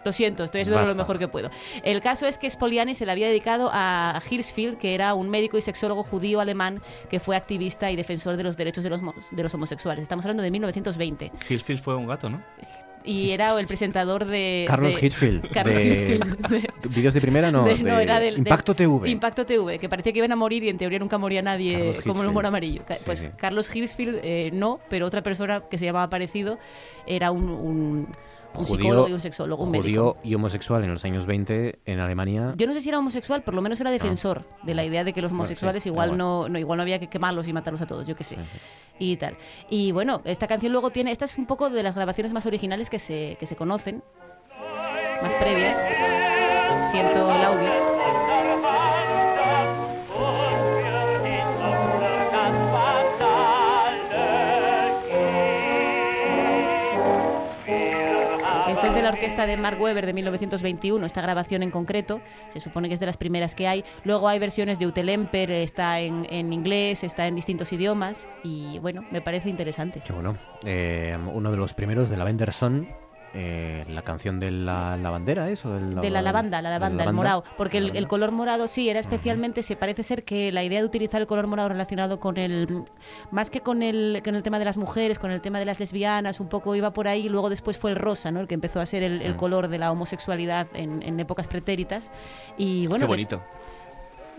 Speaker 8: Lo siento, estoy haciendo lo mejor que puedo. El caso es que Spoliani se le había dedicado a Hirschfeld, que era un médico y sexólogo judío alemán que fue activista y defensor de los derechos de los, de los homosexuales. Estamos hablando de 1920
Speaker 7: Hillsfield fue un gato, ¿no?
Speaker 8: Y era el presentador de
Speaker 1: Carlos
Speaker 8: de-
Speaker 1: Hitchfield.
Speaker 8: Carlos
Speaker 1: de...
Speaker 8: Hitchfield, de-
Speaker 1: ¿Vídeos de primera? No,
Speaker 8: no, era del-
Speaker 1: Impacto
Speaker 8: del-
Speaker 1: TV.
Speaker 8: Impacto TV, que parecía que iban a morir y en teoría nunca moría nadie
Speaker 1: Carlos
Speaker 8: como el
Speaker 1: Hitchfield.
Speaker 8: humor amarillo. Pues
Speaker 1: sí.
Speaker 8: Carlos Hirschfield eh, no, pero otra persona que se llamaba parecido era un, un, un psicólogo y un sexólogo, un médico.
Speaker 1: judío y homosexual en los años 20 en Alemania.
Speaker 8: Yo no sé si era homosexual, por lo menos era defensor de la idea de que los
Speaker 1: Bueno, sí,
Speaker 8: homosexuales igual. no, no, igual no había que quemarlos y matarlos a todos, yo qué sé. Y tal. Y bueno, esta canción luego tiene, esta es un poco de las grabaciones más originales que se, que se conocen, más previas. Siento el audio. Orquesta de Mark Webber de 1921, esta grabación en concreto. Se supone que es de las primeras que hay. Luego hay versiones de Utelemper, está en, en inglés, está en distintos idiomas. Y bueno, me parece interesante.
Speaker 1: Qué bueno. Eh, uno de los primeros de la Venderson eh, la canción de la, la bandera, ¿eso?
Speaker 16: De la lavanda, la lavanda, el
Speaker 1: lavanda.
Speaker 16: morado. Porque el, el color morado sí era especialmente, se parece ser que la idea de utilizar el color morado relacionado con el, más que con el, con el tema de las mujeres, con el tema de las lesbianas, un poco iba por ahí, y luego después fue el rosa, ¿no? El que empezó a ser el, el
Speaker 7: Mm.
Speaker 16: color de la homosexualidad en, en épocas pretéritas. Y bueno,
Speaker 7: Qué bonito.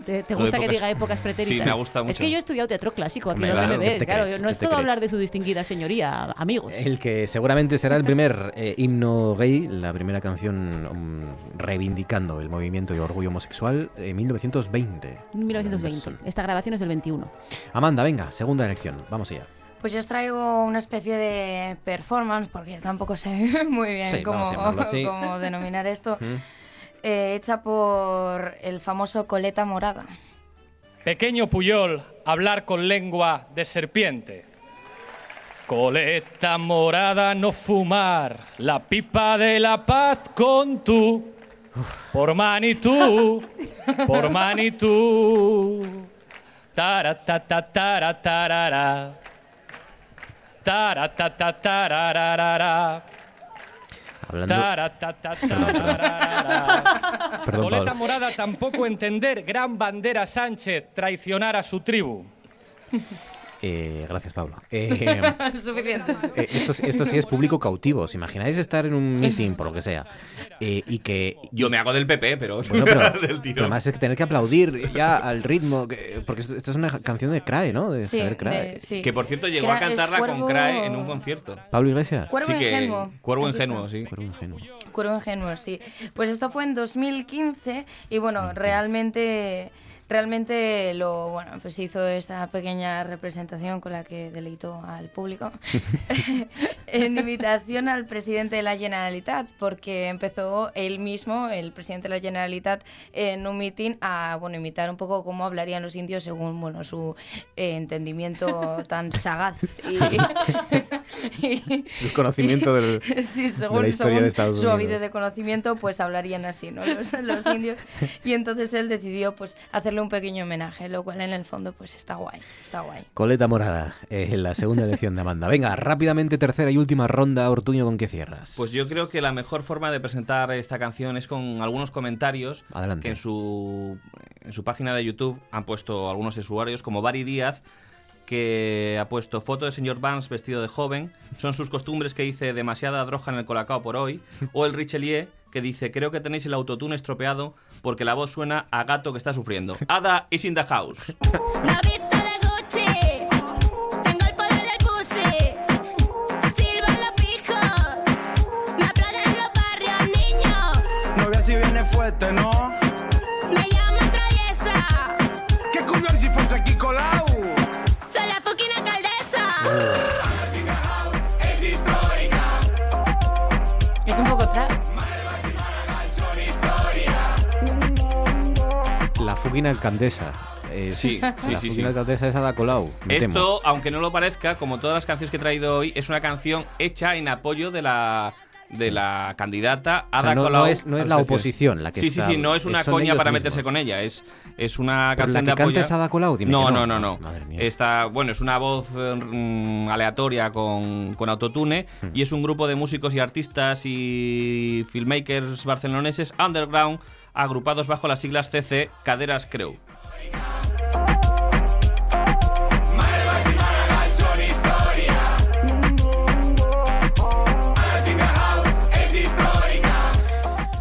Speaker 16: ¿Te, te gusta que
Speaker 7: épocas-
Speaker 16: diga épocas pretéritas?
Speaker 7: Sí, me ha gustado
Speaker 16: Es
Speaker 7: mucho.
Speaker 16: que yo he estudiado teatro clásico, aquí
Speaker 1: Hombre,
Speaker 16: donde
Speaker 1: claro,
Speaker 16: me
Speaker 1: ¿qué
Speaker 16: ves. Claro,
Speaker 1: crees?
Speaker 16: no
Speaker 1: ¿Qué
Speaker 16: es todo
Speaker 1: crees?
Speaker 16: hablar de su distinguida señoría, amigos.
Speaker 1: El que seguramente será el primer eh, himno gay, la primera canción mm, reivindicando el movimiento y orgullo homosexual en 1920.
Speaker 16: 1920. Esta grabación es del 21.
Speaker 1: Amanda, venga, segunda elección. Vamos allá.
Speaker 10: Pues yo os traigo una especie de performance, porque tampoco sé muy bien
Speaker 1: Sí,
Speaker 10: cómo, cómo denominar esto,
Speaker 1: Mm.
Speaker 10: Eh, hecha por el famoso Coleta Morada.
Speaker 22: Pequeño Puyol, hablar con lengua de serpiente. Coleta morada, no fumar la pipa de la paz con tú. Por Manitú, por Manitú. Tara, ta, ta.
Speaker 1: Hablando-
Speaker 22: Tara, ta, ta, tararara.
Speaker 1: Perdón,
Speaker 22: Coleta
Speaker 1: Pablo.
Speaker 22: Morada tampoco entender gran bandera Sánchez traicionar a su tribu.
Speaker 1: Eh, gracias, Pablo. Eh,
Speaker 10: Suficiente.
Speaker 1: eh, esto, sí- esto sí es público cautivo. ¿Os imagináis estar en un meeting, por lo que sea, eh, y que...
Speaker 7: Yo me hago del PP, pero,
Speaker 1: Bueno, pero,
Speaker 7: del
Speaker 1: pero
Speaker 7: tirón.
Speaker 1: además es que tener que aplaudir ya al ritmo, que- porque esto, esto es una canción de Crae, ¿no? De
Speaker 10: Sí,
Speaker 1: Javier Crae.
Speaker 10: de- sí.
Speaker 7: Que por cierto llegó a
Speaker 10: Cra-
Speaker 7: cantarla con Crae en un concierto.
Speaker 1: Pablo Iglesias.
Speaker 10: Cuervo
Speaker 7: sí que,
Speaker 10: ingenuo.
Speaker 7: Cuervo ingenuo, sí.
Speaker 1: Cuervo ingenuo.
Speaker 10: Cuervo ingenuo, sí. Pues esto fue en 2015 y bueno, realmente realmente lo bueno, pues se hizo esta pequeña representación con la que deleitó al público en invitación al presidente de la Generalitat, porque empezó él mismo, el presidente de la Generalitat, en un mitin a bueno, imitar un poco cómo hablarían los indios según bueno, su eh, entendimiento tan sagaz y, y-
Speaker 1: Su conocimiento del-
Speaker 10: sí,
Speaker 1: de
Speaker 10: según,
Speaker 1: la historia
Speaker 10: según
Speaker 1: de Estados
Speaker 10: su avidez de conocimiento, pues hablarían así, ¿no? Los, los indios. Y entonces él decidió, pues, hacerle un pequeño homenaje, lo cual en el fondo, pues, está guay, está guay.
Speaker 1: Coleta Morada, eh, la segunda elección de Amanda. Venga, rápidamente tercera y última ronda, Ortuño, ¿con qué cierras?
Speaker 7: Pues yo creo que la mejor forma de presentar esta canción es con algunos comentarios
Speaker 1: Adelante.
Speaker 7: que en su, en su página de YouTube han puesto algunos usuarios, como Bari Díaz, que ha puesto foto de señor Vance vestido de joven, son sus costumbres que dice demasiada droga en el colacao por hoy, o el Richelieu que dice creo que tenéis el autotune estropeado porque la voz suena a gato que está sufriendo. Ada is in the house.
Speaker 12: Gucci, fucking alcaldesa.
Speaker 23: Es,
Speaker 7: Sí, sí,
Speaker 1: la
Speaker 7: sí, sí.
Speaker 1: alcaldesa es Ada Colau. temo.
Speaker 7: Esto, aunque no lo parezca, como todas las canciones que he traído hoy, es una canción hecha en apoyo de la de la candidata
Speaker 1: O sea,
Speaker 7: Ada
Speaker 1: no- no
Speaker 7: Colau.
Speaker 1: es- no es la oposición la que
Speaker 7: Sí,
Speaker 1: está-
Speaker 7: sí, sí, no es una coña para
Speaker 1: mismos.
Speaker 7: meterse con ella, es, es una
Speaker 1: Pero la
Speaker 7: canción
Speaker 1: que
Speaker 7: de apoyo.
Speaker 1: es Ada Colau, dime
Speaker 7: no, no,
Speaker 1: no.
Speaker 7: no, no.
Speaker 1: Madre mía.
Speaker 7: Está, bueno, es una voz eh, mm, aleatoria con, con autotune
Speaker 1: Hmm.
Speaker 7: y es un grupo de músicos y artistas y filmmakers barceloneses underground agrupados bajo las siglas CC Caderas Crew.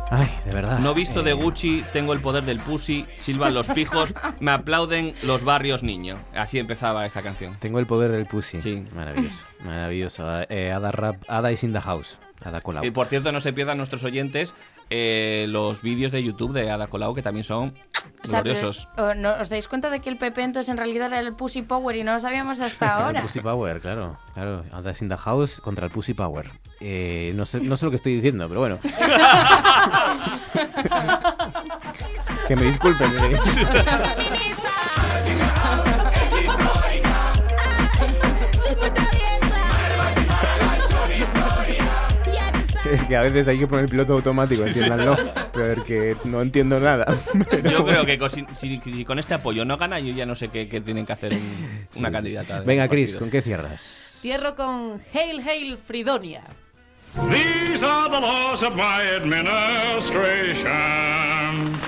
Speaker 1: Ay, de verdad.
Speaker 7: No visto de
Speaker 1: Eh,
Speaker 7: Gucci, tengo el poder del pussy, silban los pijos, me aplauden los barrios niño. Así empezaba esta canción.
Speaker 1: Tengo el poder del pussy.
Speaker 7: Sí.
Speaker 1: Maravilloso, maravilloso. Eh, Ada, Rap, Ada is in the house. Ada.
Speaker 7: Y por cierto, no se pierdan nuestros oyentes eh, los vídeos de YouTube de Ada Colau, que también son
Speaker 10: O sea, pero,
Speaker 7: gloriosos.
Speaker 10: ¿o no, ¿Os dais cuenta de que el PP entonces en realidad era el Pussy Power y no lo sabíamos hasta
Speaker 1: El
Speaker 10: ahora?
Speaker 1: Pussy Power, claro. claro. Ada in the house contra el Pussy Power. Eh, no, sé, no sé lo que estoy diciendo, pero bueno. que me disculpen. eh. Es que a veces hay que poner piloto automático, entiéndanlo. Pero es que no entiendo nada.
Speaker 7: Yo creo que con- si, si- si con este apoyo no gana, yo ya no sé qué, qué tienen que hacer un- una candidata.
Speaker 1: Venga, Chris. ¿con qué cierras?
Speaker 8: Cierro con Hail Hail Fridonia.
Speaker 19: These are the laws of my administration.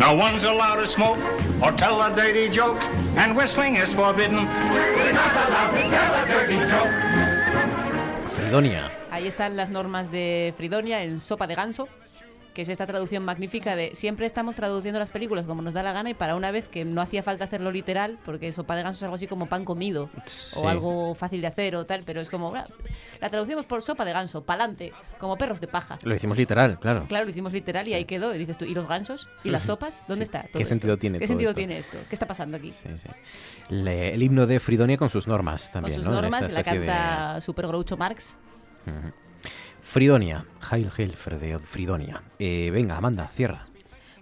Speaker 19: No one's allowed to smoke or tell a dirty joke, and whistling is forbidden. We're not allowed to tell a dirty joke.
Speaker 1: Fridonia.
Speaker 8: Ahí están las normas de Fridonia en Sopa de Ganso, que es esta traducción magnífica de siempre estamos traduciendo las películas como nos da la gana y para una vez que no hacía falta hacerlo literal, porque Sopa de Ganso es algo así como pan comido
Speaker 1: Sí.
Speaker 8: o algo fácil de hacer o tal, pero es como, "Bueno, la traducimos por Sopa de Ganso, pa'lante, como perros de paja.
Speaker 1: Lo hicimos literal, claro.
Speaker 8: Claro, lo hicimos literal y ahí quedó. Y dices tú, ¿y los gansos? ¿Y las sopas? ¿Dónde
Speaker 1: Sí.
Speaker 8: está? todo
Speaker 1: ¿Qué
Speaker 8: esto?
Speaker 1: sentido tiene
Speaker 8: ¿Qué
Speaker 1: todo
Speaker 8: sentido
Speaker 1: esto?
Speaker 8: tiene esto? ¿Qué está pasando aquí?
Speaker 1: Le- el himno de Fridonia con sus normas
Speaker 8: Con
Speaker 1: también,
Speaker 8: sus
Speaker 1: ¿no? En
Speaker 8: normas, la
Speaker 1: de-
Speaker 8: canta Super Groucho Marx.
Speaker 1: Fridonia. Hail, hail, Fridonia. Eh, venga, Amanda, cierra.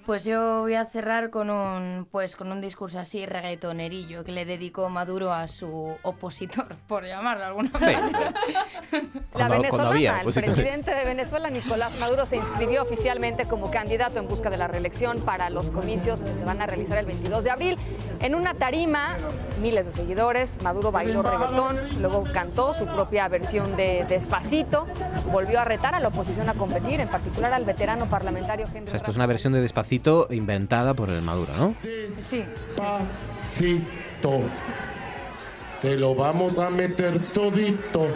Speaker 10: Pues yo voy a cerrar con un pues con un discurso así reggaetonerillo que le dedicó Maduro a su opositor, por llamarlo de alguna manera.
Speaker 24: La venezolana, el
Speaker 1: opositores.
Speaker 24: presidente de Venezuela, Nicolás Maduro, se inscribió oficialmente como candidato en busca de la reelección para los comicios que se van a realizar el 22 de abril. En una tarima, miles de seguidores, Maduro bailó reggaetón, luego cantó su propia versión de Despacito, volvió a retar a la oposición a competir, en particular al veterano parlamentario Henry
Speaker 1: O sea, esto es una versión de Despacito inventada por el Maduro, ¿no?
Speaker 10: Sí.
Speaker 25: Despacito. Te lo vamos a meter todito.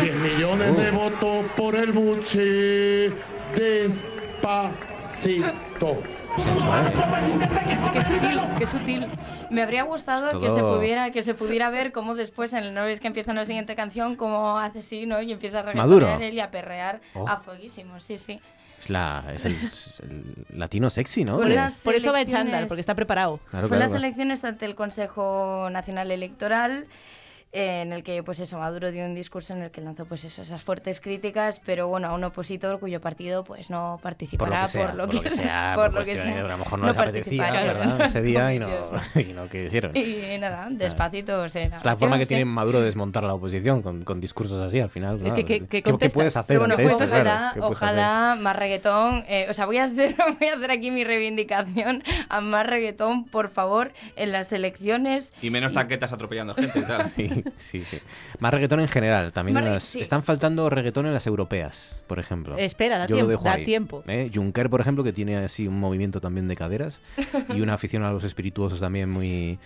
Speaker 25: 10 millones de votos por el buche. Despacito.
Speaker 8: Qué sutil, qué sutil.
Speaker 10: Me habría gustado
Speaker 1: Todo-
Speaker 10: que se pudiera que se pudiera ver cómo después en el no es que empieza una siguiente canción como hace así, ¿no? Y empieza a
Speaker 1: Maduro.
Speaker 10: reggaetonear él y a perrear
Speaker 1: Oh.
Speaker 10: a fueguísimo, sí, sí.
Speaker 1: Es, la, es el, latino sexy, ¿no?
Speaker 10: Las
Speaker 8: Por eso va en
Speaker 10: elecciones-
Speaker 8: chándal, porque está preparado.
Speaker 1: Claro,
Speaker 10: Fue
Speaker 1: claro,
Speaker 10: las
Speaker 1: claro.
Speaker 10: elecciones ante el Consejo Nacional Electoral eh, en el que pues eso Maduro dio un discurso en el que lanzó pues eso, esas fuertes críticas, pero bueno, a un opositor cuyo partido pues no participará por lo que
Speaker 1: sea,
Speaker 10: por lo que sea.
Speaker 1: a lo mejor no, les apetecía, Ese día y no, y no quisieron.
Speaker 10: Y nada, despacito, o sea,
Speaker 1: Es la forma
Speaker 10: no
Speaker 1: que
Speaker 10: sé.
Speaker 1: tiene Maduro de desmontar la oposición con, con discursos así al final. claro.
Speaker 10: que- que-
Speaker 1: ¿Qué, puedes hacer
Speaker 10: bueno, pues
Speaker 1: esto?
Speaker 10: ojalá,
Speaker 1: Claro, ¿qué puedes
Speaker 10: ojalá más reggaetón. eh, o sea, voy a, hacer, voy a hacer aquí mi reivindicación a más reggaetón, por favor, en las elecciones.
Speaker 7: Y menos tanquetas atropellando gente y tal.
Speaker 1: Sí, sí. Más reggaetón en general. También en las-
Speaker 10: sí.
Speaker 1: Están faltando reggaetón en las europeas, por ejemplo.
Speaker 8: Espera, da
Speaker 1: Yo lo
Speaker 8: tiempo,
Speaker 1: dejo
Speaker 8: da
Speaker 1: ahí.
Speaker 8: tiempo.
Speaker 1: ¿Eh? Juncker, por ejemplo, que tiene así un movimiento también de caderas y una afición a los espirituosos también muy,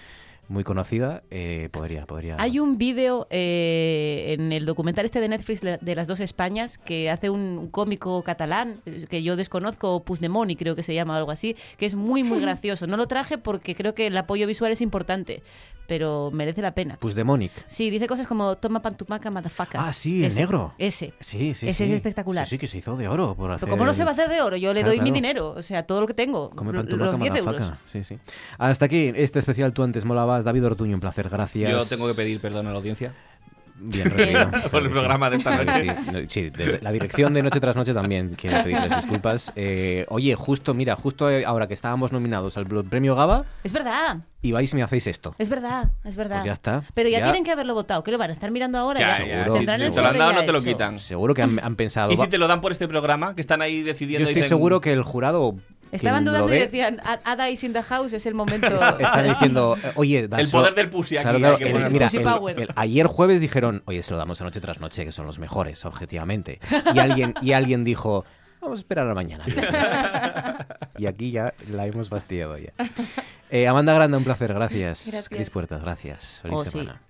Speaker 1: muy conocida, eh, podría, podría.
Speaker 8: Hay un vídeo eh, en el documental este de Netflix de las dos Españas que hace un, cómico catalán eh, que yo desconozco, Puigdemont, creo que se llama o algo así, que es muy, muy gracioso. No lo traje porque creo que el apoyo visual es importante, pero merece la pena.
Speaker 1: Puigdemonic.
Speaker 8: Sí, dice cosas como toma pantumaca, motherfucker.
Speaker 1: Ah, sí, el
Speaker 8: Ese,
Speaker 1: negro.
Speaker 8: Ese.
Speaker 1: Sí, sí,
Speaker 8: Ese
Speaker 1: sí.
Speaker 8: es espectacular.
Speaker 1: Sí, sí, que se hizo de oro por hacer.
Speaker 8: Pero como no se
Speaker 1: el-
Speaker 8: va a hacer de oro, yo le
Speaker 1: Claro,
Speaker 8: doy mi
Speaker 1: claro.
Speaker 8: dinero, o sea, todo lo que tengo,
Speaker 1: Come pantumaca,
Speaker 8: los 10 euros.
Speaker 1: motherfucker. Sí, sí. Hasta aquí este especial Tú antes David Ortuño, un placer, gracias.
Speaker 7: Yo tengo que pedir perdón a la audiencia.
Speaker 1: Bien recibido.
Speaker 7: Por el programa de esta noche.
Speaker 1: Sí, No, sí, desde la dirección de Noche tras Noche también quiero pedirles disculpas. Eh, oye, justo, mira, justo ahora que estábamos nominados al premio GABA,
Speaker 8: Es verdad,
Speaker 1: y vais y me hacéis esto.
Speaker 8: es verdad, es verdad.
Speaker 1: Pues ya está.
Speaker 8: Pero ya,
Speaker 1: Ya.
Speaker 8: tienen que haberlo votado, que lo van a estar mirando ahora.
Speaker 7: Ya,
Speaker 1: Seguro.
Speaker 7: si- te lo han dado, no te lo quitan.
Speaker 1: Seguro que han, han pensado.
Speaker 7: ¿Y si te lo dan por este programa? Que están ahí
Speaker 1: Yo
Speaker 7: decidiendo.
Speaker 1: estoy
Speaker 7: dicen,
Speaker 1: seguro que el jurado.
Speaker 8: Estaban dudando y decían, "A- Ada is in the house, es el momento.
Speaker 1: Están diciendo, oye,
Speaker 7: El poder del pussy aquí,
Speaker 1: Claro,
Speaker 7: hay
Speaker 1: claro,
Speaker 7: que
Speaker 1: el-
Speaker 7: ponerlo.
Speaker 1: mira,
Speaker 8: Pussy
Speaker 1: el-
Speaker 8: power.
Speaker 1: el- ayer jueves dijeron, oye, se lo damos a noche tras noche, que son los mejores, objetivamente. Y alguien, y alguien dijo, vamos a esperar a mañana. viernes". y aquí ya la hemos fastidiado ya. Eh, Amanda Granda, un placer, gracias.
Speaker 10: Gracias.
Speaker 1: Cris Puertas, gracias. Feliz
Speaker 8: Oh,
Speaker 1: semana.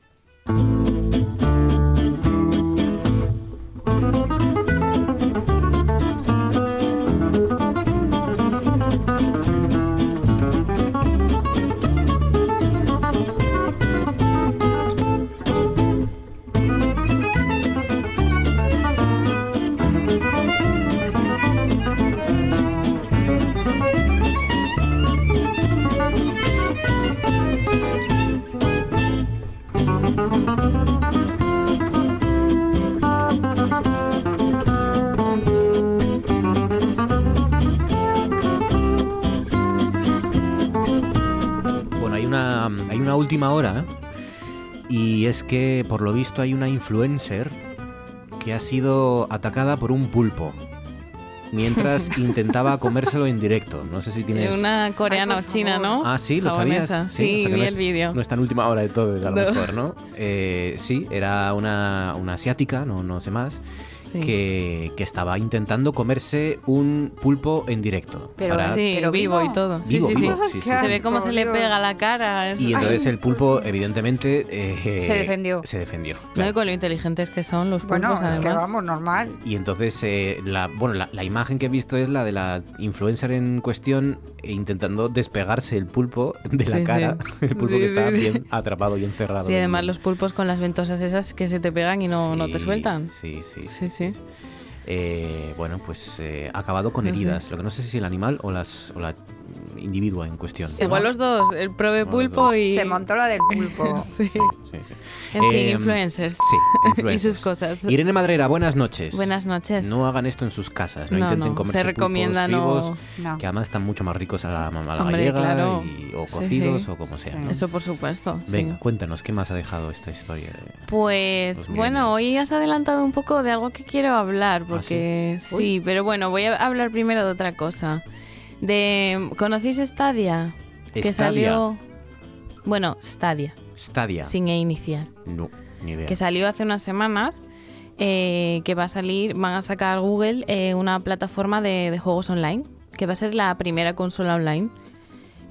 Speaker 1: Que por lo visto hay una influencer que ha sido atacada por un pulpo mientras intentaba comérselo en directo. No sé si tienes...
Speaker 26: Una coreana o china, ¿no?
Speaker 1: Ah, sí, lo
Speaker 26: Japonesa.
Speaker 1: sabías.
Speaker 26: Sí,
Speaker 1: o sea que
Speaker 26: vi
Speaker 1: no
Speaker 26: el
Speaker 1: es-
Speaker 26: vídeo.
Speaker 1: No está en última hora de todo, a lo
Speaker 26: No.
Speaker 1: mejor, ¿no? Eh, sí, era una, una asiática, no, no sé más. Que, que estaba intentando comerse un pulpo en directo.
Speaker 26: Pero
Speaker 1: para-
Speaker 26: sí,
Speaker 10: pero
Speaker 26: vivo, y todo.
Speaker 1: Vivo,
Speaker 26: sí, sí,
Speaker 1: vivo,
Speaker 26: sí.
Speaker 1: sí, sí,
Speaker 26: Se ve cómo se le pega la cara.
Speaker 1: Y entonces el pulpo, evidentemente, eh,
Speaker 27: Se defendió.
Speaker 1: Se defendió.
Speaker 26: No,
Speaker 1: claro.
Speaker 26: y con lo inteligentes que son los pulpos,
Speaker 27: Bueno, es que
Speaker 26: además.
Speaker 27: vamos, normal.
Speaker 1: Y entonces, eh, la, bueno, la, la imagen que he visto es la de la influencer en cuestión eh, intentando despegarse el pulpo de la
Speaker 26: Sí,
Speaker 1: cara.
Speaker 26: sí.
Speaker 1: El pulpo
Speaker 26: Sí,
Speaker 1: que
Speaker 26: sí,
Speaker 1: está
Speaker 26: sí.
Speaker 1: bien atrapado y encerrado.
Speaker 26: Sí, además los pulpos con las ventosas esas que se te pegan y no, no te
Speaker 1: Sí,
Speaker 26: sueltan.
Speaker 1: Sí, sí,
Speaker 26: Sí, sí.
Speaker 1: Eh, bueno, pues eh, ha acabado con heridas. Lo que no sé si el animal o, las, o la individua en cuestión.
Speaker 26: Igual los dos, el prove pulpo y...
Speaker 27: Se montó la del pulpo.
Speaker 26: sí.
Speaker 1: Sí, sí.
Speaker 26: En fin,
Speaker 1: Eh,
Speaker 26: influencers.
Speaker 1: Sí,
Speaker 26: y
Speaker 1: influencers.
Speaker 26: sus cosas.
Speaker 1: Irene Madrera, buenas noches.
Speaker 26: Buenas noches.
Speaker 1: No hagan esto en sus casas, no,
Speaker 26: No,
Speaker 1: intenten
Speaker 26: no,
Speaker 1: comerse
Speaker 26: se recomienda no-
Speaker 1: vivos,
Speaker 26: No.
Speaker 1: que además están mucho más ricos a la, a la
Speaker 26: Hombre,
Speaker 1: gallega
Speaker 26: claro.
Speaker 1: y- o cocidos
Speaker 26: sí.
Speaker 1: o como sea. ¿no?
Speaker 26: Eso por supuesto. sí.
Speaker 1: Venga, cuéntanos, ¿qué más ha dejado esta historia? de-
Speaker 26: Pues bueno, hoy has adelantado un poco de algo que quiero hablar, porque
Speaker 1: sí?
Speaker 26: sí, pero bueno, voy a hablar primero de otra cosa. De ¿conocéis Stadia? Que
Speaker 1: Stadia.
Speaker 26: salió bueno, Stadia,
Speaker 1: Stadia.
Speaker 26: sin E inicial,
Speaker 1: No, ni idea.
Speaker 26: que salió hace unas semanas. eh, que va a salir, van a sacar Google eh, una plataforma de, de juegos online, que va a ser la primera consola online.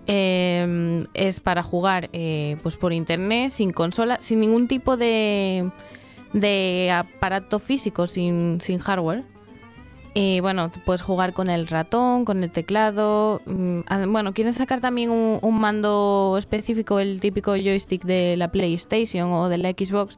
Speaker 26: Eh, es para jugar eh, pues por internet, sin consola, sin ningún tipo de, de aparato físico, sin, sin hardware. Y bueno, puedes jugar con el ratón, con el teclado. mm, Bueno, quieren sacar también un, un mando específico, el típico joystick de la PlayStation o de la Xbox.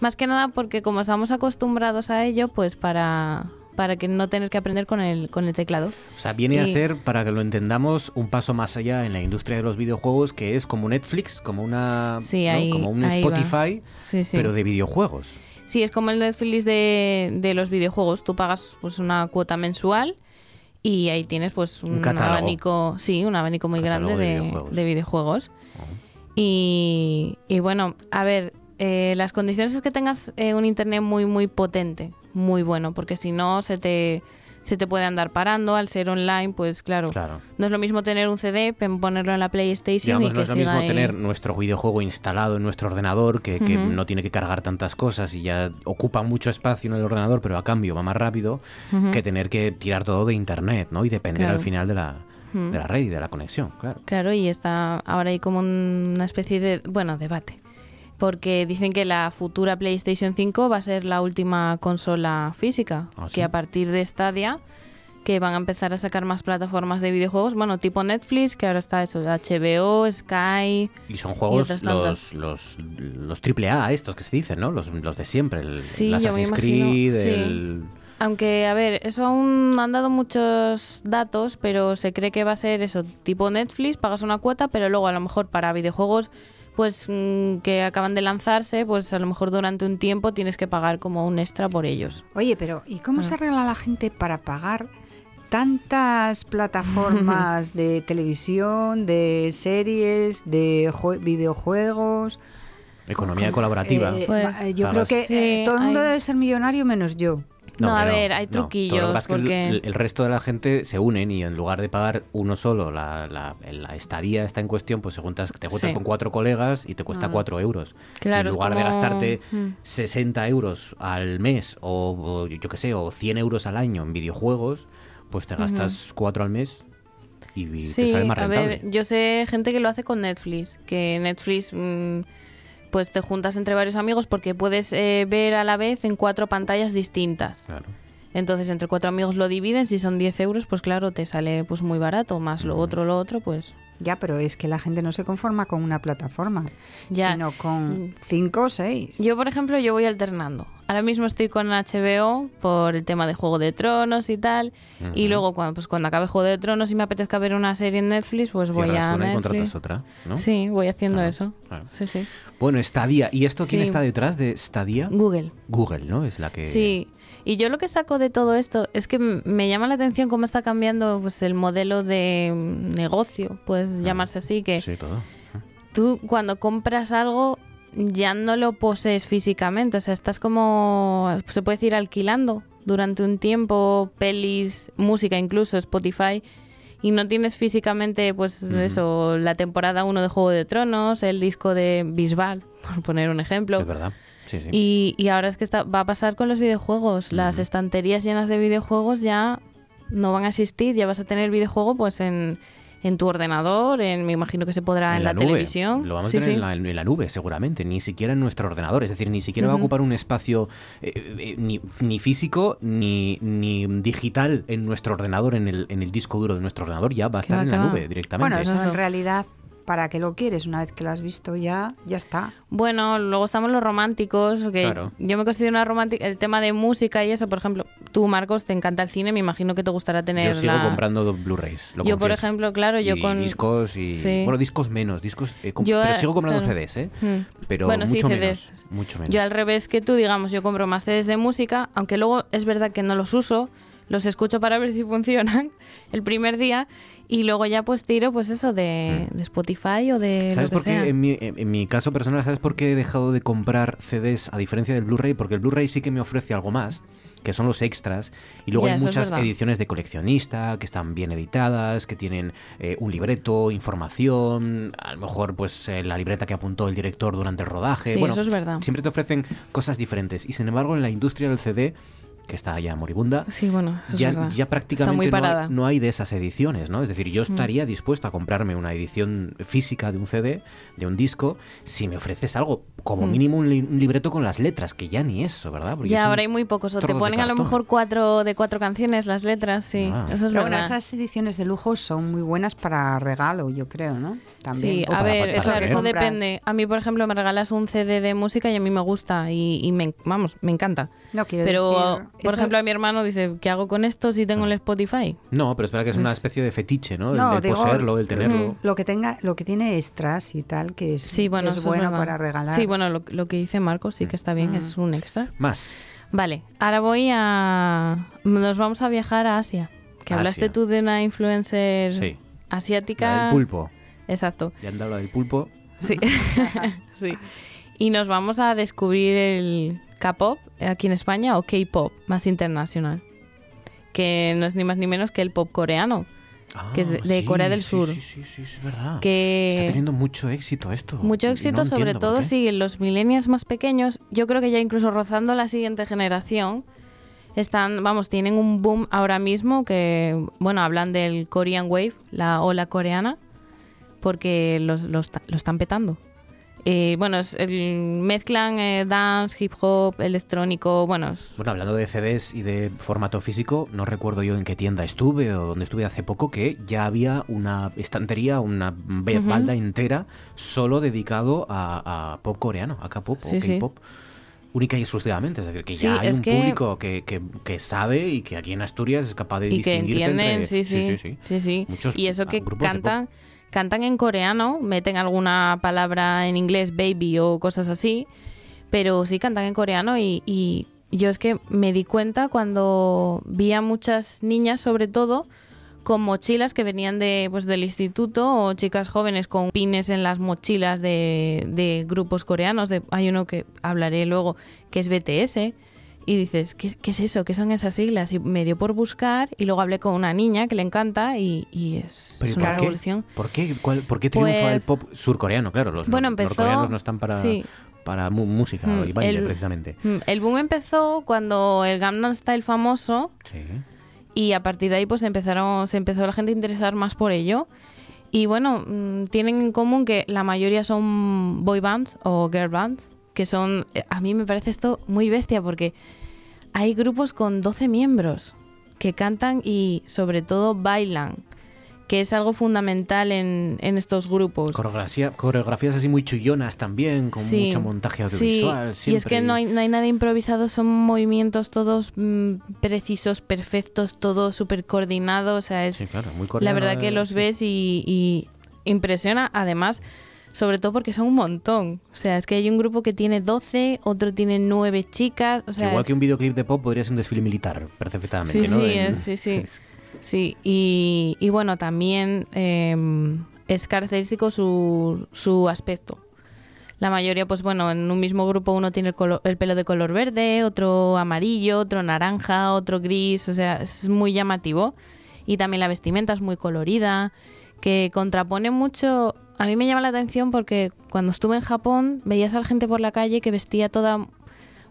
Speaker 26: Más que nada porque como estamos acostumbrados a ello, pues para, para que no tener que aprender con el, con el teclado.
Speaker 1: O sea, viene a ser, para que lo entendamos, un paso más allá en la industria de los videojuegos, que es como Netflix, como una
Speaker 26: Sí,
Speaker 1: ¿no?
Speaker 26: ahí-
Speaker 1: como un. Spotify,
Speaker 26: Sí, sí.
Speaker 1: pero de videojuegos.
Speaker 26: Sí, es como el Netflix de, de los videojuegos. Tú pagas pues una cuota mensual y ahí tienes pues
Speaker 1: Un
Speaker 26: abanico, sí, un abanico muy
Speaker 1: Catálogo
Speaker 26: grande
Speaker 1: de
Speaker 26: de,
Speaker 1: videojuegos.
Speaker 26: de videojuegos. Y, y bueno, a ver, eh, las condiciones es que tengas eh, un internet muy muy potente, muy bueno, porque si no se te se te puede andar parando al ser online, pues claro,
Speaker 1: Claro.
Speaker 26: no es lo mismo tener un CD, ponerlo en la PlayStation
Speaker 1: Digamos,
Speaker 26: y
Speaker 1: no
Speaker 26: que
Speaker 1: es lo
Speaker 26: siga
Speaker 1: mismo
Speaker 26: ahí.
Speaker 1: tener nuestro videojuego instalado en nuestro ordenador, que, no tiene que cargar tantas cosas y ya ocupa mucho espacio en el ordenador, pero a cambio va más rápido, que tener que tirar todo de internet, ¿no? Y depender
Speaker 26: Claro.
Speaker 1: al final de la, de la red y de la conexión, claro.
Speaker 26: Claro, y está ahora hay como un- una especie de, bueno, debate. Porque dicen que la futura PlayStation 5 va a ser la última consola física.
Speaker 1: ¿Ah, sí?
Speaker 26: Que a partir de Stadia, que van a empezar a sacar más plataformas de videojuegos, bueno, tipo Netflix, que ahora está eso, HBO, Sky.
Speaker 1: Y son juegos
Speaker 26: tantas.
Speaker 1: los, los, los triple A estos que se dicen, ¿no? Los, los de siempre, el,
Speaker 26: Sí,
Speaker 1: Assassin's
Speaker 26: imagino,
Speaker 1: Creed,
Speaker 26: sí.
Speaker 1: el...
Speaker 26: Aunque, a ver, eso aún han dado muchos datos, pero se cree que va a ser eso, tipo Netflix, pagas una cuota, pero luego a lo mejor para videojuegos pues mm, que acaban de lanzarse, pues a lo mejor durante un tiempo tienes que pagar como un extra por ellos.
Speaker 27: Oye, pero ¿y cómo
Speaker 26: Ah.
Speaker 27: se arregla la gente para pagar tantas plataformas de televisión, de series, de jue- videojuegos?
Speaker 1: Economía colaborativa.
Speaker 27: Eh,
Speaker 26: Pues,
Speaker 27: ma- yo creo que eh,
Speaker 26: Sí,
Speaker 27: todo el mundo
Speaker 26: hay-
Speaker 27: debe ser millonario menos yo.
Speaker 26: No, a
Speaker 1: hombre,
Speaker 26: ver, hay
Speaker 1: Todo lo que
Speaker 26: truquillos,
Speaker 1: es que el-
Speaker 26: porque-
Speaker 1: el, resto de la gente se unen y en lugar de pagar uno solo, la, la, la estadía está en cuestión, pues se juntas, te juntas
Speaker 26: Sí.
Speaker 1: con cuatro colegas y te cuesta
Speaker 26: Ah.
Speaker 1: cuatro euros.
Speaker 26: Claro,
Speaker 1: Y en lugar de gastarte
Speaker 26: Mm.
Speaker 1: 60 euros al mes o, o yo qué sé, o 100 euros al año en videojuegos, pues te gastas cuatro al mes y, y te
Speaker 26: Sí,
Speaker 1: sale más
Speaker 26: a
Speaker 1: rentable.
Speaker 26: ver, yo sé gente que lo hace con Netflix, que Netflix mm, pues te juntas entre varios amigos porque puedes eh, ver a la vez en cuatro pantallas distintas.
Speaker 1: Claro.
Speaker 26: Entonces entre cuatro amigos lo dividen, si son 10 euros, pues claro, te sale pues muy barato, más lo otro, lo otro, pues...
Speaker 27: Ya, pero es que la gente no se conforma con una plataforma,
Speaker 26: Ya.
Speaker 27: sino
Speaker 26: Mm.
Speaker 27: con cinco o seis.
Speaker 26: Yo, por ejemplo, yo voy alternando. Ahora mismo estoy con HBO por el tema de Juego de Tronos y tal. Y luego, cuando, pues, cuando acabe Juego de Tronos y me apetezca ver una serie en Netflix, pues voy
Speaker 1: Cierras
Speaker 26: a
Speaker 1: una y
Speaker 26: Netflix.
Speaker 1: contratas otra, ¿no?
Speaker 26: Sí, voy haciendo eso.
Speaker 1: claro.
Speaker 26: Sí, sí.
Speaker 1: Bueno, Stadia. ¿Y esto quién
Speaker 26: Sí.
Speaker 1: está detrás de Stadia?
Speaker 26: Google.
Speaker 1: Google, ¿no? Es la que...
Speaker 26: Sí. Y yo lo que saco de todo esto es que me llama la atención cómo está cambiando pues, el modelo de mm, negocio, puede llamarse así, que
Speaker 1: Sí, todo.
Speaker 26: tú cuando compras algo ya no lo posees físicamente, o sea, estás como, se puede decir, alquilando durante un tiempo, pelis, música incluso, Spotify, y no tienes físicamente, pues eso, la temporada 1 de Juego de Tronos, el disco de Bisbal, por poner un ejemplo.
Speaker 1: Es verdad. Sí, sí.
Speaker 26: Y, y ahora es que está, va a pasar con los videojuegos. Las estanterías llenas de videojuegos ya no van a existir, ya vas a tener videojuego pues en, en tu ordenador, en, me imagino que se podrá en, la,
Speaker 1: nube.
Speaker 26: televisión.
Speaker 1: Lo vamos
Speaker 26: Sí,
Speaker 1: a tener
Speaker 26: sí.
Speaker 1: En, la, en la nube, seguramente. Ni siquiera en nuestro ordenador. Es decir, ni siquiera va a ocupar un espacio eh, eh, ni, ni físico ni, ni digital en nuestro ordenador, en el, en el disco duro de nuestro ordenador. Ya va a estar en la nube directamente.
Speaker 27: Bueno, eso en realidad, ¿para qué lo quieres? Una vez que lo has visto ya, ya está.
Speaker 26: Bueno, luego estamos los románticos, que
Speaker 27: Claro.
Speaker 26: yo me considero una romántica, el tema de música y eso, por ejemplo, tú Marcos, te encanta el cine, me imagino que te gustará tener
Speaker 1: Yo sigo
Speaker 26: la...
Speaker 1: comprando Blu-rays.
Speaker 26: Yo, por
Speaker 1: confieso.
Speaker 26: ejemplo, claro, yo
Speaker 1: Y
Speaker 26: con...
Speaker 1: discos y...
Speaker 26: Sí.
Speaker 1: Bueno, discos menos. discos eh,
Speaker 26: Yo,
Speaker 1: Pero sigo comprando
Speaker 26: claro.
Speaker 1: CDs, ¿eh?
Speaker 26: Mm.
Speaker 1: Pero
Speaker 26: Bueno, sí,
Speaker 1: mucho
Speaker 26: CDs.
Speaker 1: menos. Mucho menos.
Speaker 26: Yo al revés que tú, digamos, yo compro más CDs de música, aunque luego es verdad que no los uso, los escucho para ver si funcionan el primer día y luego ya pues tiro pues eso de, de Spotify o de
Speaker 1: ¿Sabes
Speaker 26: lo que
Speaker 1: por
Speaker 26: sea.
Speaker 1: qué? En mi, en mi caso personal, ¿sabes por qué he dejado de comprar CDs a diferencia del Blu-ray? Porque el Blu-ray sí que me ofrece algo más, que son los extras. Y luego
Speaker 26: Ya,
Speaker 1: hay muchas ediciones de coleccionista que están bien editadas, que tienen eh, un libreto, información, a lo mejor pues eh, la libreta que apuntó el director durante el rodaje.
Speaker 26: Sí,
Speaker 1: bueno,
Speaker 26: eso es verdad.
Speaker 1: Siempre te ofrecen cosas diferentes. Y sin embargo, en la industria del CD que está ya moribunda,
Speaker 26: Sí, bueno, eso
Speaker 1: ya,
Speaker 26: es verdad.
Speaker 1: ya
Speaker 26: Está
Speaker 1: prácticamente no hay,
Speaker 26: parada.
Speaker 1: no hay de esas ediciones, ¿no? Es decir, yo
Speaker 26: Mm.
Speaker 1: estaría dispuesto a comprarme una edición física de un CD, de un disco, si me ofreces algo, como
Speaker 26: Mm.
Speaker 1: mínimo un, li- un libreto con las letras, que ya ni eso, ¿verdad? Porque
Speaker 26: Ya ahora hay muy pocos, o te ponen a lo mejor cuatro de cuatro canciones las letras, sí,
Speaker 1: Ah.
Speaker 26: eso es
Speaker 27: Pero bueno, esas ediciones de lujo son muy buenas para regalo, yo creo, ¿no? También.
Speaker 26: Sí,
Speaker 27: O
Speaker 26: a ver,
Speaker 27: eso
Speaker 26: depende. A mí, por ejemplo, me regalas un CD de música y a mí me gusta y, y me, vamos, me encanta.
Speaker 27: No, quiero
Speaker 26: Pero,
Speaker 27: decir,
Speaker 26: por
Speaker 27: eso-
Speaker 26: ejemplo, a mi hermano dice, ¿qué hago con esto si tengo el Spotify?
Speaker 1: No, pero espera que es una
Speaker 26: Pues-
Speaker 1: especie de fetiche, ¿no? El,
Speaker 27: No,
Speaker 1: el
Speaker 27: digo,
Speaker 1: poseerlo, el tenerlo.
Speaker 27: Lo que tenga, lo que tiene extras y tal, que es,
Speaker 26: Sí, bueno,
Speaker 27: es bueno para regalar.
Speaker 26: Sí, bueno, lo, lo que dice Marcos sí que está bien,
Speaker 27: Mm.
Speaker 26: es un extra.
Speaker 1: Más.
Speaker 26: Vale, ahora voy a... Nos vamos a viajar a Asia. Que
Speaker 1: Asia.
Speaker 26: hablaste tú de una influencer
Speaker 1: Sí.
Speaker 26: asiática.
Speaker 1: La del pulpo.
Speaker 26: Exacto.
Speaker 1: Ya han dado la del pulpo.
Speaker 26: Sí. sí. Y nos vamos a descubrir el K-pop aquí en España o K-pop más internacional. Que no es ni más ni menos que el pop coreano. que es de, de
Speaker 1: Ah, sí,
Speaker 26: Corea del Sur.
Speaker 1: Sí, sí, sí, es verdad.
Speaker 26: Que
Speaker 1: Está teniendo mucho éxito esto.
Speaker 26: mucho
Speaker 1: no
Speaker 26: éxito, sobre todo si los millennials más pequeños, yo creo que ya incluso rozando la siguiente generación, están, vamos, tienen un boom ahora mismo que, bueno, hablan del Korean Wave, la ola coreana, porque los, los ta- lo están petando. Eh, bueno, es el- mezclan eh, dance, hip hop, electrónico, bueno, es-
Speaker 1: Bueno, hablando de CDs y de formato físico, no recuerdo yo en qué tienda estuve o dónde estuve hace poco que ya había una estantería, una balda entera solo dedicado a, a pop coreano, a K-pop
Speaker 26: Sí,
Speaker 1: o
Speaker 26: sí.
Speaker 1: K-pop. Única y exclusivamente, es decir, que
Speaker 26: Sí,
Speaker 1: ya hay un
Speaker 26: que-
Speaker 1: público que, que- que sabe y que aquí en Asturias es capaz de
Speaker 26: y que
Speaker 1: distinguirte
Speaker 26: entienden,
Speaker 1: entre...
Speaker 26: sí, sí,
Speaker 1: sí, sí.
Speaker 26: sí, sí.
Speaker 1: Muchos
Speaker 26: y eso que
Speaker 1: grupos de
Speaker 26: cantan, cantan en coreano, meten alguna palabra en inglés, baby o cosas así, pero sí cantan en coreano y, y yo es que me di cuenta cuando vi a muchas niñas, sobre todo, con mochilas que venían de, pues, del instituto o chicas jóvenes con pines en las mochilas de, grupos coreanos. De, hay uno que hablaré luego que es BTS. Y dices, ¿qué, qué es eso? ¿Qué son esas siglas? Y me dio por buscar y luego hablé con una niña que le encanta y, y es,
Speaker 1: Pero ¿y
Speaker 26: es una
Speaker 1: qué?
Speaker 26: revolución.
Speaker 1: ¿Por qué, ¿Cuál- por qué triunfa el
Speaker 26: Pues-
Speaker 1: pop surcoreano? Claro, los
Speaker 26: Bueno, empezó-
Speaker 1: norcoreanos no están para,
Speaker 26: sí.
Speaker 1: para música
Speaker 26: Mm,
Speaker 1: y baile,
Speaker 26: el-
Speaker 1: precisamente.
Speaker 26: Mm, El boom empezó cuando el Gangnam Style famoso
Speaker 1: Sí.
Speaker 26: y a partir de ahí pues empezaron se empezó la gente a interesar más por ello y bueno mm, tienen en común que la mayoría son boy bands o girl bands que son eh, a mí me parece esto muy bestia porque hay grupos con 12 miembros que cantan y sobre todo bailan que es algo fundamental en, en estos grupos
Speaker 1: Coreografía, coreografías así muy chullonas también, con
Speaker 26: Sí,
Speaker 1: mucho montaje
Speaker 26: sí,
Speaker 1: audiovisual.
Speaker 26: Y es que no hay, no hay nada improvisado, son movimientos todos mm, precisos, perfectos, todo súper coordinado. O sea, es
Speaker 1: Sí, claro, muy
Speaker 26: la
Speaker 1: coreano,
Speaker 26: verdad que los ves y, y impresiona. Además, sobre todo porque son un montón. O sea, es que hay un grupo que tiene 12, otro tiene 9 chicas. O sea,
Speaker 1: Igual
Speaker 26: es-
Speaker 1: que un videoclip de pop podría ser un desfile militar, perfectamente.
Speaker 26: Sí,
Speaker 1: ¿no?
Speaker 26: sí,
Speaker 1: En-
Speaker 26: es- sí, sí. Sí, y, y bueno, también eh, es característico su, su aspecto. La mayoría, pues bueno, en un mismo grupo uno tiene el pelo de color verde, otro amarillo, otro naranja, otro gris, o sea, es muy llamativo. Y también la vestimenta es muy colorida, que contrapone mucho... A mí me llama la atención porque cuando estuve en Japón veías a la gente por la calle que vestía toda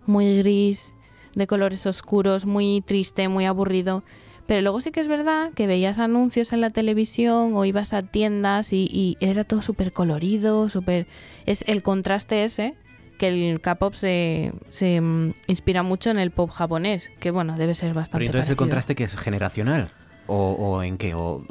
Speaker 26: muy gris, de colores oscuros, muy triste, muy aburrido. Pero luego sí que es verdad que veías anuncios en la televisión o ibas a tiendas y, y era todo súper colorido, súper... Es el contraste ese que el K-pop se, se mm, inspira mucho en el pop japonés, que bueno, debe ser bastante
Speaker 1: Pero entonces el contraste que es generacional. ¿O, o en qué? O,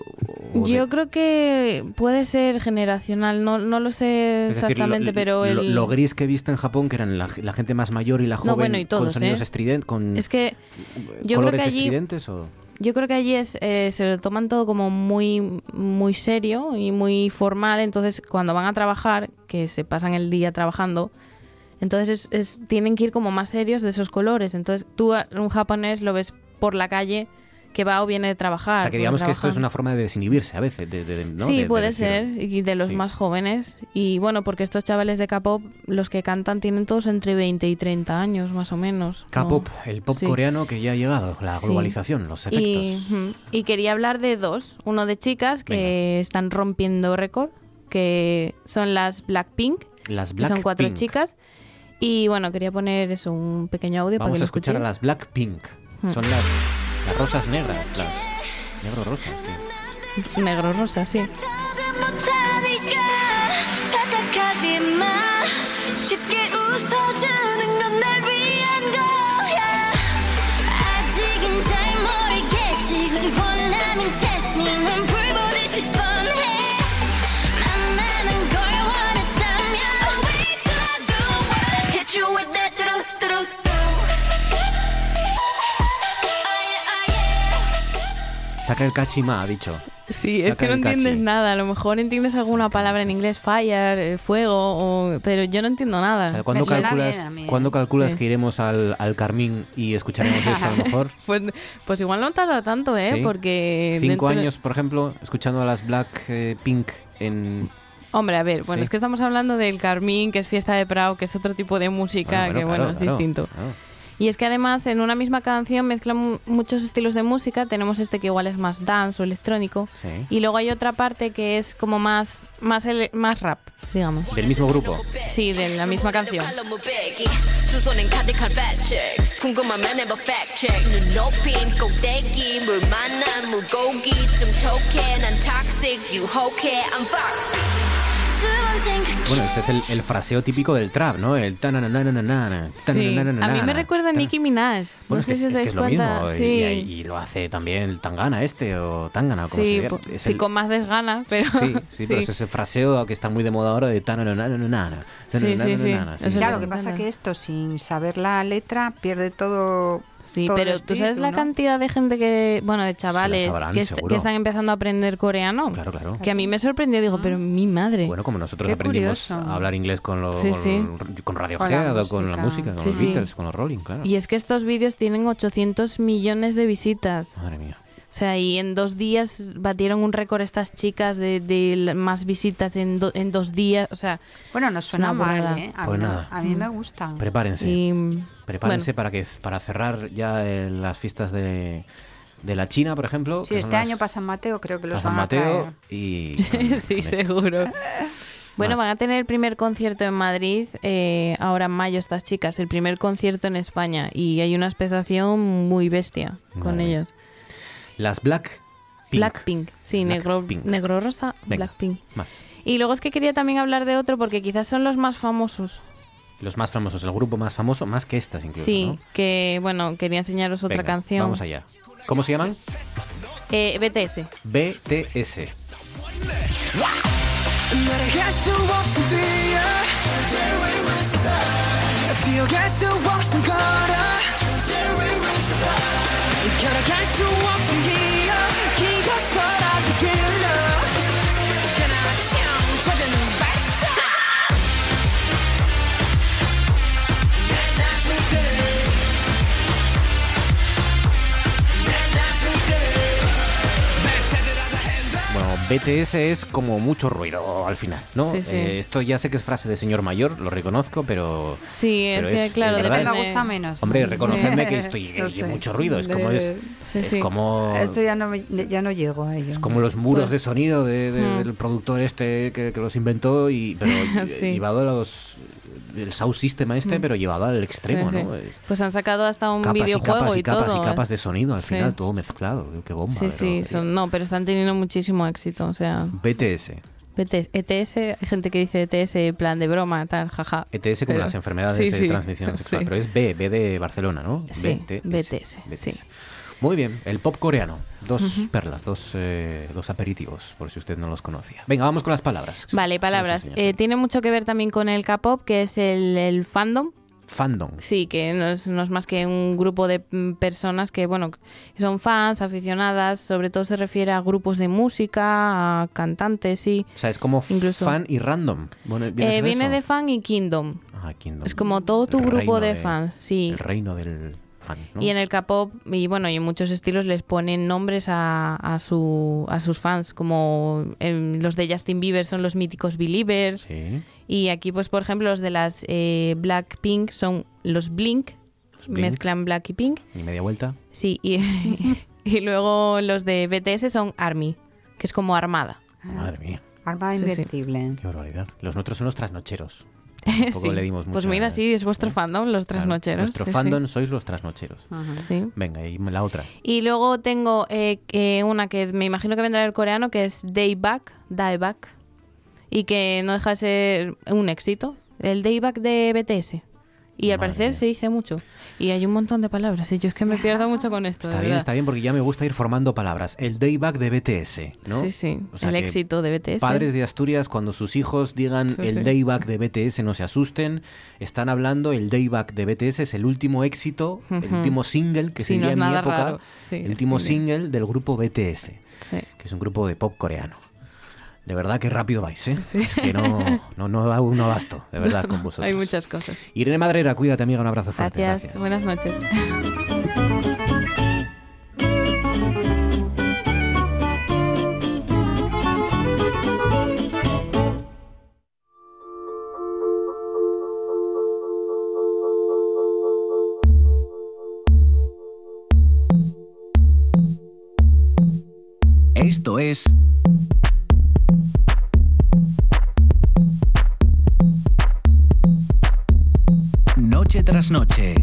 Speaker 1: o de-
Speaker 26: Yo creo que puede ser generacional, no, no lo sé
Speaker 1: es decir,
Speaker 26: exactamente,
Speaker 1: lo,
Speaker 26: pero el...
Speaker 1: lo gris que he visto en Japón, que eran la, la gente más mayor y la joven
Speaker 26: No, bueno, y
Speaker 1: con
Speaker 26: todos,
Speaker 1: sonidos
Speaker 26: ¿eh?
Speaker 1: estridentes, con
Speaker 26: Es que yo creo
Speaker 1: colores
Speaker 26: que allí
Speaker 1: estridentes o...
Speaker 26: Yo creo que allí es, eh, se lo toman todo como muy, muy serio y muy formal. Entonces, cuando van a trabajar, que se pasan el día trabajando, entonces es, es- tienen que ir como más serios de esos colores. Entonces, tú un japonés lo ves por la calle que va o viene de trabajar.
Speaker 1: O sea, que digamos que esto es una forma de desinhibirse a veces. De, de- de- ¿no?
Speaker 26: Sí,
Speaker 1: De- de
Speaker 26: puede ser, y de los
Speaker 1: sí.
Speaker 26: más jóvenes. Y bueno, porque estos chavales de K-pop, los que cantan, tienen todos entre 20 y 30 años, más o menos. ¿no?
Speaker 1: K-pop, el pop
Speaker 26: Sí.
Speaker 1: coreano que ya ha llegado, la
Speaker 26: Sí.
Speaker 1: globalización, los efectos.
Speaker 26: Y, quería hablar de dos. Uno de chicas que están rompiendo récord, que son las Blackpink.
Speaker 1: Las
Speaker 26: que son cuatro chicas. Y bueno, quería poner eso, un pequeño audio para
Speaker 1: Vamos
Speaker 26: que
Speaker 1: a escuchar a las Blackpink.
Speaker 26: Mm.
Speaker 1: Son las, las rosas negras, las negro rosas. tío.
Speaker 26: Es negro rosa, sí.
Speaker 1: Saca el kachima, ha dicho.
Speaker 26: Sí, es
Speaker 1: Saca
Speaker 26: que no
Speaker 1: el cachi.
Speaker 26: entiendes nada. A lo mejor entiendes alguna palabra en inglés, fire, eh, fuego, o- pero yo no entiendo nada.
Speaker 1: O sea, ¿Cuándo calculas, ¿cuándo calculas
Speaker 26: Sí.
Speaker 1: que iremos al, al Carmín y escucharemos esto a lo mejor?
Speaker 26: Pues, pues igual no tarda tanto, ¿eh?
Speaker 1: Sí.
Speaker 26: Porque...
Speaker 1: Cinco
Speaker 26: dentro-
Speaker 1: años, por ejemplo, escuchando a las Black eh, Pink en...
Speaker 26: Hombre, a ver, bueno,
Speaker 1: Sí.
Speaker 26: es que estamos hablando del Carmín, que es fiesta de Prado, que es otro tipo de música,
Speaker 1: Bueno,
Speaker 26: que
Speaker 1: bueno,
Speaker 26: bueno,
Speaker 1: claro,
Speaker 26: es
Speaker 1: claro,
Speaker 26: distinto.
Speaker 1: claro.
Speaker 26: Y es que además en una misma canción mezclan mu- muchos estilos de música. Tenemos este que igual es más dance o electrónico.
Speaker 1: Sí.
Speaker 26: Y luego hay otra parte que es como más, más, ele- más rap, digamos.
Speaker 1: Del mismo grupo.
Speaker 26: Sí, de la misma canción.
Speaker 1: Bueno, este es el, el, fraseo típico del trap, ¿no? El tananananana.
Speaker 26: A mí me recuerda a Nicki Minaj.
Speaker 1: Bueno,
Speaker 26: no sé
Speaker 1: es,
Speaker 26: si
Speaker 1: es que es
Speaker 26: cuenta.
Speaker 1: Lo mismo.
Speaker 26: Sí.
Speaker 1: Y, y, lo hace también el Tangana este o Tangana, como
Speaker 26: sí,
Speaker 1: se
Speaker 26: Sí,
Speaker 1: el...
Speaker 26: con más desgana, pero.
Speaker 1: Sí, sí, pero es ese fraseo que está muy de moda ahora de tananananana.
Speaker 26: Sí, sí, sí.
Speaker 27: Claro, lo que pasa es que esto, sin saber la letra, pierde todo
Speaker 26: Sí,
Speaker 27: todo
Speaker 26: pero tú sabes
Speaker 27: espíritu,
Speaker 26: la
Speaker 27: ¿no?
Speaker 26: cantidad de gente que, bueno, de chavales
Speaker 1: sabrán,
Speaker 26: que, est-
Speaker 1: seguro.
Speaker 26: que están empezando a aprender coreano.
Speaker 1: Claro, claro.
Speaker 26: Que a mí me sorprendió, digo, pero mi madre.
Speaker 1: Bueno, como nosotros
Speaker 26: Qué
Speaker 1: aprendimos
Speaker 26: curioso.
Speaker 1: a hablar inglés con, lo,
Speaker 26: Sí,
Speaker 1: con,
Speaker 26: sí.
Speaker 1: con
Speaker 26: Con
Speaker 1: Radiohead o con la
Speaker 26: música.
Speaker 1: con
Speaker 26: Sí,
Speaker 1: los. Beatles, con los Rolling, claro.
Speaker 26: Y es que estos vídeos tienen 800 millones de visitas.
Speaker 1: Madre mía.
Speaker 26: O sea, y en dos días batieron un récord estas chicas de, más visitas en, do- en dos días. O sea,
Speaker 27: Bueno, no suena mal. ¿eh? A,
Speaker 1: Pues
Speaker 27: mí,
Speaker 1: nada.
Speaker 27: a mí me gusta.
Speaker 1: Prepárense.
Speaker 26: Y,
Speaker 1: Prepárense
Speaker 26: bueno.
Speaker 1: para que para cerrar ya eh, las fiestas de, de la China, por ejemplo.
Speaker 27: Sí, este
Speaker 1: las-
Speaker 27: año para San Mateo creo que los
Speaker 1: para San
Speaker 27: van a
Speaker 1: Mateo
Speaker 27: traer.
Speaker 1: y...
Speaker 26: sí, seguro. Bueno,
Speaker 1: Más.
Speaker 26: van a tener el primer concierto en Madrid eh, ahora en mayo estas chicas, el primer concierto en España y hay una expectación muy bestia con
Speaker 1: Madre
Speaker 26: ellos.
Speaker 1: Las Black
Speaker 26: Blackpink, sí, negro, negro rosa,
Speaker 1: Venga,
Speaker 26: Blackpink.
Speaker 1: Más.
Speaker 26: Y luego es que quería también hablar de otro porque quizás son los más famosos.
Speaker 1: Los más famosos, el grupo más famoso, más que estas incluso,
Speaker 26: sí,
Speaker 1: ¿no?
Speaker 26: que bueno, quería enseñaros otra
Speaker 1: Venga,
Speaker 26: canción.
Speaker 1: Vamos allá. ¿Cómo se llaman?
Speaker 26: Eh, BTS.
Speaker 1: BTS.
Speaker 28: gotta get you off of
Speaker 1: here? BTS es como mucho ruido al final, ¿no?
Speaker 26: Sí, sí.
Speaker 1: Eh, esto ya sé que es frase de señor mayor, lo reconozco, pero...
Speaker 26: Sí, es que claro,
Speaker 1: ¿verdad?
Speaker 26: depende-
Speaker 27: me gusta menos.
Speaker 1: Hombre, reconocerme que estoy
Speaker 27: No sé.
Speaker 1: mucho ruido, es como es,
Speaker 26: Sí,
Speaker 1: es
Speaker 26: sí.
Speaker 1: como
Speaker 27: Esto ya no, me- ya no llego a ello.
Speaker 1: como los muros
Speaker 26: Pues-
Speaker 1: de sonido de- de-
Speaker 26: Hmm.
Speaker 1: del productor este que, que los inventó y pero
Speaker 26: Sí.
Speaker 1: llevado a los el sound system este,
Speaker 26: Mm.
Speaker 1: pero llevado al extremo,
Speaker 26: Sí.
Speaker 1: ¿no? Eh,
Speaker 26: Pues han sacado hasta un
Speaker 1: Capas y
Speaker 26: videojuego
Speaker 1: capas y,
Speaker 26: y
Speaker 1: capas
Speaker 26: todo.
Speaker 1: y capas
Speaker 26: ¿eh?
Speaker 1: de sonido al final, todo mezclado. Qué bomba.
Speaker 26: Sí, sí, son- no, pero están teniendo muchísimo éxito. O sea,
Speaker 1: BTS.
Speaker 26: BT ETS, hay gente que dice ETS en plan de broma, tal, jaja.
Speaker 1: ETS como
Speaker 26: Pero-
Speaker 1: las enfermedades
Speaker 26: Sí,
Speaker 1: de transmisión sexual, pero es B, B de Barcelona, ¿no?
Speaker 26: Sí,
Speaker 1: BTS.
Speaker 26: BTS,
Speaker 1: Muy bien, el pop coreano. Dos perlas, dos, eh, dos aperitivos, por si usted no los conocía. Venga, vamos con las palabras.
Speaker 26: Vale, palabras. Eh, tiene mucho que ver también con el K-pop, que es el, el fandom.
Speaker 1: Fandom.
Speaker 26: Sí, que no es, no es más que un grupo de mm, personas que, bueno, son fans, aficionadas, sobre todo se refiere a grupos de música, a cantantes, sí.
Speaker 1: O sea, es como
Speaker 26: Incluso-
Speaker 1: fan y random. Bueno, ¿viene
Speaker 26: Eh,
Speaker 1: ser
Speaker 26: viene
Speaker 1: eso?
Speaker 26: de fan y kingdom.
Speaker 1: Ah, Kingdom.
Speaker 26: Es como todo tu
Speaker 1: El
Speaker 26: grupo
Speaker 1: reino
Speaker 26: de fans, sí.
Speaker 1: El reino del fan, ¿no?
Speaker 26: Y en el K-pop, y bueno, y en muchos estilos les ponen nombres a, a, su, a sus fans, como em, los de Justin Bieber son los míticos Believers. Y aquí, pues, por ejemplo, los de las eh, Blackpink son los Blink,
Speaker 1: Blink.
Speaker 26: mezclan Black y Pink.
Speaker 1: Ni media vuelta.
Speaker 26: Sí, y, y luego los de BTS son Army, que es como Armada.
Speaker 1: Madre mía.
Speaker 27: Arma
Speaker 26: Sí, sí.
Speaker 27: invencible.
Speaker 1: Qué barbaridad. Los nuestros son los trasnocheros. Tampoco
Speaker 26: Sí.
Speaker 1: le dimos
Speaker 26: Pues mira, sí, es vuestro fandom, los
Speaker 1: Claro,
Speaker 26: trasnocheros.
Speaker 1: Nuestro
Speaker 26: sí, sí.
Speaker 1: fandom sois los trasnocheros.
Speaker 26: Sí.
Speaker 1: Venga, y la otra.
Speaker 26: Y luego tengo eh, eh, una que me imagino que vendrá del coreano, que es Dayback, Dayback, y que no deja de ser un éxito. El Dayback de BTS. Y al parecer se dice mucho. Y hay un montón de palabras. Y yo es que me pierdo mucho con esto.
Speaker 1: Está bien,
Speaker 26: verdad.
Speaker 1: está bien, porque ya me gusta ir formando palabras. El dayback de BTS, ¿no?
Speaker 26: Sí, sí.
Speaker 1: O sea
Speaker 26: el éxito de BTS.
Speaker 1: Padres de Asturias, cuando sus hijos digan
Speaker 26: Sí,
Speaker 1: el
Speaker 26: sí.
Speaker 1: dayback de BTS, no se asusten. Están hablando, el dayback de BTS es el último éxito, el último single que
Speaker 26: Sí,
Speaker 1: se
Speaker 26: no
Speaker 1: diría
Speaker 26: es
Speaker 1: en mi época. el último single del grupo BTS, que es un grupo de pop coreano. De verdad que rápido vais, ¿eh? Es que no, no, no da un abasto, de verdad, con vosotros.
Speaker 26: Hay muchas cosas.
Speaker 1: Irene Madrera, cuídate, amiga, un abrazo fuerte.
Speaker 26: Gracias. Buenas noches.
Speaker 29: Esto es tras noche.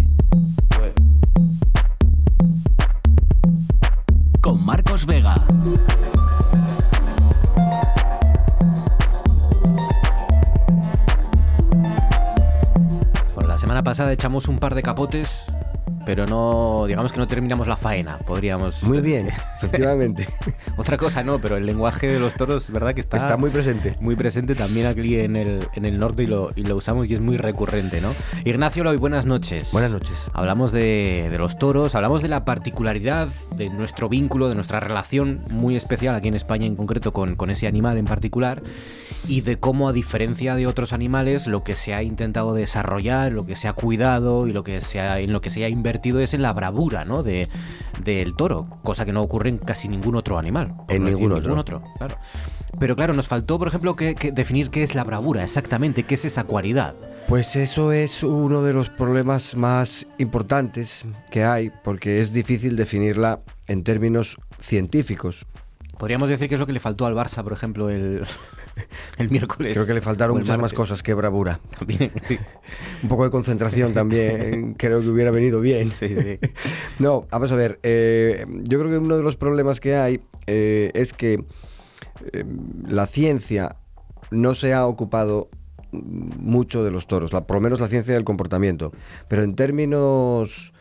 Speaker 29: Con Marcos Vega.
Speaker 1: Bueno, la semana pasada echamos un par de capotes, pero no, digamos que no terminamos la faena, podríamos.
Speaker 30: Muy bien, efectivamente.
Speaker 1: Otra cosa no, pero el lenguaje de los toros, verdad que está,
Speaker 30: Está muy presente.
Speaker 1: Muy presente también aquí en el, en el norte y lo, y lo usamos y es muy recurrente, ¿no? Ignacio Loy, buenas noches.
Speaker 30: Buenas noches.
Speaker 1: Hablamos de, de los toros, hablamos de la particularidad de nuestro vínculo, de nuestra relación muy especial aquí en España en concreto con, con ese animal en particular y de cómo a diferencia de otros animales lo que se ha intentado desarrollar, lo que se ha cuidado y lo que se ha, en lo que se ha invertido es en la bravura ¿no? de, del toro, cosa que no ocurre en casi ningún otro animal.
Speaker 30: En
Speaker 1: no
Speaker 30: ningún
Speaker 1: ningún
Speaker 30: otro.
Speaker 1: otro. Claro. Pero claro, nos faltó, por ejemplo, que, que definir qué es la bravura, exactamente, qué es esa cualidad.
Speaker 30: Pues eso es uno de los problemas más importantes que hay, porque es difícil definirla en términos científicos.
Speaker 1: Podríamos decir que es lo que le faltó al Barça, por ejemplo, el, el miércoles.
Speaker 30: Creo que le faltaron muchas más cosas que bravura.
Speaker 1: También, sí.
Speaker 30: Un poco de concentración también creo que hubiera venido bien.
Speaker 1: Sí, sí.
Speaker 30: No, vamos a ver. eh, yo creo que uno de los problemas que hay eh, es que eh, la ciencia no se ha ocupado mucho de los toros, la- por lo menos la ciencia del comportamiento. Pero en términos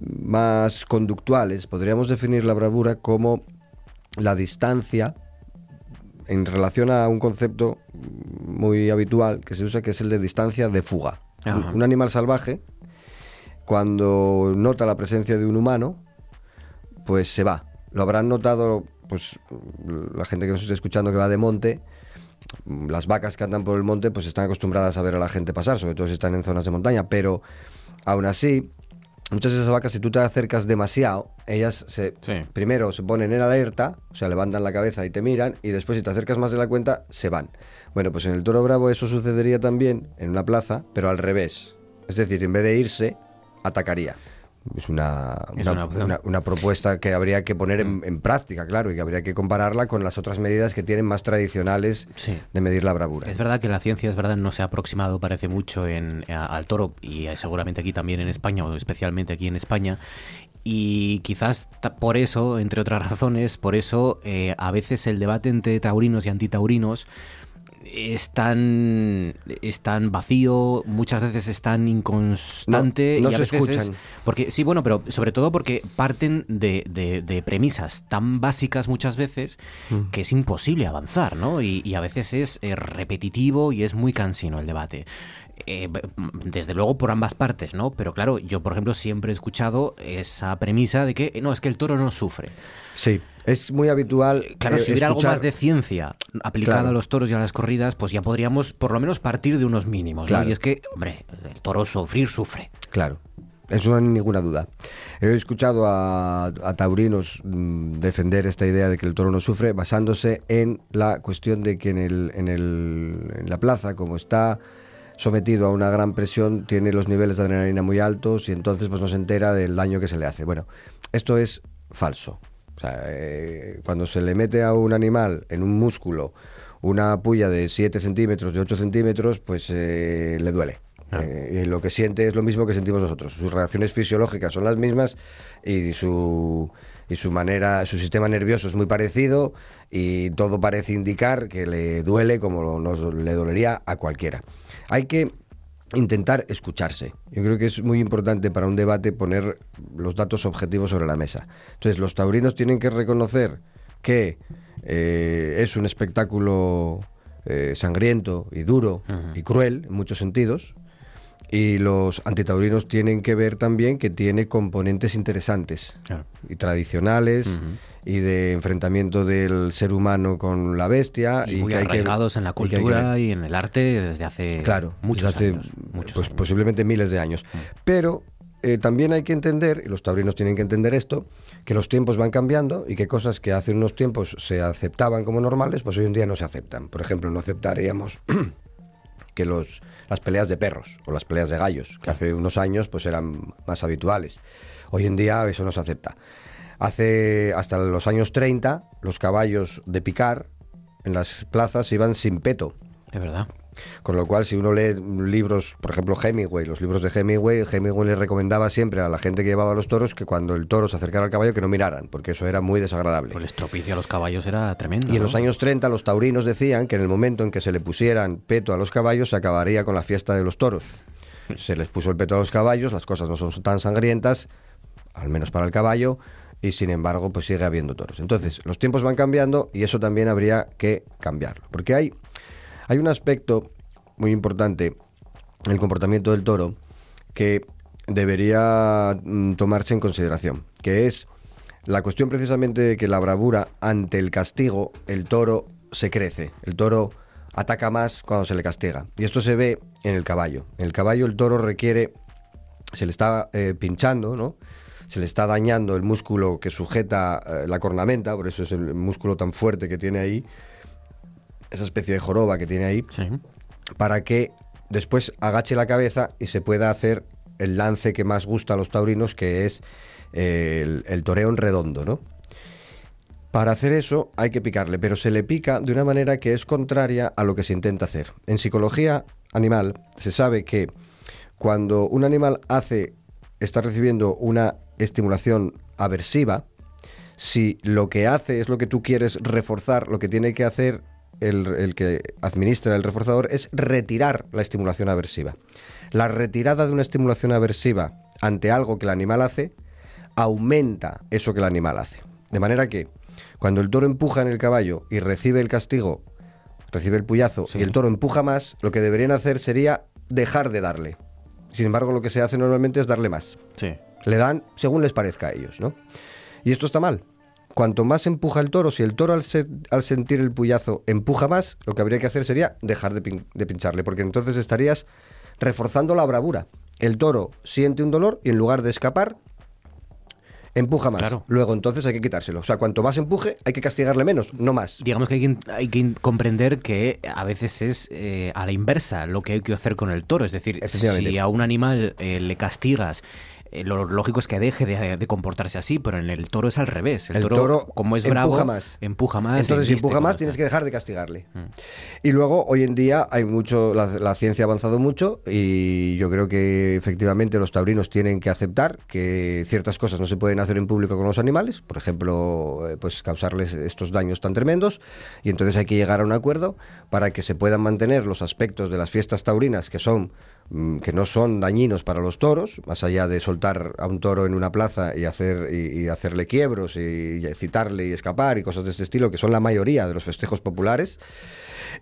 Speaker 30: más conductuales, podríamos definir la bravura como la distancia en relación a un concepto muy habitual que se usa, que es el de distancia de fuga. Un,
Speaker 1: Ajá.
Speaker 30: un animal salvaje, cuando nota la presencia de un humano, pues se va. Lo habrán notado, pues, la gente que nos esté escuchando que va de monte, las vacas que andan por el monte, pues están acostumbradas a ver a la gente pasar, sobre todo si están en zonas de montaña, pero aún así, muchas de esas vacas, si tú te acercas demasiado, ellas se, primero se ponen en alerta, o sea, levantan la cabeza y te miran, y después si te acercas más de la cuenta, se van. Bueno, pues en el toro bravo eso sucedería también en una plaza, pero al revés. Es decir, en vez de irse, atacaría. Es una,
Speaker 1: Es
Speaker 30: una,
Speaker 1: una
Speaker 30: propuesta que habría que poner en, en práctica, claro, y que habría que compararla con las otras medidas que tienen más tradicionales
Speaker 1: Sí.
Speaker 30: de medir la bravura.
Speaker 1: Es verdad que la ciencia, es verdad, no se ha aproximado, parece mucho en, a- al toro y eh, seguramente aquí también en España, o especialmente aquí en España. Y quizás por eso, entre otras razones, por eso eh, a veces el debate entre taurinos y antitaurinos es tan, es tan vacío, muchas veces es tan inconstante.
Speaker 30: No- no
Speaker 1: y a
Speaker 30: se
Speaker 1: veces es-
Speaker 30: escuchan.
Speaker 1: porque, sí, bueno, pero sobre todo porque parten de, de- de premisas tan básicas muchas veces
Speaker 30: Mm.
Speaker 1: que es imposible avanzar, ¿no? Y, y a veces es eh, repetitivo y es muy cansino el debate. Eh, b- desde luego por ambas partes, ¿no? Pero claro, yo por ejemplo siempre he escuchado esa premisa de que eh, no, es que el toro no sufre.
Speaker 30: Sí, es muy habitual.
Speaker 1: Claro,
Speaker 30: eh,
Speaker 1: si hubiera algo más de ciencia aplicada
Speaker 30: Claro.
Speaker 1: a los toros y a las corridas, pues ya podríamos por lo menos partir de unos mínimos, ¿no?
Speaker 30: Claro.
Speaker 1: Y es que, hombre, el toro sufrir sufre.
Speaker 30: Claro, eso no hay ninguna duda. He escuchado a, a taurinos mm, defender esta idea de que el toro no sufre basándose en la cuestión de que en, el, en, el, en la plaza, como está sometido a una gran presión, tiene los niveles de adrenalina muy altos y entonces pues no se entera del daño que se le hace. Bueno, esto es falso. O sea, eh, cuando se le mete a un animal en un músculo una puya de 7 centímetros, de 8 centímetros, pues eh, le duele. Eh, y lo que siente es lo mismo que sentimos nosotros. Sus reacciones fisiológicas son las mismas y su, y su manera, su sistema nervioso es muy parecido y todo parece indicar que le duele como nos le dolería a cualquiera. Hay que intentar escucharse. Yo creo que es muy importante para un debate poner los datos objetivos sobre la mesa. Entonces, los taurinos tienen que reconocer que eh, es un espectáculo eh, sangriento y duro y cruel en muchos sentidos. Y los antitaurinos tienen que ver también que tiene componentes interesantes y tradicionales y de enfrentamiento del ser humano con la bestia
Speaker 1: Y, muy
Speaker 30: que hay que-
Speaker 1: arraigados en la
Speaker 30: y que que
Speaker 1: cultura y, en el arte desde hace
Speaker 30: Claro,
Speaker 1: muchos
Speaker 30: desde hace,
Speaker 1: años. muchos
Speaker 30: pues,
Speaker 1: años. Mm.
Speaker 30: posiblemente miles de años. Pero eh, también hay que entender, y los taurinos tienen que entender esto, que los tiempos van cambiando y que cosas que hace unos tiempos se aceptaban como normales, pues hoy en día no se aceptan. Por ejemplo, no aceptaríamos que los, las peleas de perros o las peleas de gallos, que hace unos años pues eran más habituales. Hoy en día eso no se acepta. Hace hasta los años 30 los caballos de picar en las plazas iban sin peto.
Speaker 1: Es verdad.
Speaker 30: Con lo cual, si uno lee libros, por ejemplo, Hemingway, los libros de Hemingway, Hemingway le recomendaba siempre a la gente que llevaba los toros que cuando el toro se acercara al caballo que no miraran, porque eso era muy desagradable.
Speaker 1: El estropicio a los caballos era tremendo.
Speaker 30: Y en
Speaker 1: ¿no?
Speaker 30: los años 30 los taurinos decían que en el momento en que se le pusieran peto a los caballos se acabaría con la fiesta de los toros. Se les puso el peto a los caballos, las cosas no son tan sangrientas, al menos para el caballo, y sin embargo pues sigue habiendo toros. Entonces, los tiempos van cambiando y eso también habría que cambiarlo. Porque hay, hay un aspecto muy importante en el comportamiento del toro que debería mm, tomarse en consideración, que es la cuestión precisamente de que la bravura ante el castigo, el toro se crece, el toro ataca más cuando se le castiga. Y esto se ve en el caballo. En el caballo el toro requiere, se le está eh, pinchando, ¿no? Se le está dañando el músculo que sujeta eh, la cornamenta, por eso es el músculo tan fuerte que tiene ahí, esa especie de joroba que tiene ahí, para que después agache la cabeza y se pueda hacer el lance que más gusta a los taurinos, que es eh, el, el toreo en redondo, ¿no? Para hacer eso hay que picarle, pero se le pica de una manera que es contraria a lo que se intenta hacer. En psicología animal se sabe que cuando un animal hace, está recibiendo una estimulación aversiva, si lo que hace es lo que tú quieres reforzar, lo que tiene que hacer el, el que administra el reforzador es retirar la estimulación aversiva. La retirada de una estimulación aversiva ante algo que el animal hace aumenta eso que el animal hace. De manera que cuando el toro empuja en el caballo y recibe el castigo, recibe el puyazo y el toro empuja más, lo que deberían hacer sería dejar de darle. Sin embargo, lo que se hace normalmente es darle más.
Speaker 1: Sí.
Speaker 30: Le dan según les parezca a ellos, ¿no? Y esto está mal. Cuanto más empuja el toro, si el toro al, se- al sentir el puyazo empuja más, lo que habría que hacer sería dejar de, pin- de pincharle, porque entonces estarías reforzando la bravura. El toro siente un dolor y en lugar de escapar, empuja más. Luego entonces hay que quitárselo. O sea, cuanto más empuje, hay que castigarle menos, no más.
Speaker 1: Digamos que hay que, hay que comprender que a veces es eh, a la inversa lo que hay que hacer con el toro. Es decir, si a un animal eh, le castigas eh, lo lógico es que deje de, de comportarse así, pero en el toro es al revés. El,
Speaker 30: El
Speaker 1: toro,
Speaker 30: toro
Speaker 1: como es
Speaker 30: empuja
Speaker 1: bravo,
Speaker 30: más.
Speaker 1: empuja más.
Speaker 30: Entonces, si empuja más, tienes que dejar de castigarle.
Speaker 1: Mm.
Speaker 30: Y luego, hoy en día, hay mucho, la, la ciencia ha avanzado mucho y yo creo que efectivamente los taurinos tienen que aceptar que ciertas cosas no se pueden hacer en público con los animales, por ejemplo, eh, pues causarles estos daños tan tremendos, y entonces hay que llegar a un acuerdo para que se puedan mantener los aspectos de las fiestas taurinas que son que no son dañinos para los toros, más allá de soltar a un toro en una plaza y hacer y, hacerle quiebros y, y excitarle y escapar y cosas de este estilo, que son la mayoría de los festejos populares,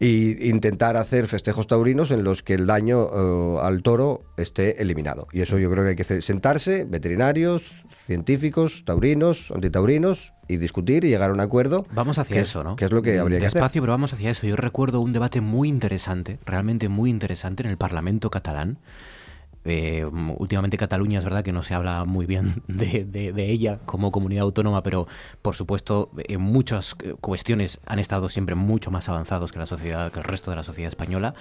Speaker 30: y intentar hacer festejos taurinos en los que el daño eh, al toro esté eliminado. Y eso yo creo que hay que sentarse, veterinarios, científicos, taurinos, antitaurinos, y discutir y llegar a un acuerdo.
Speaker 1: Vamos hacia
Speaker 30: es-
Speaker 1: eso, ¿no?
Speaker 30: Que es lo que habría que hacer.
Speaker 1: Despacio, pero vamos hacia eso. Yo recuerdo un debate muy interesante, realmente muy interesante, en el Parlamento catalán. Eh, últimamente Cataluña es verdad que no se habla muy bien de, de- de ella como comunidad autónoma, pero por supuesto en muchas eh, cuestiones han estado siempre mucho más avanzados que la sociedad, que el resto de la sociedad española.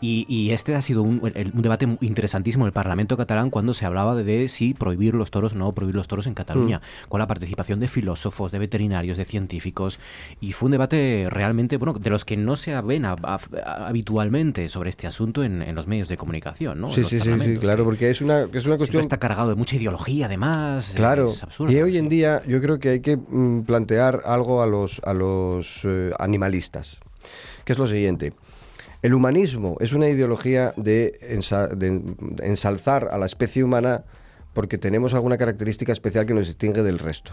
Speaker 1: Y, y este ha sido un, un debate muy interesantísimo en el Parlamento catalán cuando se hablaba de, de si prohibir los toros o no prohibir los toros en Cataluña, con la participación de filósofos, de veterinarios, de científicos. Y fue un debate realmente, bueno, de los que no se ven a- a- habitualmente sobre este asunto en, en los medios de comunicación, ¿no?
Speaker 30: Sí,
Speaker 1: los
Speaker 30: sí, sí, sí. Claro, porque es una, es una
Speaker 1: Siempre
Speaker 30: cuestión...
Speaker 1: está cargado de mucha ideología, además.
Speaker 30: Claro,
Speaker 1: Es absurdo.
Speaker 30: y hoy en día yo creo que hay que mm, plantear algo a los, a los eh, animalistas, que es lo siguiente. El humanismo es una ideología de, ensa- de ensalzar a la especie humana porque tenemos alguna característica especial que nos distingue del resto.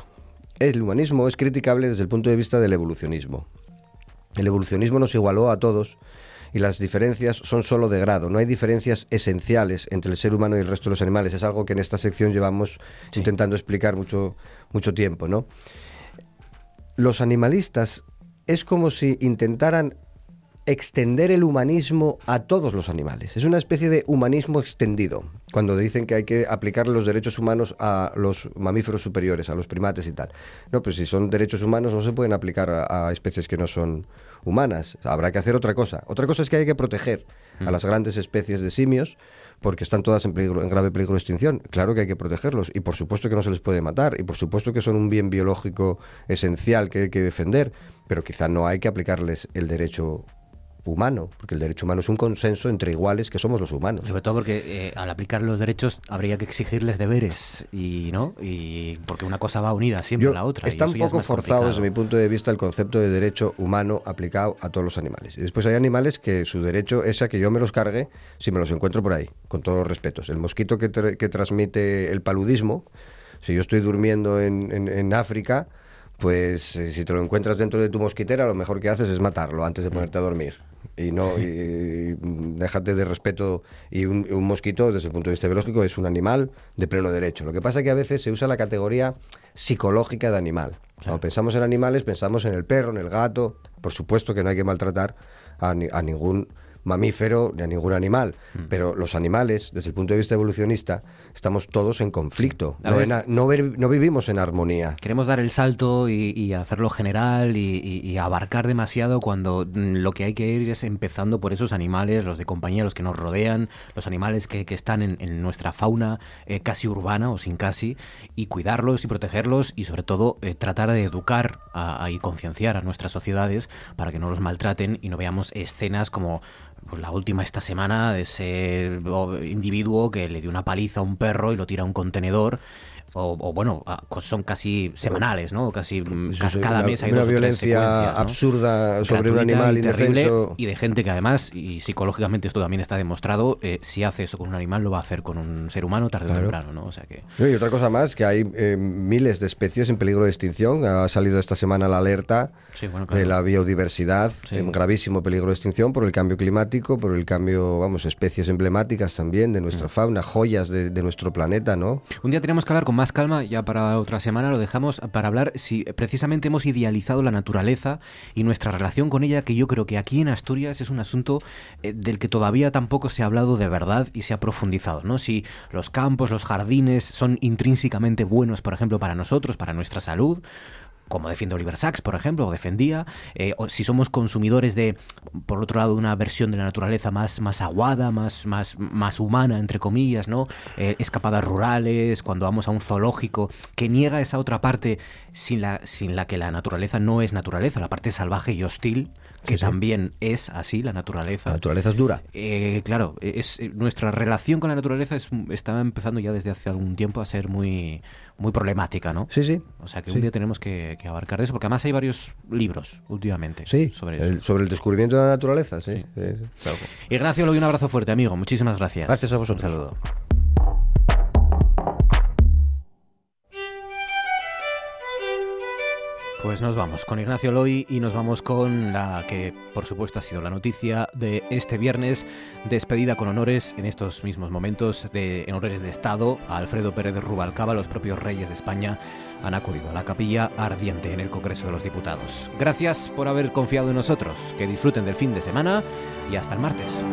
Speaker 30: El humanismo es criticable desde el punto de vista del evolucionismo. El evolucionismo nos igualó a todos y las diferencias son solo de grado. No hay diferencias esenciales entre el ser humano y el resto de los animales. Es algo que en esta sección llevamos intentando explicar mucho, mucho tiempo, ¿no? Los animalistas es como si intentaran extender el humanismo a todos los animales. Es una especie de humanismo extendido, cuando dicen que hay que aplicar los derechos humanos a los mamíferos superiores, a los primates y tal. No, pues si son derechos humanos no se pueden aplicar a, especies que no son humanas. Habrá que hacer otra cosa. Otra cosa es que hay que proteger a las grandes especies de simios porque están todas en, peligro- en grave peligro de extinción. Claro que hay que protegerlos y por supuesto que no se les puede matar y por supuesto que son un bien biológico esencial que hay que defender, pero quizá no hay que aplicarles el derecho humano, porque el derecho humano es un consenso entre iguales que somos los humanos.
Speaker 1: Sobre todo porque eh, al aplicar los derechos habría que exigirles deberes y no y porque una cosa va unida siempre
Speaker 30: Yo-
Speaker 1: a la otra.
Speaker 30: está un
Speaker 1: es
Speaker 30: poco forzado
Speaker 1: complicado.
Speaker 30: desde mi punto de vista el concepto de derecho humano aplicado a todos los animales. Y después hay animales que su derecho es a que yo me los cargue si me los encuentro por ahí, con todos los respetos. El mosquito que, tra- que transmite el paludismo, si yo estoy durmiendo en, en- en África, pues eh, si te lo encuentras dentro de tu mosquitera, lo mejor que haces es matarlo antes de
Speaker 1: Mm.
Speaker 30: ponerte a dormir. Y no, y- y déjate de respeto. Y un, un mosquito, desde el punto de vista biológico, es un animal de pleno derecho. Lo que pasa es que a veces se usa la categoría psicológica de animal. Cuando pensamos en animales, pensamos en el perro, en el gato. Por supuesto que no hay que maltratar a, ni- a ningún mamífero ni a ningún animal.
Speaker 1: Mm.
Speaker 30: Pero los animales, desde el punto de vista evolucionista, estamos todos en conflicto. No,
Speaker 1: veces-
Speaker 30: en a- no ver- no vivimos en armonía.
Speaker 1: Queremos dar el salto y, y hacerlo general y, y- y abarcar demasiado cuando mm, lo que hay que ir es empezando por esos animales, los de compañía, los que nos rodean, los animales que, que están en, en nuestra fauna eh, casi urbana o sin casi, y cuidarlos y protegerlos y sobre todo eh, tratar de educar a- a- y concienciar a nuestras sociedades para que no los maltraten y no veamos escenas como pues, la última esta semana de ese individuo que le dio una paliza a un perro y lo tira a un contenedor. O, o, bueno, son casi semanales, ¿no? Casi mm, cada
Speaker 30: una-
Speaker 1: mes hay
Speaker 30: una
Speaker 1: dos
Speaker 30: violencia absurda sobre un animal
Speaker 1: y terrible,
Speaker 30: indefenso.
Speaker 1: Y de gente que además, y psicológicamente esto también está demostrado, eh, si hace eso con un animal, lo va a hacer con un ser humano tarde o temprano, ¿no? O sea que...
Speaker 30: Y otra cosa más, que hay eh, miles de especies en peligro de extinción. Ha salido esta semana la alerta
Speaker 1: Sí, bueno, claro.
Speaker 30: de la biodiversidad
Speaker 1: Sí.
Speaker 30: en gravísimo peligro de extinción por el cambio climático, por el cambio, vamos, especies emblemáticas también de
Speaker 1: Mm.
Speaker 30: nuestra fauna, joyas de, de nuestro planeta, ¿no?
Speaker 1: Un día tenemos que hablar con más calma, ya para otra semana lo dejamos para hablar si precisamente hemos idealizado la naturaleza y nuestra relación con ella, que yo creo que aquí en Asturias es un asunto eh, del que todavía tampoco se ha hablado de verdad y se ha profundizado, ¿no? Si los campos, los jardines son intrínsecamente buenos, por ejemplo, para nosotros, para nuestra salud, como defiende Oliver Sacks, por ejemplo, o defendía, eh, o si somos consumidores de, por otro lado, una versión de la naturaleza más, más aguada, más, más, más humana, entre comillas, ¿no? Eh, escapadas rurales, cuando vamos a un zoológico, que niega esa otra parte sin la, sin la que la naturaleza no es naturaleza, la parte salvaje y hostil, que
Speaker 30: Sí, sí.
Speaker 1: también es así, la naturaleza.
Speaker 30: La naturaleza es dura.
Speaker 1: Eh, claro, es, eh, nuestra relación con la naturaleza es, está empezando ya desde hace algún tiempo a ser muy, muy problemática, ¿no?
Speaker 30: Sí, sí.
Speaker 1: O sea que
Speaker 30: Sí.
Speaker 1: un día tenemos que, que abarcar eso, porque además hay varios libros últimamente
Speaker 30: Sí,
Speaker 1: sobre eso.
Speaker 30: el- sobre el descubrimiento de la naturaleza, sí. sí, sí, claro.
Speaker 1: Ignacio, le doy un abrazo fuerte, amigo. Muchísimas gracias.
Speaker 30: Gracias a vosotros.
Speaker 1: Un saludo. Pues nos vamos con Ignacio Loy y nos vamos con la que por supuesto ha sido la noticia de este viernes, despedida con honores en estos mismos momentos de honores de Estado a Alfredo Pérez Rubalcaba, los propios reyes de España han acudido a la capilla ardiente en el Congreso de los Diputados. Gracias por haber confiado en nosotros, que disfruten del fin de semana y hasta el martes.